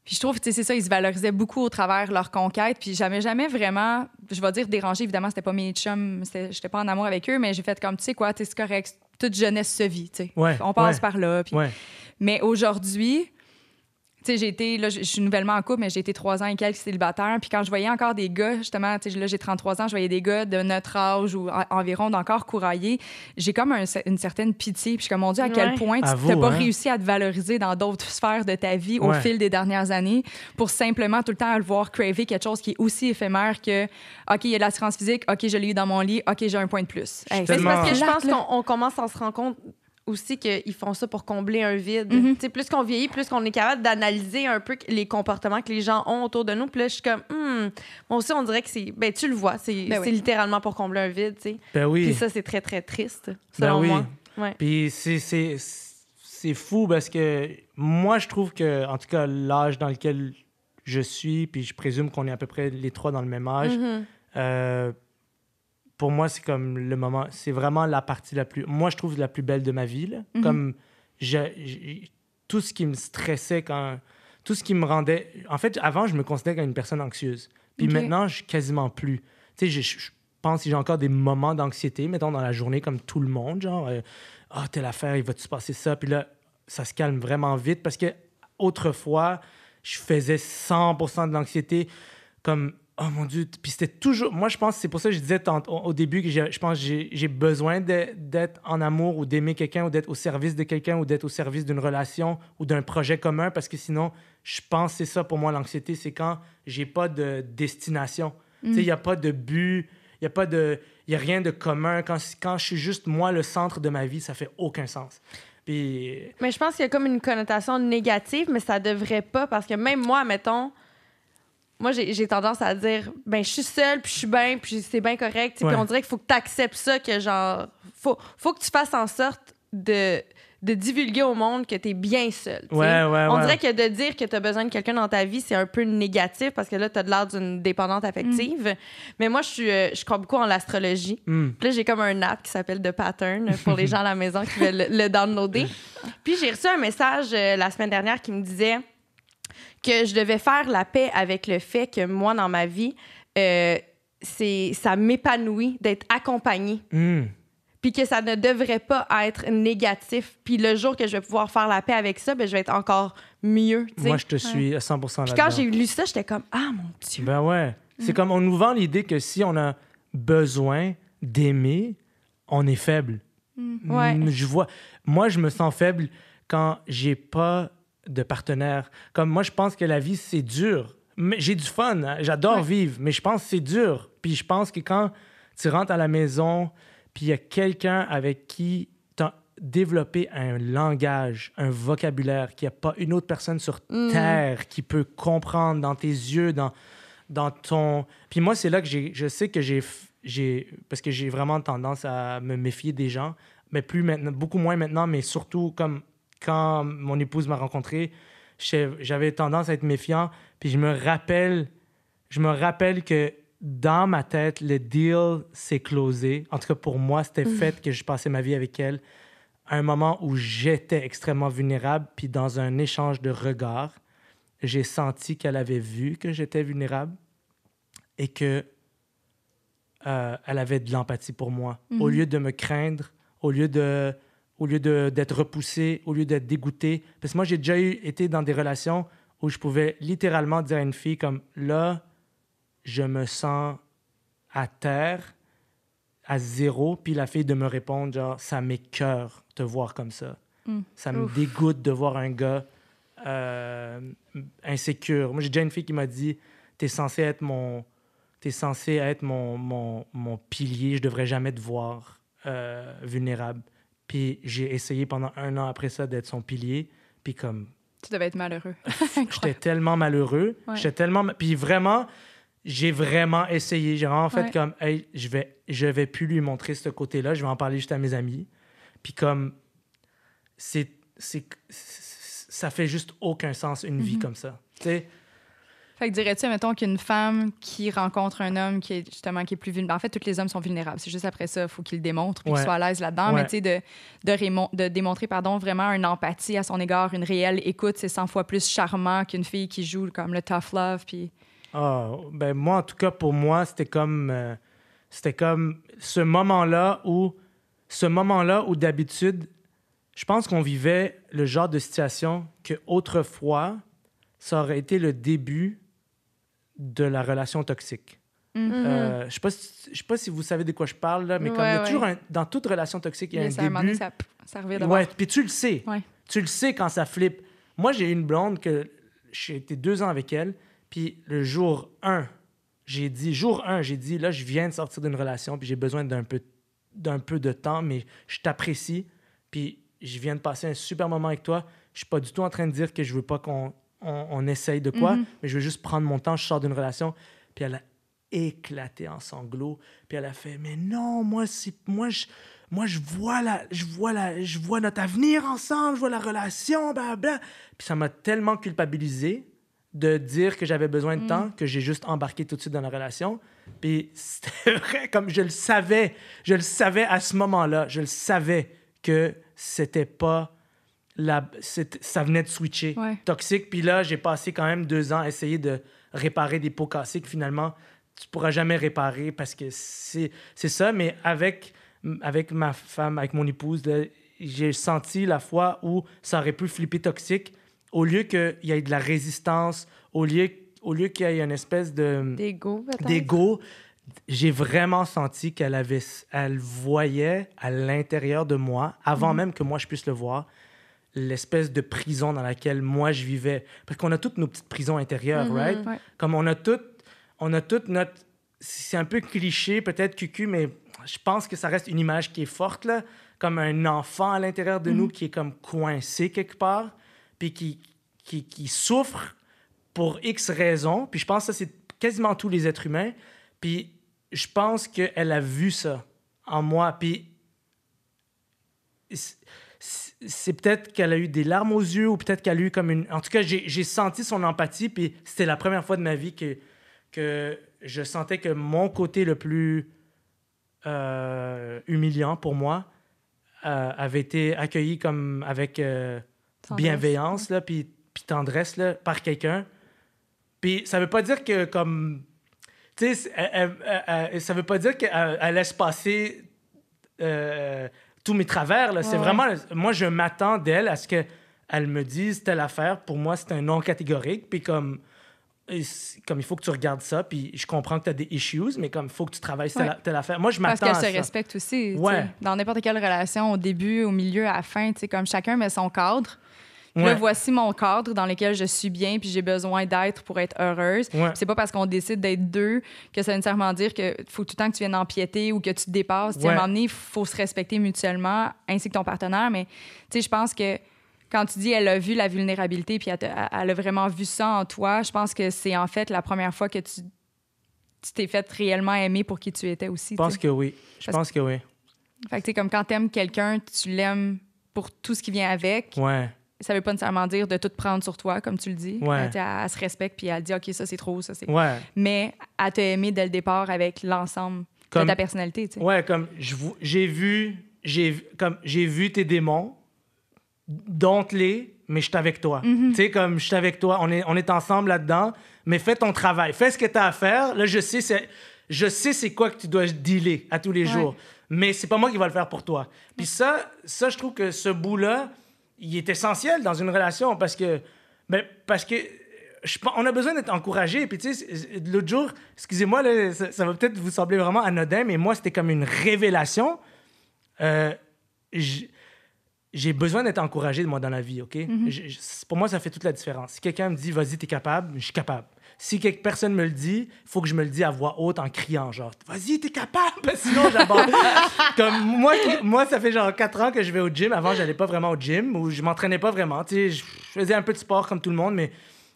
Puis je trouve, tu sais, c'est ça, ils se valorisaient beaucoup au travers leur conquête. Puis jamais, jamais vraiment, je vais dire déranger, évidemment, c'était pas mes chums, j'étais pas en amour avec eux, mais j'ai fait comme, tu sais quoi, c'est correct, toute jeunesse se vit, tu sais. Ouais, On passe ouais. par là. Puis ouais, mais aujourd'hui, tu sais, j'ai été, là, je suis nouvellement en couple, mais j'ai été trois ans et quelques célibataire. Puis quand je voyais encore des gars, justement, tu sais, là, j'ai 33 ans, je voyais des gars de notre âge ou en- environ d'encore courailler, j'ai comme un- une certaine pitié. Puis je suis comme, mon Dieu, à quel point tu n'as pas hein? réussi à te valoriser dans d'autres sphères de ta vie au fil des dernières années pour simplement tout le temps le voir craver quelque chose qui est aussi éphémère que, OK, il y a de l'assurance physique, OK, je l'ai eu dans mon lit, OK, j'ai un point de plus. Hey, c'est parce que je pense qu'on on commence à se rendre compte aussi qu'ils font ça pour combler un vide. Mhm. Plus qu'on vieillit, plus qu'on est capable d'analyser un peu les comportements que les gens ont autour de nous. Puis là, je suis comme, Hmm, moi aussi, on dirait que c'est. Ben, tu le vois, c'est Ben oui. littéralement pour combler un vide, tu sais. ben oui. Puis ça, c'est très, très triste, Ben selon oui. moi. Ouais. Puis c'est- c'est c'est fou parce que moi, je trouve que, en tout cas, l'âge dans lequel je suis, puis je présume qu'on est à peu près les trois dans le même âge, Mhm. euh, pour moi, c'est comme le moment, c'est vraiment la partie la plus, moi, je trouve la plus belle de ma vie. là. Mhm. Comme je- je- tout ce qui me stressait quand, tout ce qui me rendait, en fait, avant, je me considérais comme une personne anxieuse. Puis maintenant, je suis quasiment plus. Tu sais, je, je- pense si j'ai encore des moments d'anxiété, mettons dans la journée, comme tout le monde, genre, euh, ah, telle affaire, il va-tu se passer ça? Puis là, ça se calme vraiment vite parce que autrefois, je faisais 100% de l'anxiété comme oh mon dieu puis c'était toujours moi je pense c'est pour ça que je disais au début que je pense j'ai besoin d'être en amour ou d'aimer quelqu'un ou d'être au service de quelqu'un ou d'être au service d'une relation ou d'un projet commun parce que sinon je pense c'est ça pour moi l'anxiété c'est quand j'ai pas de destination. Tu sais il y a pas de but il y a a rien de commun. Quand quand je suis juste moi le centre de ma vie ça fait aucun sens. Puis Mais je pense qu'il y a comme une connotation négative, mais ça devrait pas parce que même moi, mettons, moi j'ai tendance à dire ben je suis seule, puis je suis bien, puis c'est bien correct. Puis on dirait qu'il faut que tu acceptes ça, que genre, faut, faut que tu fasses en sorte de, de divulguer au monde que tu es bien seule. Ouais, ouais, On ouais. dirait que de dire que tu as besoin de quelqu'un dans ta vie, c'est un peu négatif parce que là, tu as de l'air d'une dépendante affective. Mais moi, je, suis, euh, je crois beaucoup en l'astrologie. hmm. Puis là, j'ai comme un app qui s'appelle The Pattern pour les <laughs> gens à la maison qui veulent le, le downloader. <laughs> Puis j'ai reçu un message euh, la semaine dernière qui me disait que je devais faire la paix avec le fait que moi, dans ma vie, euh, c'est ça m'épanouit d'être accompagnée. Hmm. Puis que ça ne devrait pas être négatif. Puis le jour que je vais pouvoir faire la paix avec ça, ben, je vais être encore mieux. Moi, je te suis à 100% Puis là-dedans. quand j'ai lu ça, j'étais comme Ah mon Dieu. Ben ouais. Mm. C'est comme on nous vend l'idée que si on a besoin d'aimer, on est faible. Ouais. Mm, Je vois. Moi, je me sens faible quand j'ai pas de partenaire. Comme moi, je pense que la vie c'est dur. Mais j'ai du fun. hein. J'adore Ouais. vivre, mais je pense que c'est dur. Puis je pense que quand tu rentres à la maison, puis il y a quelqu'un avec qui tu as développé un langage, un vocabulaire, qu'il n'y a pas une autre personne sur Mm. terre qui peut comprendre dans tes yeux, dans, dans ton... Puis moi, c'est là que j'ai, je sais que j'ai parce que j'ai vraiment tendance à me méfier des gens, mais plus maintenant, beaucoup moins maintenant, mais surtout comme quand mon épouse m'a rencontré, j'avais tendance à être méfiant. Puis je me rappelle, je me rappelle que dans ma tête, le deal s'est closé. En tout cas, pour moi, c'était fait que je passais ma vie avec elle à un moment où j'étais extrêmement vulnérable. Puis dans un échange de regards, j'ai senti qu'elle avait vu que j'étais vulnérable et que euh, elle avait de l'empathie pour moi. Au lieu de me craindre, au lieu de au lieu de- d'être repoussé, au lieu d'être dégoûté. Parce que moi, j'ai déjà eu, été dans des relations où je pouvais littéralement dire à une fille comme là, je me sens à terre, à zéro, puis la fille de me répondre genre ça m'écœure te voir comme ça. Mm. Ça me Ouf. dégoûte de voir un gars euh, insécure. Moi, j'ai déjà une fille qui m'a dit T'es censé être mon. T'es censé être mon, mon, mon pilier, je devrais jamais te voir euh, vulnérable. Puis j'ai essayé pendant un an après ça d'être son pilier. Puis comme, Tu devais être malheureux. <laughs> j'étais tellement malheureux. Ouais. J'étais tellement. Puis vraiment, j'ai vraiment essayé. J'ai vraiment fait Ouais. comme, hey, je vais, je vais plus lui montrer ce côté-là. Je vais en parler juste à mes amis. Puis comme, c'est, c'est, ça fait juste aucun sens une vie Mhm. comme ça. Tu sais, Fait que dirais-tu, mettons, qu'une femme qui rencontre un homme qui est justement qui est plus vulnérable. En fait, tous les hommes sont vulnérables. C'est juste après ça, il faut qu'il le démontre puis Ouais. qu'il soit à l'aise là-dedans. Ouais. Mais tu sais, de, de, démontrer pardon, vraiment une empathie à son égard, une réelle écoute, c'est 100 fois plus charmant qu'une fille qui joue comme le tough love. Puis... Ah, ben moi, en tout cas, pour moi, c'était comme, euh, c'était comme ce moment-là où, ce moment-là où d'habitude, je pense qu'on vivait le genre de situation que autrefois, ça aurait été le début de la relation toxique. Mhm. Euh, je sais pas, si- je sais pas si vous savez de quoi je parle là, mais comme il y a Ouais, toujours un- dans toute relation toxique, il y a Mais un ça, début. ça, ça revient Ouais, puis tu le sais. Ouais. Tu le sais quand ça flippe. Moi, j'ai une blonde que j'ai été deux ans avec elle, puis le jour 1, j'ai dit, jour 1, j'ai dit, là, je viens de sortir d'une relation, puis j'ai besoin d'un peu, d'un peu de temps, mais je t'apprécie, puis je viens de passer un super moment avec toi. Je suis pas du tout en train de dire que je veux pas qu'on on, on essaye de quoi, Mhm. mais je veux juste prendre mon temps, je sors d'une relation. Puis elle a éclaté en sanglots, puis elle a fait, mais non, moi, c'est, moi, je, moi, je vois la, je vois la, je vois notre avenir ensemble, je vois la relation, blablabla. Puis ça m'a tellement culpabilisé de dire que j'avais besoin de temps que j'ai juste embarqué tout de suite dans la relation. Puis c'était <laughs> vrai, comme je le savais, je le savais à ce moment-là, je le savais que c'était pas la, ça venait de switcher Ouais. toxique. Puis là, j'ai passé quand même deux ans à essayer de réparer des pots cassés que finalement, tu pourras jamais réparer parce que c'est ça. Mais avec, avec ma femme, avec mon épouse, j'ai senti la fois où ça aurait pu flipper toxique. Au lieu qu'il y ait de la résistance, au lieu, au lieu qu'il y ait une espèce de D'ego, j'ai vraiment senti qu'elle avait, elle voyait à l'intérieur de moi, avant même que moi je puisse le voir, l'espèce de prison dans laquelle moi je vivais. Parce qu'on a toutes nos petites prisons intérieures, Mhm. right? Ouais. Comme on a toutes, on a toute notre, c'est un peu cliché, peut-être cucu, mais je pense que ça reste une image qui est forte là, comme un enfant à l'intérieur de nous qui est comme coincé quelque part, puis qui, qui, qui souffre pour X raisons. Puis je pense que ça, c'est quasiment tous les êtres humains. Puis je pense qu'elle a vu ça en moi. Puis c'est- peut-être qu'elle a eu des larmes aux yeux ou peut-être qu'elle a eu comme une... En tout cas, j'ai j'ai senti son empathie. Puis c'était la première fois de ma vie que, que je sentais que mon côté le plus euh, humiliant pour moi euh, avait été accueilli comme avec euh, bienveillance, là, puis, puis tendresse là, par quelqu'un. Puis ça veut pas dire que comme... Tu sais, ça veut pas dire qu'elle elle laisse passer tous mes travers. là. C'est vraiment... Moi, je m'attends d'elle à ce qu'elle me dise telle affaire. Pour moi, c'est un non catégorique. Puis comme... Comme il faut que tu regardes ça, puis je comprends que tu as des issues, mais comme il faut que tu travailles telle, Ouais. telle affaire. Moi, je Parce m'attends qu'elle à se respecte aussi. Ouais. Dans n'importe quelle relation, au début, au milieu, à la fin, tu sais, comme chacun met son cadre. Là, Ouais. voici mon cadre dans lequel je suis bien puis j'ai besoin d'être pour être heureuse. Ouais. C'est pas parce qu'on décide d'être deux que ça veut nécessairement dire que faut tout le temps que tu viennes empiéter ou que tu te dépasses. Tu sais, À un Ouais. moment donné, il faut se respecter mutuellement ainsi que ton partenaire. Mais je pense que quand tu dis elle a vu la vulnérabilité puis elle, a vraiment vu ça en toi, je pense que c'est en fait la première fois que tu tu t'es fait réellement aimer pour qui tu étais aussi. Je pense que oui. Je pense que oui. Fait que, comme quand t'aimes quelqu'un, tu l'aimes pour tout ce qui vient avec. Ouais. Ça veut pas nécessairement dire de tout prendre sur toi, comme tu le dis. Ouais. Elle, elle, elle se respecte, puis elle dit, OK, ça, c'est trop, ça, c'est... Ouais. Mais elle t'a aimé dès le départ avec l'ensemble de ta personnalité, tu sais. Ouais, comme j'ai vu, j'ai comme j'ai vu tes démons, dompte-les, mais je suis avec toi. Mhm. Tu sais, comme je suis avec toi, on est, on est ensemble là-dedans, mais fais ton travail, fais ce que tu as à faire. Là, je sais, c'est, je sais c'est quoi que tu dois dealer à tous les Ouais. jours, mais c'est pas moi qui va le faire pour toi. Puis ça, ça, je trouve que ce bout-là, il est essentiel dans une relation parce que, ben, parce que je on a besoin d'être encouragé. Puis, tu sais, l'autre jour, excusez-moi, ça, ça va peut-être vous sembler vraiment anodin, mais moi, c'était comme une révélation. Euh, j'ai besoin d'être encouragé, moi, dans la vie, OK? J- pour moi, ça fait toute la différence. Si quelqu'un me dit, vas-y, t'es capable, je suis capable. Si quelque personne me le dit, il faut que je me le dise à voix haute en criant, genre, vas-y, t'es capable, sinon j'abandonne. <laughs> Comme moi, moi, ça fait genre 4 ans que je vais au gym. Avant, j'allais pas vraiment au gym ou je m'entraînais pas vraiment. Tu sais, je faisais un peu de sport comme tout le monde, mais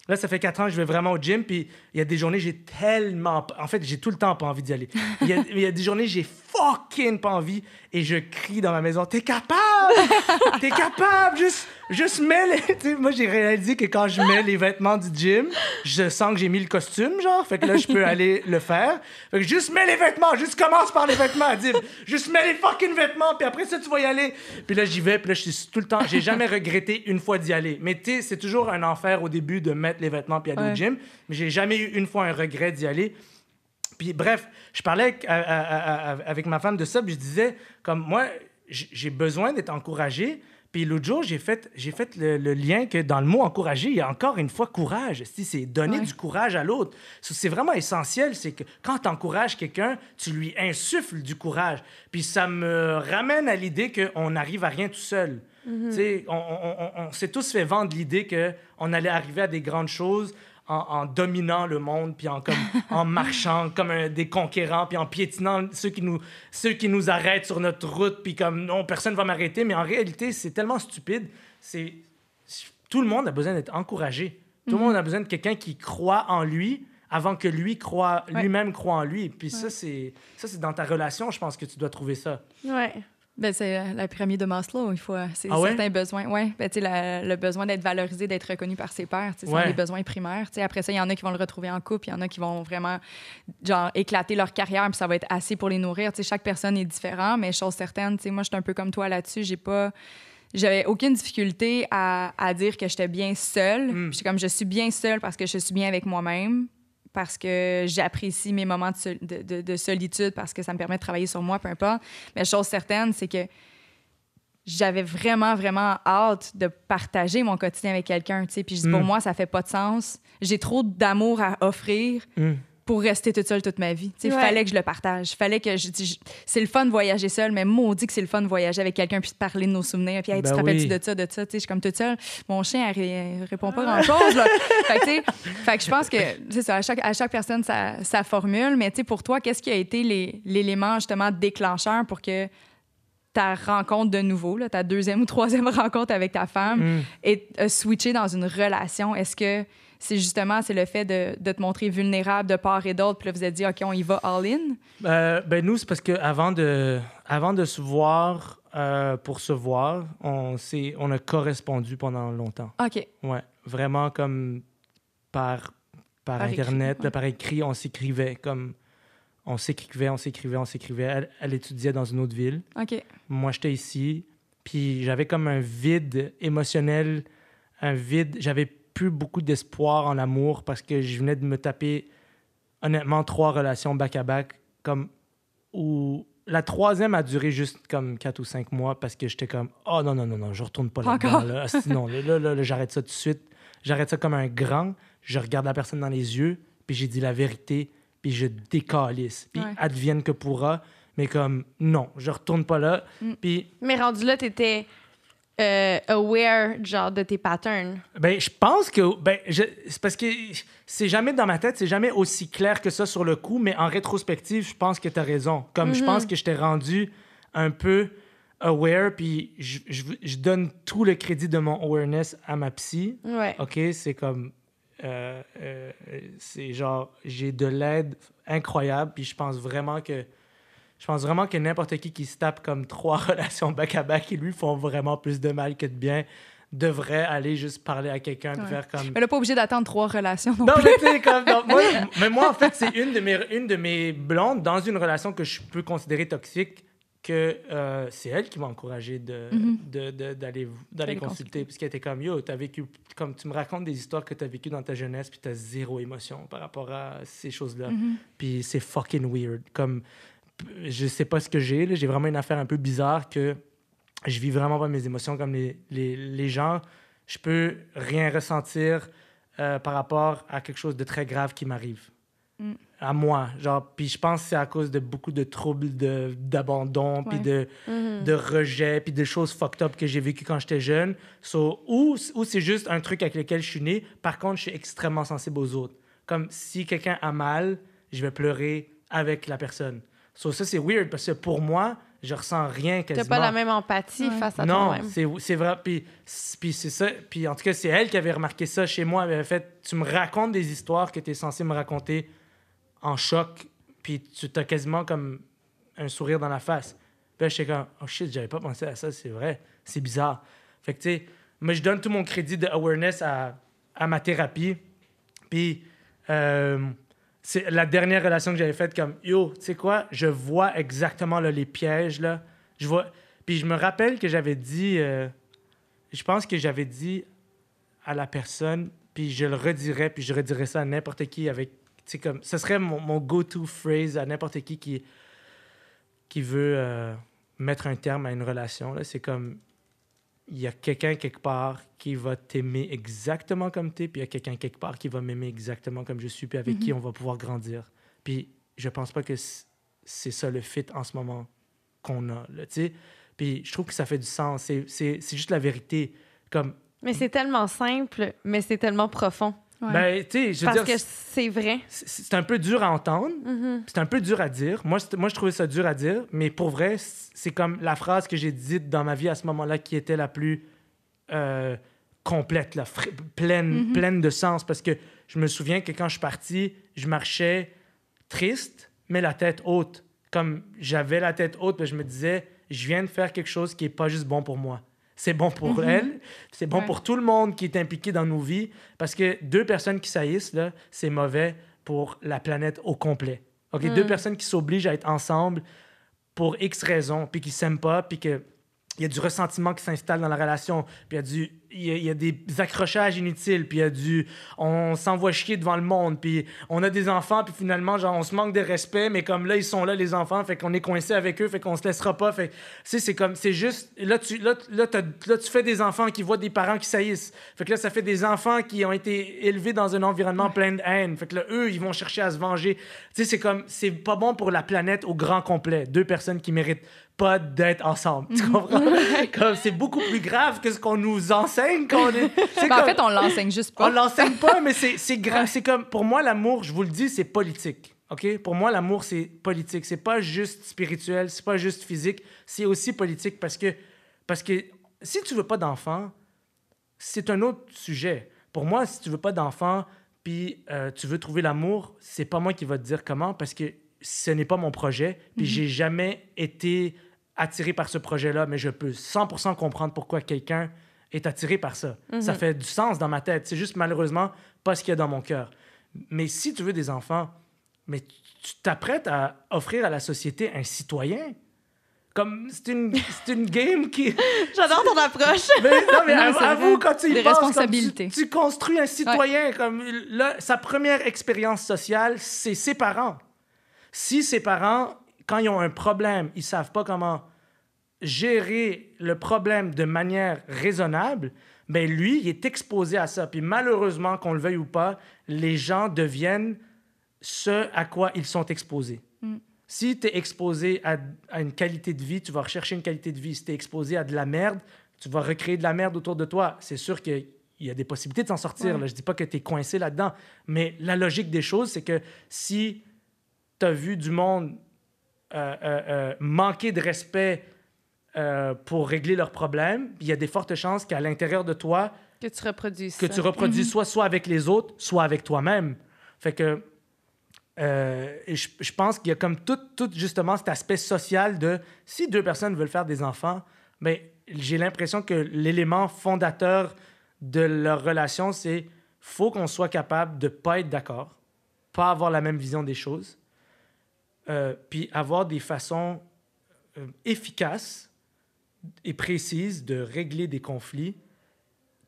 là, ça fait 4 ans que je vais vraiment au gym. Puis il y a des journées, j'ai tellement. En fait, j'ai tout le temps pas envie d'y aller. Il y a, y a des journées, j'ai fucking pas envie et je crie dans ma maison T'es capable? <laughs> T'es capable? Juste, juste mets les. <laughs> Tu sais, moi, j'ai réalisé que quand je mets les vêtements du gym, je sens que j'ai mis le costume, genre. Fait que là, je peux aller le faire. Fait que juste mets les vêtements. Juste commence par les vêtements, Dib. Juste mets les fucking vêtements, puis après ça, tu vas y aller. Puis là, j'y vais, puis là, je suis tout le temps. J'ai jamais regretté une fois d'y aller. Mais tu sais, c'est toujours un enfer au début de mettre les vêtements puis aller Ouais. au gym. Mais j'ai jamais eu une fois un regret d'y aller. Puis bref, je parlais avec, à- à- à- avec ma femme de ça, puis je disais, comme moi, j'ai besoin d'être encouragé. Puis l'autre jour, j'ai fait, j'ai fait le, le lien que dans le mot encourager, il y a encore une fois courage. Si C'est donner Ouais. du courage à l'autre. C'est vraiment essentiel. C'est que quand tu encourages quelqu'un, tu lui insuffles du courage. Puis ça me ramène à l'idée qu'on n'arrive à rien tout seul. On, on- on- on s'est tous fait vendre l'idée qu'on allait arriver à des grandes choses en, en dominant le monde, puis en, comme, <laughs> en marchant comme un- des conquérants, puis en piétinant ceux qui, nous, ceux qui nous arrêtent sur notre route, puis comme non, personne va m'arrêter. Mais en réalité, c'est tellement stupide. C'est Tout le monde a besoin d'être encouragé. Tout le monde a besoin de quelqu'un qui croit en lui avant que lui croit, Ouais. lui-même croit en lui. Puis ça, c'est ça, c'est dans ta relation, je pense que tu dois trouver ça. Ouais. Ben, c'est euh, la pyramide de Maslow, il faut... euh, C'est Ah ouais? certains besoins. Ouais. Ben, la- le besoin d'être valorisé, d'être reconnu par ses pairs, tu sais, ce sont Ouais. des besoins primaires. Tu sais, après ça, il y en a qui vont le retrouver en couple, il y en a qui vont vraiment, genre, éclater leur carrière, puis ça va être assez pour les nourrir. Tu sais, chaque personne est différente, mais chose certaine, moi, je suis un peu comme toi là-dessus. J'ai pas... J'avais aucune difficulté à, à dire que j'étais bien seule. Mm. J'étais comme, je suis bien seule parce que je suis bien avec moi-même. Parce que j'apprécie mes moments de, sol- de- de- de solitude, parce que ça me permet de travailler sur moi, peu importe. Mais chose certaine, c'est que j'avais vraiment, vraiment hâte de partager mon quotidien avec quelqu'un. Puis je dis, pour Mm. moi, ça fait pas de sens. J'ai trop d'amour à offrir Mm. Pour rester toute seule toute ma vie. Il Ouais. fallait que je le partage. Fallait que je, je- c'est le fun de voyager seul, mais maudit que c'est le fun de voyager avec quelqu'un puis de parler de nos souvenirs. Puis hey, tu Ben te rappelles-tu oui. de ça, de ça? Tu sais, Je suis comme toute seule. Mon chien, elle, ré- elle répond pas grand-chose. là. <laughs> fait, que, fait je pense que c'est ça. À chaque, à chaque personne, sa, sa formule. Mais tu sais, pour toi, qu'est-ce qui a été les- l'élément justement déclencheur pour que ta rencontre de nouveau, là, ta deuxième ou troisième <laughs> rencontre avec ta femme, Mm. et euh, switcher dans une relation? Est-ce que c'est justement c'est le fait de, de te montrer vulnérable de part et d'autre, puis là, vous êtes dit, OK, on y va all-in? Euh, ben nous, c'est parce que avant de, avant de se voir euh, pour se voir, on, s'est- on a correspondu pendant longtemps. OK. Ouais, vraiment comme par, par, Par écrit, Internet, ouais. là, par écrit, on s'écrivait comme... On s'écrivait, on s'écrivait, on s'écrivait. Elle, elle étudiait dans une autre ville. OK. Moi, j'étais ici. Puis j'avais comme un vide émotionnel, un vide. J'avais plus beaucoup d'espoir en l'amour parce que je venais de me taper, honnêtement, trois relations back-à-back. Comme où la troisième a duré juste comme quatre ou cinq mois parce que j'étais comme, oh non, non, non, non, je retourne pas là-dedans. Là. Asti, non, là, là, là, là, j'arrête ça tout de suite. J'arrête ça comme un grand. Je regarde la personne dans les yeux, puis j'ai dit la vérité, puis je décalisse. Puis Ouais. advienne que pourra. Mais comme, non, je retourne pas là. Mm. Puis Mais rendu là, t'étais euh, aware, genre, de tes patterns. Ben, je pense que. Ben, c'est parce que c'est jamais dans ma tête, c'est jamais aussi clair que ça sur le coup, mais en rétrospective, je pense que tu as raison. Comme je pense que je t'ai rendu un peu aware, puis je, je, je donne tout le crédit de mon awareness à ma psy. Ouais. OK, c'est comme. euh, euh, c'est genre, j'ai de l'aide incroyable, puis je pense vraiment que. Je pense vraiment que n'importe qui qui se tape comme trois <laughs> relations back-à-back qui lui font vraiment plus de mal que de bien devrait aller juste parler à quelqu'un Ouais. faire comme. Mais là, pas obligé d'attendre trois relations non, Non, plus. mais comme. non, moi, <laughs> mais moi, en fait, c'est une, de mes, une de mes blondes dans une relation que je peux considérer toxique que euh, c'est elle qui m'a encouragé de, Mhm. de- de- d'aller consulter. Puisqu'elle était comme Yo, as vécu. Comme tu me racontes des histoires que tu as vécues dans ta jeunesse, puis tu as zéro émotion par rapport à ces choses-là. Mhm. Puis c'est fucking weird. Comme. Je sais pas ce que j'ai. J'ai vraiment une affaire un peu bizarre que je vis vraiment pas mes émotions comme les, les, les gens. Je peux rien ressentir euh, par rapport à quelque chose de très grave qui m'arrive. Mm. À moi. Genre, puis je pense que c'est à cause de beaucoup de troubles d'abandon, puis de, Mhm. de rejet, puis de choses fucked up que j'ai vécues quand j'étais jeune. So, ou, ou c'est juste un truc avec lequel je suis né. Par contre, je suis extrêmement sensible aux autres. Comme si quelqu'un a mal, je vais pleurer avec la personne. So, ça, c'est weird parce que pour moi, je ressens rien T'as quasiment. pas la même empathie Ouais. face à Non, toi-même. c'est c'est vrai. Puis, puis c'est ça. Puis en tout cas, c'est elle qui avait remarqué ça chez moi. Elle avait fait Tu me racontes des histoires que tu es censé me raconter en choc, puis tu as quasiment comme un sourire dans la face. Puis là, j'étais comme Oh shit, j'avais pas pensé à ça, c'est vrai. C'est bizarre. Fait que tu sais, moi, je donne tout mon crédit de awareness à, à ma thérapie. Puis, euh, c'est la dernière relation que j'avais faite comme yo, tu sais quoi, je vois exactement les pièges là. Je vois. Puis je me rappelle que j'avais dit, euh, je pense que j'avais dit à la personne, puis je le redirais, puis je redirais ça à n'importe qui avec, tu comme, ce serait mon, go-to phrase à n'importe qui qui qui veut euh, mettre un terme à une relation là. C'est comme il y a quelqu'un quelque part qui va t'aimer exactement comme tu es, puis il y a quelqu'un quelque part qui va m'aimer exactement comme je suis, puis avec qui on va pouvoir grandir. Puis je pense pas que c'est ça le fit en ce moment qu'on a, tu sais. Puis je trouve que ça fait du sens. C'est juste la vérité. Comme, Mais c'est tellement simple, mais c'est tellement profond. Ouais. ben, tu sais, je veux Parce dire, que c'est vrai. c'est un peu dur à entendre, Mhm. c'est un peu dur à dire. Moi, moi, je trouvais ça dur à dire, mais pour vrai, c'est comme la phrase que j'ai dite dans ma vie à ce moment-là qui était la plus euh, complète, fri- pleine, Mhm. pleine de sens. Parce que je me souviens que quand je suis parti, je marchais triste, mais la tête haute. Comme j'avais la tête haute, ben, je me disais, je viens de faire quelque chose qui est pas juste bon pour moi. C'est bon pour Mhm. elle, c'est bon Ouais. pour tout le monde qui est impliqué dans nos vies, parce que deux personnes qui saillissent, là, c'est mauvais pour la planète au complet. OK? Deux Mm. personnes qui s'obligent à être ensemble pour X raisons, puis qui s'aiment pas, puis que il y a du ressentiment qui s'installe dans la relation, puis il y a du y, a, y a des accrochages inutiles, puis il y a du... On s'envoie chier devant le monde, puis on a des enfants, puis finalement, genre, on se manque de respect, mais comme là, ils sont là, les enfants, fait qu'on est coincé avec eux, fait qu'on se laissera pas, fait... C'est comme... C'est juste... Là tu, là, là, tu fais des enfants qui voient des parents qui saillissent. Fait que là, ça fait des enfants qui ont été élevés dans un environnement plein de haine. Fait que là, eux, ils vont chercher à se venger. Tu sais, c'est comme... C'est pas bon pour la planète au grand complet. Deux personnes qui méritent pas d'être ensemble. Tu comprends? comme c'est beaucoup plus grave que ce qu'on nous enseigne qu'on est. <laughs> c'est Ben, en fait, on l'enseigne juste on pas. l'enseigne pas, mais c'est c'est <laughs> grave. C'est comme pour moi l'amour, je vous le dis, c'est politique. OK? Pour moi l'amour c'est politique, c'est pas juste spirituel, c'est pas juste physique, c'est aussi politique parce que parce que si tu veux pas d'enfant, c'est un autre sujet. Pour moi, si tu veux pas d'enfant puis euh, tu veux trouver l'amour, c'est pas moi qui va te dire comment parce que ce n'est pas mon projet, puis j'ai jamais été attiré par ce projet-là, mais je peux 100% comprendre pourquoi quelqu'un est attiré par ça. Ça fait du sens dans ma tête. C'est juste malheureusement pas ce qu'il y a dans mon cœur. Mais si tu veux des enfants, mais tu t'apprêtes à offrir à la société un citoyen? Comme c'est une, une game qui. <laughs> J'adore ton approche. <laughs> Mais, non, mais Non, avoue, quand tu y penses. Tu, tu construis un citoyen. Comme là, sa première expérience sociale, c'est ses parents. Si ses parents, quand ils ont un problème, ils savent pas comment gérer le problème de manière raisonnable, ben lui, il est exposé à ça. Puis malheureusement, qu'on le veuille ou pas, les gens deviennent ce à quoi ils sont exposés. Si tu es exposé à, à une qualité de vie, tu vas rechercher une qualité de vie. Si tu es exposé à de la merde, tu vas recréer de la merde autour de toi. C'est sûr qu'il y a des possibilités de s'en sortir. Là. Je dis pas que tu es coincé là-dedans. Mais la logique des choses, c'est que si tu as vu du monde euh, euh, euh, manquer de respect pour régler leurs problèmes, il y a des fortes chances qu'à l'intérieur de toi, Que tu reproduis que ça. tu reproduis soit, soit avec les autres, soit avec toi-même. Fait que euh, je, je pense qu'il y a comme tout, tout justement cet aspect social de si deux personnes veulent faire des enfants, ben, j'ai l'impression que l'élément fondateur de leur relation, c'est faut qu'on soit capable de pas être d'accord, pas avoir la même vision des choses, euh, puis avoir des façons euh, efficaces et précises de régler des conflits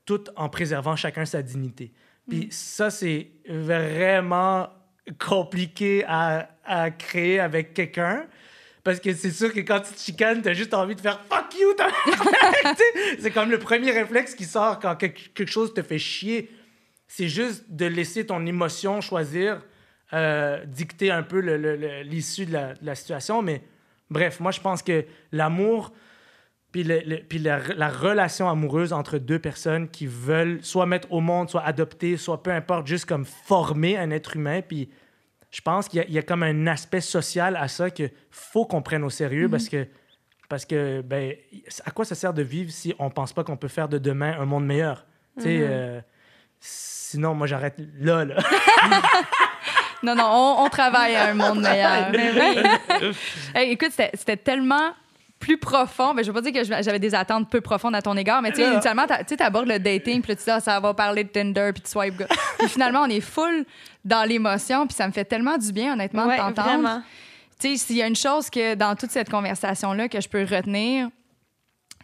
tout en préservant chacun sa dignité. Puis ça, c'est vraiment compliqué à, à créer avec quelqu'un. Parce que c'est sûr que quand tu te chicanes, t'as juste envie de faire fuck you. <laughs> c'est comme le premier réflexe qui sort quand quelque chose te fait chier. C'est juste de laisser ton émotion choisir, euh, dicter un peu l'issue de, la, de la situation. Mais bref, moi, je pense que l'amour, puis, le- le- puis la, la relation amoureuse entre deux personnes qui veulent soit mettre au monde, soit adopter, soit peu importe, juste comme former un être humain. Puis je pense qu'il y, a- il y a comme un aspect social à ça qu'il faut qu'on prenne au sérieux parce que, parce que ben, à quoi ça sert de vivre si on pense pas qu'on peut faire de demain un monde meilleur? Tu sais, euh, sinon, moi, j'arrête là, là. <laughs> Non, non, on, on travaille à un monde meilleur. <laughs> <laughs> Hey, écoute, c'était tellement plus profond. Ben, je veux pas dire que j'avais des attentes peu profondes à ton égard, mais tu sais, initialement, tu sais, t'abordes le dating, puis là, tu dis, ah, ça va parler de Tinder, puis de swipe. Puis finalement, on est full dans l'émotion, puis ça me fait tellement du bien, honnêtement, Ouais, de t'entendre. Tu sais, s'il y a une chose que dans toute cette conversation-là que je peux retenir,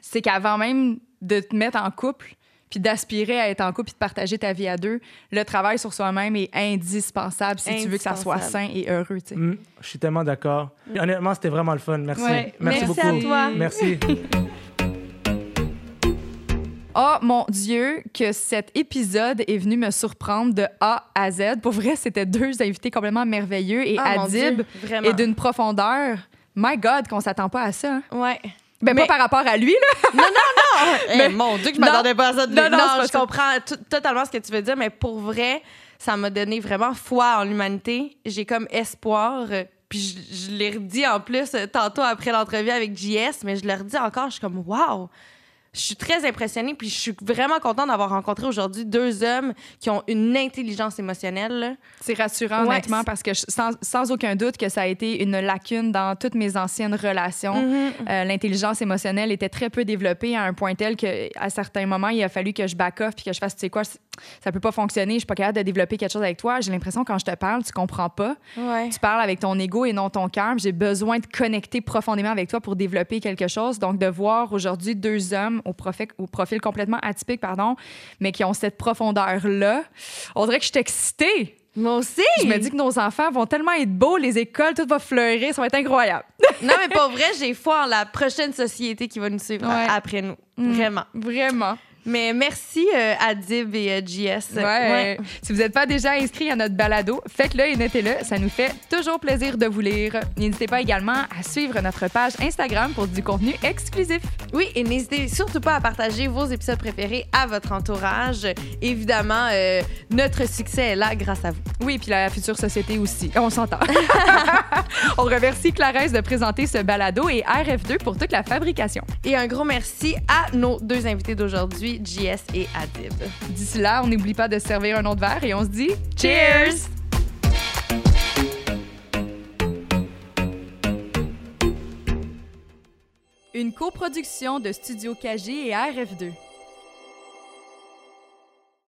c'est qu'avant même de te mettre en couple, puis d'aspirer à être en couple, puis de partager ta vie à deux, le travail sur soi-même est indispensable si tu veux que ça soit sain et heureux. tu sais. Mm, je suis tellement d'accord. Puis Honnêtement, c'était vraiment le fun. Merci. Ouais. Merci beaucoup. à toi. Merci. <laughs> Oh mon Dieu, que cet épisode est venu me surprendre de A à Z. Pour vrai, c'était deux invités complètement merveilleux et mon Adib Dieu, vraiment. est d'une profondeur. My God, qu'on s'attend pas à ça. hein? Ouais. Ben, Mais- pas par rapport à lui, là. <laughs> Eh, mon Dieu, que je Non. m'attendais pas à ça. de Non, lui. non, non, je ça. comprends totalement ce que tu veux dire, mais pour vrai, ça m'a donné vraiment foi en l'humanité. J'ai comme espoir. euh, Puis je, je l'ai redit en plus euh, tantôt après l'entrevue avec JS, mais je le redis encore. Je suis comme, waouh! Je suis très impressionnée, puis je suis vraiment contente d'avoir rencontré aujourd'hui deux hommes qui ont une intelligence émotionnelle. C'est rassurant, Ouais, honnêtement, parce que je- sans, sans aucun doute que ça a été une lacune dans toutes mes anciennes relations. Mm-hmm. Euh, L'intelligence émotionnelle était très peu développée à un point tel que à certains moments, il a fallu que je back off puis que je fasse, tu sais quoi, ça peut pas fonctionner, je suis pas capable de développer quelque chose avec toi. J'ai l'impression quand je te parle, tu comprends pas. Ouais. Tu parles avec ton ego et non ton cœur. J'ai besoin de connecter profondément avec toi pour développer quelque chose. Donc, de voir aujourd'hui deux hommes au profil, au profil complètement atypique, pardon, mais qui ont cette profondeur-là. On dirait que je suis excitée. Moi aussi! Je me dis que nos enfants vont tellement être beaux, les écoles, tout va fleurir, ça va être incroyable. <laughs> non, mais pour vrai, j'ai foi en la prochaine société qui va nous suivre Ouais. après nous. Vraiment. Vraiment. Mais merci à Adib et euh, JS. Ouais. Si vous n'êtes pas déjà inscrit à notre balado, faites-le et notez-le. Ça nous fait toujours plaisir de vous lire. N'hésitez pas également à suivre notre page Instagram pour du contenu exclusif. Oui, et n'hésitez surtout pas à partager vos épisodes préférés à votre entourage. Évidemment, euh, notre succès est là grâce à vous. Oui, puis la future société aussi. On s'entend. <laughs> On remercie Clarence de présenter ce balado et RF2 pour toute la fabrication. Et un gros merci à nos deux invités d'aujourd'hui, JS et Adib. D'ici là, on n'oublie pas de se servir un autre verre et on se dit cheers! Une coproduction de Studio KG et RF2.